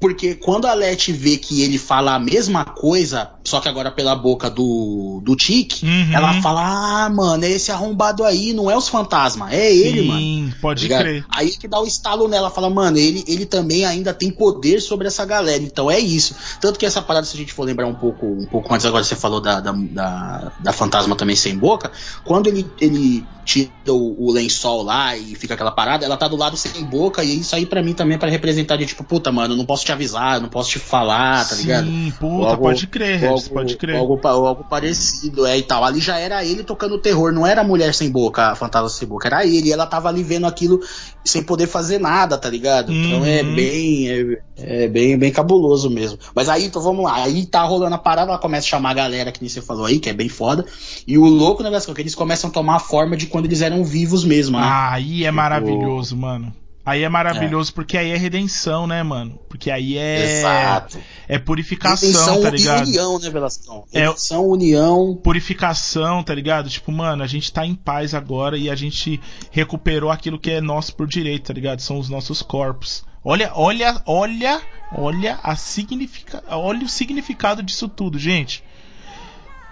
Por- Porque quando a Leti vê que ele fala a mesma coisa, só que agora pela boca do, do Tique, Uhum. ela fala: Ah, mano, é esse arrombado aí, não é os fantasmas, é ele, mano. Sim, pode Tá crer. Aí que dá o estalo nela, fala, mano, ele, ele também ainda tem poder sobre essa galera, então é isso. Tanto que essa parada, se a gente for lembrar um pouco, um pouco antes, agora você falou da, da, da, da fantasma também sem boca, quando ele, ele tira o, o lençol lá e fica aquela parada, ela tá do lado sem boca, e isso aí pra mim também é pra representar de tipo, puta, mano, não posso te avisar, eu não posso te falar, tá ligado? Sim, puta, algo- pode crer, algo, pode crer. ou Algo, ou algo parecido, é e tal. Ali já era ele tocando terror, não era a mulher sem boca, a fantasma sem boca, era ele. E ela tava ali vendo aquilo sem poder fazer nada, tá ligado? Então é Uhum. bem, é, é bem, bem cabuloso mesmo. Mas aí, então vamos lá. Aí tá rolando a parada, ela começa a chamar a galera que nem você falou aí, que é bem foda. E o louco, né, é que eles começam a tomar a forma de quando eles eram vivos mesmo, né? Ah, aí é Tipo- maravilhoso, mano. Aí é maravilhoso porque aí é redenção, né, mano? Porque aí é Exato. é purificação, Redenção tá e ligado? união, né, Velascão? É- Redenção, união. Purificação, tá ligado? Tipo, mano, a gente tá em paz agora e a gente recuperou aquilo que é nosso por direito, tá ligado? São os nossos corpos. Olha, olha, olha, olha a significa, olha o significado disso tudo, gente.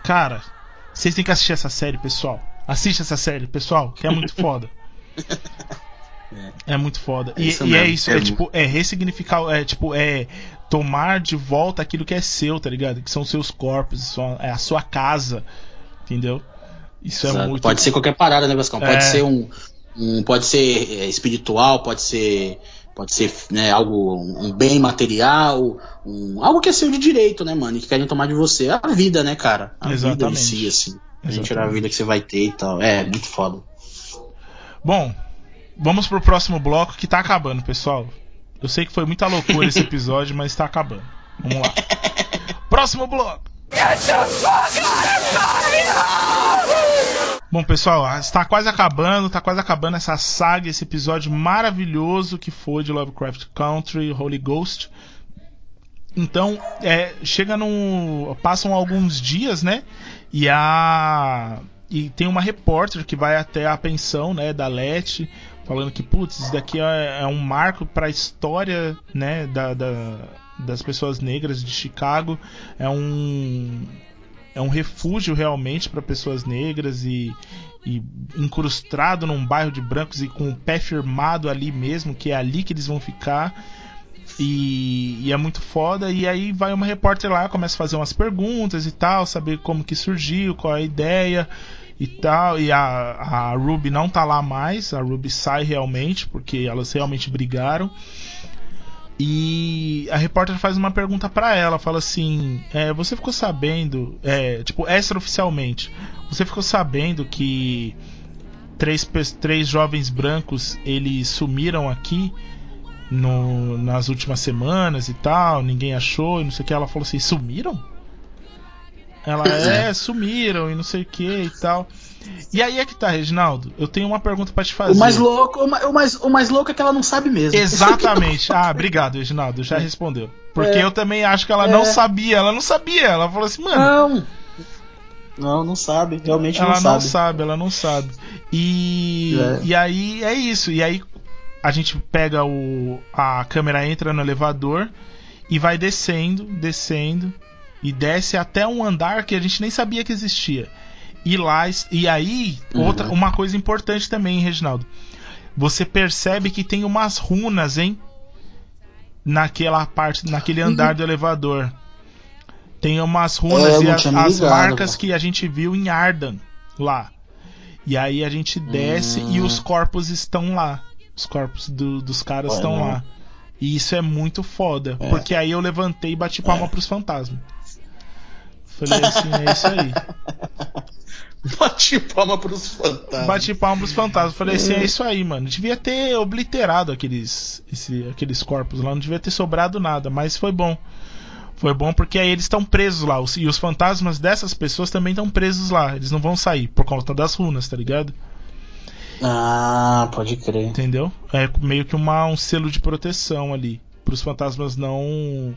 Cara, vocês têm que assistir essa série, pessoal. Assiste essa série, pessoal, que é muito foda. [laughs] É muito foda. É E, e é isso, é é, tipo, é ressignificar, é tipo, é tomar de volta aquilo que é seu, tá ligado? Que são seus corpos, sua- é a sua casa, entendeu? Isso é Exato. muito. Pode ser qualquer parada, né, Vascão? Pode É. ser um, um- Pode ser é, espiritual, pode ser Pode ser né, algo, um bem material, um, algo que é seu de direito, né, mano? E que querem tomar de você. A vida, né, cara? A Exatamente. vida em si, assim. A gente tirar a vida que você vai ter e tal. É, muito foda. Bom, vamos pro próximo bloco que tá acabando, pessoal. Eu sei que foi muita loucura esse [laughs] episódio, mas tá acabando. Vamos lá. [laughs] Próximo bloco. Bom, pessoal, está quase acabando, tá quase acabando essa saga, esse episódio maravilhoso que foi de Lovecraft Country, Holy Ghost. Então, é, chega num. Passam alguns dias, né? E a. E tem uma repórter que vai até a pensão, né, da Leti, falando que, putz, isso daqui é, é um marco para a história, né, da, da- das pessoas negras de Chicago. É um é um refúgio realmente para pessoas negras e, e incrustado num bairro de brancos e com o pé firmado ali mesmo, que é ali que eles vão ficar. E, e é muito foda. E aí vai uma repórter lá, começa a fazer umas perguntas e tal, saber como que surgiu, qual a ideia e tal. E a, a Ruby não tá lá mais, a Ruby sai realmente, porque elas realmente brigaram. E a repórter faz uma pergunta pra ela, fala assim: é, você ficou sabendo, é, tipo, extraoficialmente, você ficou sabendo que três, três jovens brancos eles sumiram aqui no- nas últimas semanas e tal, ninguém achou e não sei o que. Ela falou assim: sumiram? Ela é, sumiram e não sei o que e tal. E aí é que tá, Reginaldo. Eu tenho uma pergunta pra te fazer. O mais louco, o mais, o, mais, louco é que ela não sabe mesmo. Exatamente. [laughs] Ah, obrigado, Reginaldo. Já respondeu. Porque É. eu também acho que ela É. não sabia. Ela não sabia. Ela falou assim, mano. Não. Não, não sabe. Realmente ela não não sabe. sabe, ela não sabe. E, É. e aí é isso. E aí a gente pega o. A câmera entra no elevador e vai descendo, descendo. E desce até um andar que a gente nem sabia que existia. E lá. E aí, Uhum. outra, uma coisa importante também, Reginaldo. Você percebe que tem umas runas, hein? Naquela parte, naquele andar do elevador. Tem umas runas É, e as, me as ligado, marcas que a gente viu em Ardan lá. E aí a gente desce e Hum. os corpos estão lá. Os corpos do- dos caras estão não. lá. E isso é muito foda. É. Porque aí eu levantei e bati palma pros fantasmas. Falei assim, é isso aí. [laughs] Bate palma pros fantasmas. Bati palma pros fantasmas. Falei assim, é isso aí, mano. Devia ter obliterado aqueles, esse- aqueles corpos lá. Não devia ter sobrado nada. Mas foi bom. Foi bom porque aí eles estão presos lá. E os fantasmas dessas pessoas também estão presos lá. Eles não vão sair por conta das runas, tá ligado? Ah, pode crer. Entendeu? É meio que uma, um selo de proteção ali. Para os fantasmas não.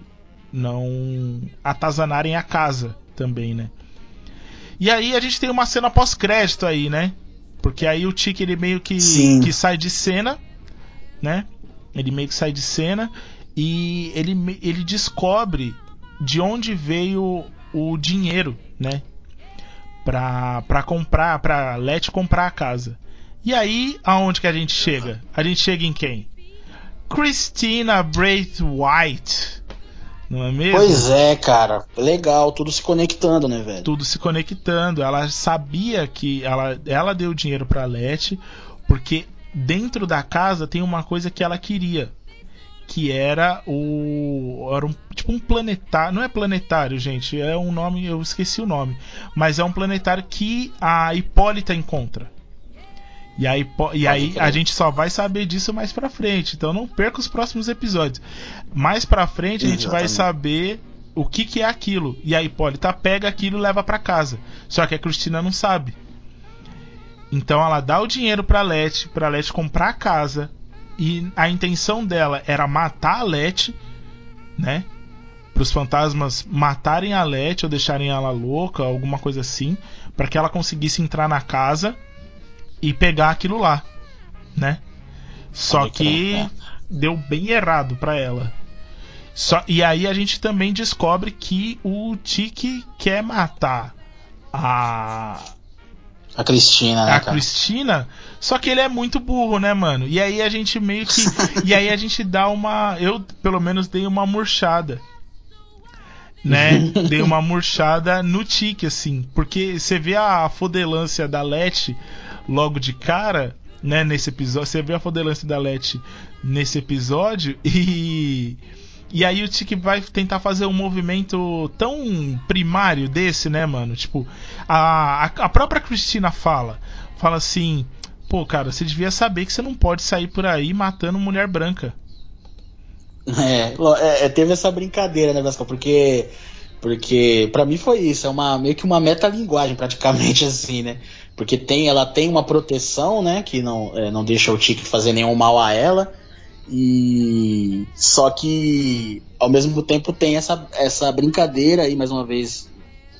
Não atazanarem a casa também, né? E aí a gente tem uma cena pós-crédito aí, né? Porque aí o Tiki ele meio que, Sim. que sai de cena, né? Ele meio que sai de cena e ele, ele descobre de onde veio o dinheiro, né? Pra, pra comprar, pra Let comprar a casa. E aí, aonde que a gente chega? A gente chega em quem? Christina Braithwaite. Não é mesmo? Pois é, cara. Legal, tudo se conectando, né, velho? Tudo se conectando. Ela sabia que ela, ela deu dinheiro pra Let, porque dentro da casa tem uma coisa que ela queria. Que era o. Era um, tipo um planetário. Não é planetário, gente. É um nome. Eu esqueci o nome. Mas é um planetário que a Hipólita encontra. E aí, e aí a gente só vai saber disso mais pra frente. Então não perca os próximos episódios. Mais pra frente a gente vai Exatamente. saber o que, que é aquilo. E a Hipólita pega aquilo e leva pra casa. Só que a Cristina não sabe. Então ela dá o dinheiro pra Leti, pra Leti comprar a casa. E a intenção dela era matar a Leti, né? Para os fantasmas matarem a Leti ou deixarem ela louca, alguma coisa assim, para que ela conseguisse entrar na casa e pegar aquilo lá, né? Só que é. deu bem errado pra ela. Só, e aí a gente também descobre que o Tiki quer matar a, A Cristina, né, a cara? Cristina, só que ele é muito burro, né, mano? E aí a gente meio que. [laughs] e aí a gente dá uma. Eu, pelo menos, dei uma murchada. Né? [laughs] dei uma murchada no tique, assim. Porque você vê a fodelância da Leti logo de cara. né, nesse episódio. Você vê a fodelância da Leti nesse episódio [laughs] e. E aí o Tiki vai tentar fazer um movimento tão primário desse, né, mano? Tipo, a, a própria Cristina fala. Fala assim, pô, cara, você devia saber que você não pode sair por aí matando mulher branca. É, é, é teve essa brincadeira, né, Vasco? Porque porque para mim foi isso, é uma meio que uma metalinguagem praticamente [laughs] assim, né? Porque tem, ela tem uma proteção, né, que não, é, não deixa o Tiki fazer nenhum mal a ela. E só que ao mesmo tempo tem essa, essa brincadeira aí, mais uma vez,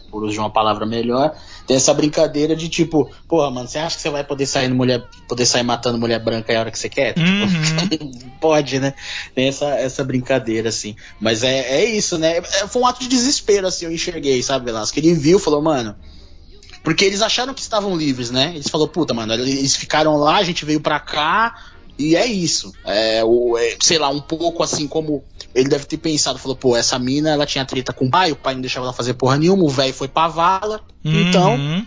por uso de uma palavra melhor, tem essa brincadeira de tipo, porra, mano, você acha que você vai poder sair mulher, poder sair matando mulher branca a hora que você quer? Tipo, Uhum. [laughs] pode, né? Tem essa, essa brincadeira, assim. Mas é, é isso, né? É, foi um ato de desespero, assim, eu enxerguei, sabe, Velasco? Ele viu, falou, mano. Porque eles acharam que estavam livres, né? Eles falaram, puta, mano, eles ficaram lá, a gente veio pra cá, e é isso. É, é, sei lá, um pouco assim como ele deve ter pensado, falou, pô, essa mina, ela tinha treta com o pai, o pai não deixava ela fazer porra nenhuma, o velho foi pra vala, então Uhum.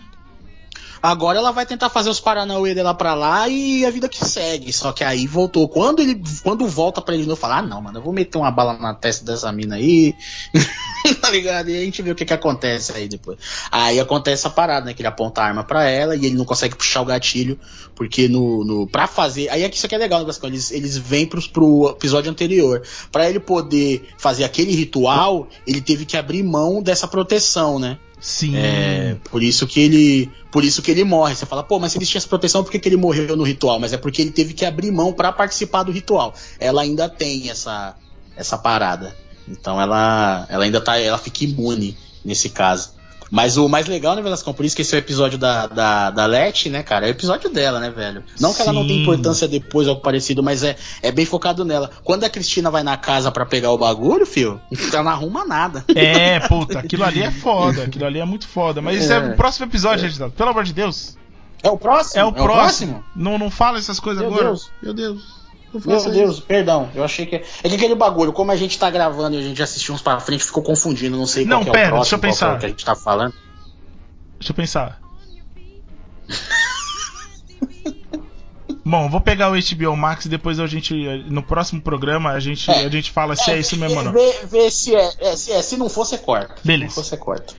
Agora ela vai tentar fazer os paranauê dela pra lá e a vida que segue. Só que aí voltou. Quando ele quando volta pra ele de novo, fala, ah não, mano, eu vou meter uma bala na testa dessa mina aí. [laughs] tá ligado? E a gente vê o que que acontece aí depois. Aí acontece a parada, né? Que ele aponta a arma pra ela e ele não consegue puxar o gatilho, porque no, no pra fazer. Aí é que isso aqui é legal, né, eles, eles vêm pros, pro episódio anterior. Pra ele poder fazer aquele ritual, ele teve que abrir mão dessa proteção, né? Sim. É, por isso que ele, por isso que ele morre. Você fala, pô, mas se ele tinha essa proteção, por que, que ele morreu no ritual? Mas é porque ele teve que abrir mão pra participar do ritual. Ela ainda tem essa essa parada. Então ela ela ainda tá, ela fica imune nesse caso. Mas o mais legal, né, Velascão? Por isso que esse é o episódio da, da, da Leti, né, cara? É o episódio dela, né, velho? Não que ela não tem Sim. importância depois ou algo parecido, mas é, é bem focado nela. Quando a Cristina vai na casa pra pegar o bagulho, fio, ela não arruma nada. [laughs] É, puta, aquilo ali é foda, aquilo ali é muito foda. Mas isso é, É. o próximo episódio, Reginaldo. Pelo amor de Deus. É o próximo? É o próximo. Não, não fala essas coisas Meu agora. Deus. Meu Deus. Meu Deus, isso. perdão. Eu achei que. É que aquele bagulho, como a gente tá gravando e a gente assistiu uns pra frente, ficou confundindo. Não sei Não, qual que é pera, o próximo, deixa eu é pensar. o que a gente tá falando. Deixa eu pensar. Bom, vou pegar o HBO Max e depois a gente. No próximo programa a gente, É. a gente fala se é, isso mesmo ou não. Vê, vê se, é, é, se é. Se não for, você corta. Beleza. Se não for, você corta.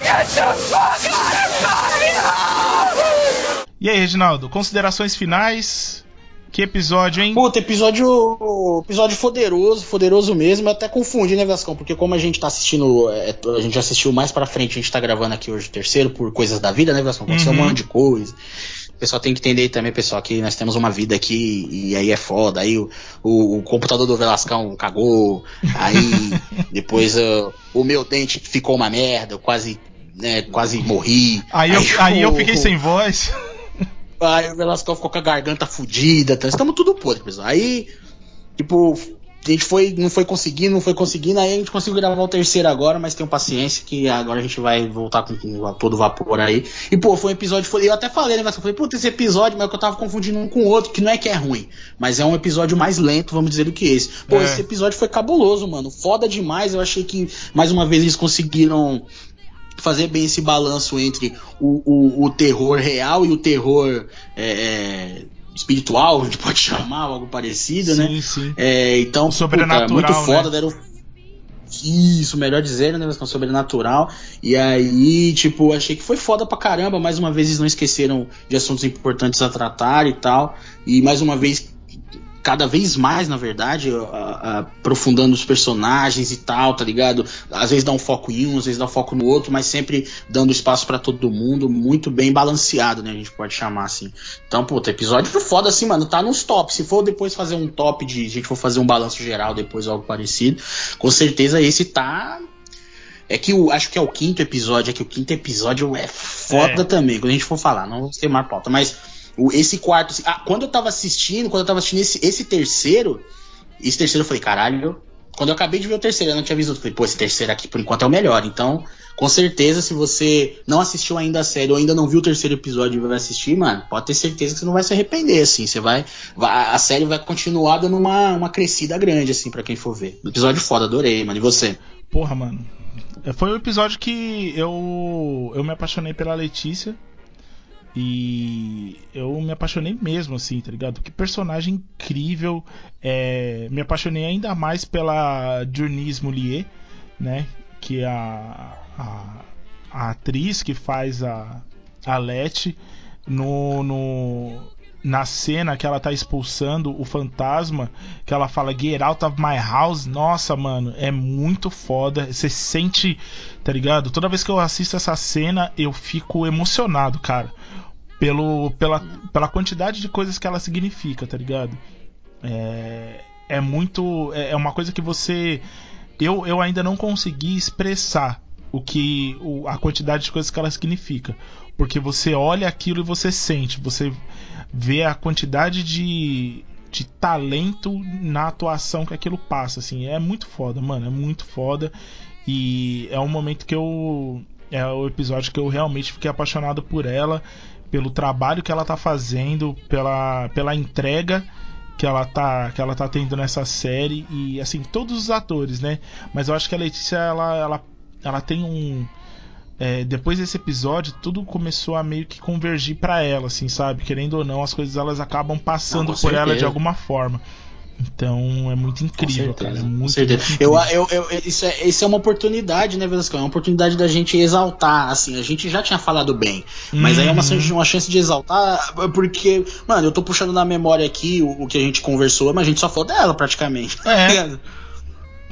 E aí, Reginaldo, considerações finais? Que episódio, hein? Puta, episódio. Episódio poderoso, poderoso mesmo. Eu até confundi, né, Vascão? Porque como a gente tá assistindo. é, a gente assistiu mais pra frente, a gente tá gravando aqui hoje o terceiro por coisas da vida, né, Vascão? Aconteceu Uhum. um monte de coisa. O pessoal tem que entender também, pessoal, que nós temos uma vida aqui e aí é foda. Aí o, o, o computador do Velascão cagou. Aí [laughs] depois uh, o meu dente ficou uma merda. Eu quase. Né, quase morri. Aí eu, aí eu fiquei sem voz. Aí o Velasco ficou com a garganta fudida, tá? estamos tudo podre, pessoal. Aí, tipo, a gente foi, não foi conseguindo, não foi conseguindo, aí a gente conseguiu gravar o terceiro agora, mas tenham paciência que agora a gente vai voltar com, com todo vapor aí. E, pô, foi um episódio, foi, eu até falei, né, Velasco? Eu falei, puta, esse episódio, mas é que eu tava confundindo um com o outro, que não é que é ruim, mas é um episódio mais lento, vamos dizer, do que esse. Pô, É. esse episódio foi cabuloso, mano, foda demais, eu achei que, mais uma vez, eles conseguiram fazer bem esse balanço entre o, o, o terror real e o terror é, é, espiritual, a gente pode chamar, algo parecido, né? Sim, sim. É, então, sobrenatural, puta, muito foda, né? deram. Isso, melhor dizendo, né? Questão sobrenatural. E aí, tipo, achei que foi foda pra caramba. Mais uma vez, eles não esqueceram de assuntos importantes a tratar e tal. E mais uma vez, cada vez mais, na verdade, aprofundando os personagens e tal, tá ligado? Às vezes dá um foco em um, às vezes dá um foco no outro, mas sempre dando espaço pra todo mundo, muito bem balanceado, né? A gente pode chamar assim. Então, puta, episódio foda assim, mano, tá nos tops. Se for depois fazer um top de, a gente for fazer um balanço geral depois algo parecido, com certeza esse tá é que o, acho que é o quinto episódio, é que o quinto episódio é foda É. também, quando a gente for falar, não vamos ter mais pauta, mas esse quarto, assim, ah, quando eu tava assistindo, quando eu tava assistindo esse, esse terceiro, esse terceiro eu falei, caralho, quando eu acabei de ver o terceiro, eu não tinha visto, eu falei, pô, esse terceiro aqui por enquanto é o melhor, então, com certeza, se você não assistiu ainda a série ou ainda não viu o terceiro episódio e vai assistir, mano, pode ter certeza que você não vai se arrepender, assim, você vai, a série vai continuar dando uma, uma crescida grande, assim, pra quem for ver. Episódio foda, adorei, mano, e você? Porra, mano. Foi o episódio que eu, eu me apaixonei pela Letícia. E eu me apaixonei mesmo, assim, tá ligado? Que personagem incrível. É... Me apaixonei ainda mais pela Journeys Moulier, né? Que é a, a, a atriz que faz a, a Letty no, no, na cena que ela tá expulsando o fantasma, que ela fala Get out of my house, nossa, mano, é muito foda. Você sente, tá ligado? Toda vez que eu assisto essa cena, eu fico emocionado, cara. Pelo, pela, pela quantidade de coisas que ela significa, tá ligado? É, é muito. É, é uma coisa que você. Eu, eu ainda não consegui expressar o que o, a quantidade de coisas que ela significa porque você olha aquilo e você sente você vê a quantidade de, de talento na atuação que aquilo passa assim é muito foda mano é muito foda e é um momento que eu é o episódio que eu realmente fiquei apaixonado por ela pelo trabalho que ela tá fazendo pela pela entrega que ela tá que ela tá tendo nessa série e assim todos os atores né mas eu acho que a Letícia ela ela ela tem um. É, depois desse episódio, tudo começou a meio que convergir para ela, assim, sabe? Querendo ou não, as coisas elas acabam passando não, por certeza. ela de alguma forma. Então é muito incrível, cara. É muito, certeza. Muito eu, eu, eu, isso, é, isso é uma oportunidade, né, Velasco? É uma oportunidade da gente exaltar, assim. A gente já tinha falado bem, mas uhum. aí é uma, uhum. uma chance de exaltar, porque, mano, eu tô puxando na memória aqui o, o que a gente conversou, mas a gente só falou dela praticamente. É.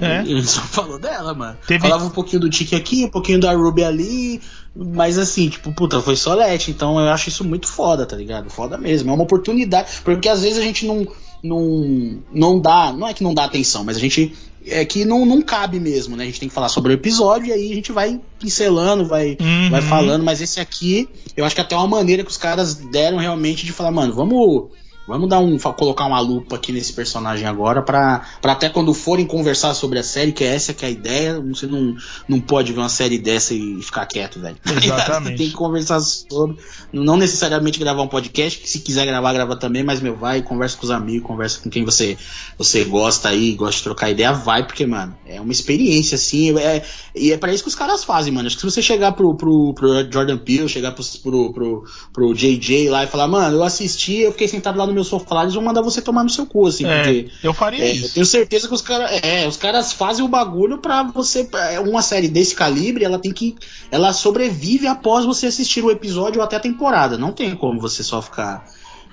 É. Ele só falou dela, mano. Teve... Falava um pouquinho do Tiki aqui, um pouquinho da Ruby ali. Mas assim, tipo, puta, foi Solete. Então eu acho isso muito foda, tá ligado? Foda mesmo. É uma oportunidade. Porque às vezes a gente não. Não, não dá. Não é que não dá atenção, mas a gente. É que não, não cabe mesmo, né? A gente tem que falar sobre o episódio e aí a gente vai pincelando, vai, uhum. vai falando. Mas esse aqui, eu acho que até uma maneira que os caras deram realmente de falar, mano, vamos Vamos dar um colocar uma lupa aqui nesse personagem agora para até quando forem conversar sobre a série, que é essa que é a ideia, você não, não pode ver uma série dessa e ficar quieto, velho. [laughs] Exatamente. Tem que conversar sobre, não necessariamente gravar um podcast, que se quiser gravar, grava também, mas meu, vai, conversa com os amigos, conversa com quem você você gosta aí, gosta de trocar ideia, vai, porque, mano, é uma experiência assim, é, e é para isso que os caras fazem, mano. Acho que se você chegar pro, pro, pro Jordan Peele, chegar pro, pro, pro, pro JJ lá e falar, mano, eu assisti, eu fiquei sentado lá no meu sofá, eles vão mandar você tomar no seu cu, assim, é, porque. Eu faria é, isso. Eu tenho certeza que os caras. É, os caras fazem o bagulho pra você. É, uma série desse calibre, ela tem que. Ela sobrevive após você assistir o episódio ou até a temporada. Não tem como você só ficar.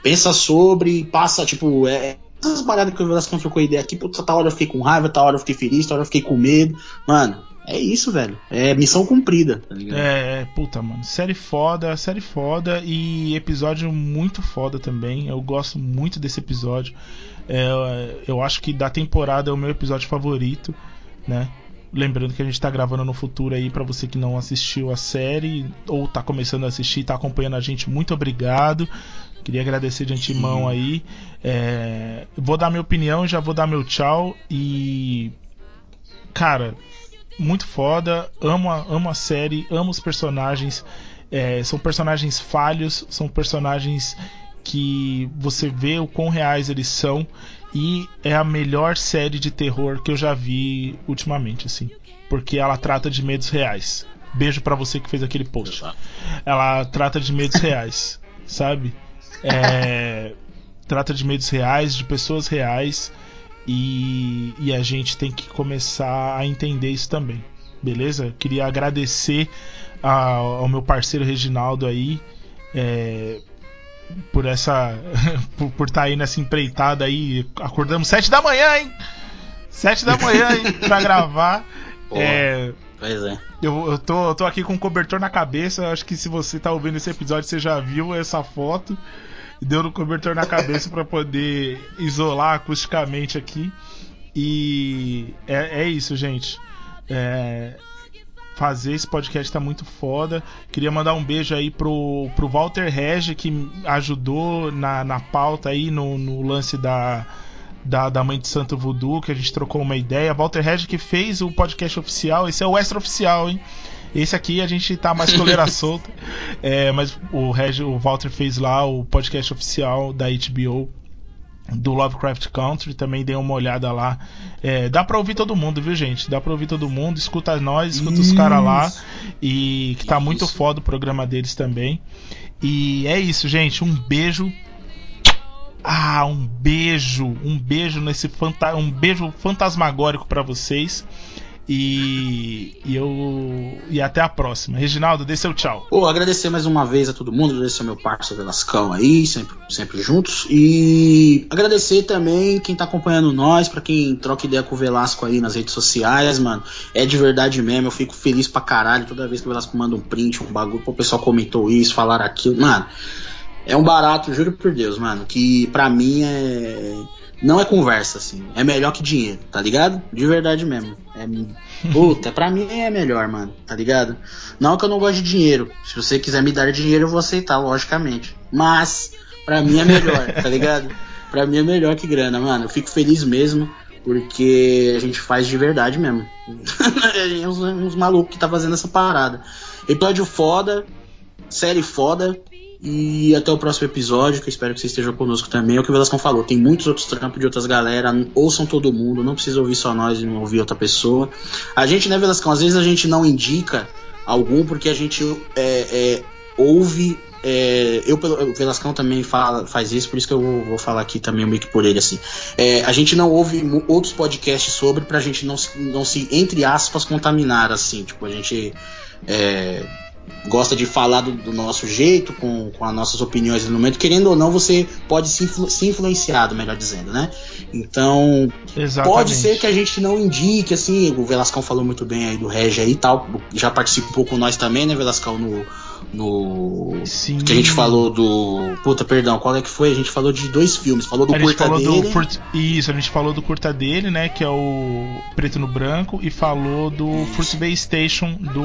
Pensa sobre, passa, tipo, é, essas paradas que eu Velasco trocou ideia aqui, puta, tal hora eu fiquei com raiva, tal hora eu fiquei feliz, tal hora eu fiquei com medo. Mano, é isso, velho. É missão cumprida, tá ligado? É, é, puta, mano. Série foda, série foda e episódio muito foda também. Eu gosto muito desse episódio. É, eu acho que da temporada é o meu episódio favorito, né? Lembrando que a gente tá gravando no futuro aí para você que não assistiu a série ou tá começando a assistir, tá acompanhando a gente, muito obrigado. Queria agradecer de antemão Sim. aí. É, vou dar minha opinião, já vou dar meu tchau e cara, muito foda, amo a, amo a série, amo os personagens. É, são personagens falhos, são personagens que você vê o quão reais eles são e é a melhor série de terror que eu já vi ultimamente, assim, porque ela trata de medos reais. Beijo para você que fez aquele post. Ela trata de medos reais, [laughs] sabe? É, trata de medos reais, de pessoas reais e, e a gente tem que começar a entender isso também. Beleza? Queria agradecer ao meu parceiro Reginaldo aí é, por essa [laughs] por estar tá aí nessa empreitada aí. Acordamos sete da manhã, hein? Sete da manhã hein, [laughs] pra gravar. é, pois é. Eu, eu, tô, eu tô aqui com um cobertor na cabeça. Acho que se você tá ouvindo esse episódio, você já viu essa foto deu no cobertor na cabeça para poder isolar acusticamente aqui. E é, é isso, gente. É, fazer esse podcast tá muito foda. Queria mandar um beijo aí pro, pro Walter Regi, que ajudou na, na pauta aí, no, no lance da, da, da Mãe de Santo Voodoo, que a gente trocou uma ideia. Walter Regi que fez o podcast oficial, esse é o extra oficial, hein? Esse aqui a gente tá mais coleira [laughs] solta. É, mas o Reg, o Walter fez lá o podcast oficial da HBO. do Lovecraft Country, também dê uma olhada lá. É, dá pra ouvir todo mundo, viu, gente? Dá pra ouvir todo mundo, escuta nós, escuta os caras lá. E que tá muito Isso. foda o programa deles também. E é isso, gente. Um beijo. Ah, um beijo, um beijo nesse fanta um beijo fantasmagórico pra vocês. E, e eu e até a próxima. Reginaldo, dê seu tchau. Pô, agradecer mais uma vez a todo mundo, agradecer ao meu parceiro Velascão aí, sempre, sempre juntos. E agradecer também quem tá acompanhando nós, pra quem troca ideia com o Velasco aí nas redes sociais, mano. É de verdade mesmo, eu fico feliz pra caralho toda vez que o Velasco manda um print, um bagulho, pô, o pessoal comentou isso, falaram aquilo. Mano, é um barato, juro por Deus, mano, que pra mim é. Não é conversa, assim. É melhor que dinheiro, tá ligado? De verdade mesmo. É. [laughs] Puta, pra mim é melhor, mano, tá ligado? Não que eu não gosto de dinheiro. Se você quiser me dar dinheiro, eu vou aceitar, logicamente. Mas, pra mim é melhor, [laughs] tá ligado? Pra mim é melhor que grana, mano. Eu fico feliz mesmo, porque a gente faz de verdade mesmo. [laughs] é uns, uns malucos que tá fazendo essa parada. Episódio foda, série foda. E até o próximo episódio, que eu espero que você esteja conosco também. É o que o Velascão falou, tem muitos outros trampos de outras galera. Ouçam todo mundo, não precisa ouvir só nós e não ouvir outra pessoa. A gente, né, Velascão, às vezes a gente não indica algum porque a gente é, é, ouve. é, eu, o Velascão também fala, faz isso, por isso que eu vou, vou falar aqui também meio que por ele, assim. É, a gente não ouve outros podcasts sobre pra gente não, se- não se, entre aspas, contaminar, assim. Tipo, a gente. é, gosta de falar do, do nosso jeito, com, com as nossas opiniões no momento, querendo ou não, você pode se, influ, se influenciado, melhor dizendo, né? Então, Exatamente. pode ser que a gente não indique, assim, o Velascão falou muito bem aí do Regi aí e tal, já participou com nós também, né, Velascão, no. No Sim. que a gente falou do. Puta, perdão, qual é que foi? A gente falou de dois filmes, falou do a curta falou dele. do Furt... Isso, a gente falou do curta dele, né? Que é o Preto no Branco, e falou do Fruit Bay Station do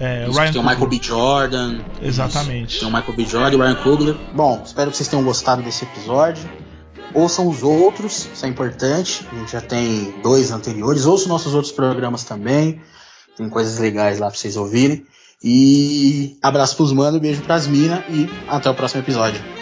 é, Isso, Ryan tem o Michael. B. Jordan. Exatamente. Isso, Tem o Michael B. Jordan e o Ryan Coogler. Bom, espero que vocês tenham gostado desse episódio. Ouçam os outros, isso é importante. A gente já tem dois anteriores. Ouçam nossos outros programas também. Tem coisas legais lá pra vocês ouvirem. E abraço pros manos, beijo pras minas e até o próximo episódio.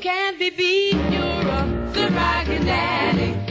Can't be beat. You're a good rockin' daddy.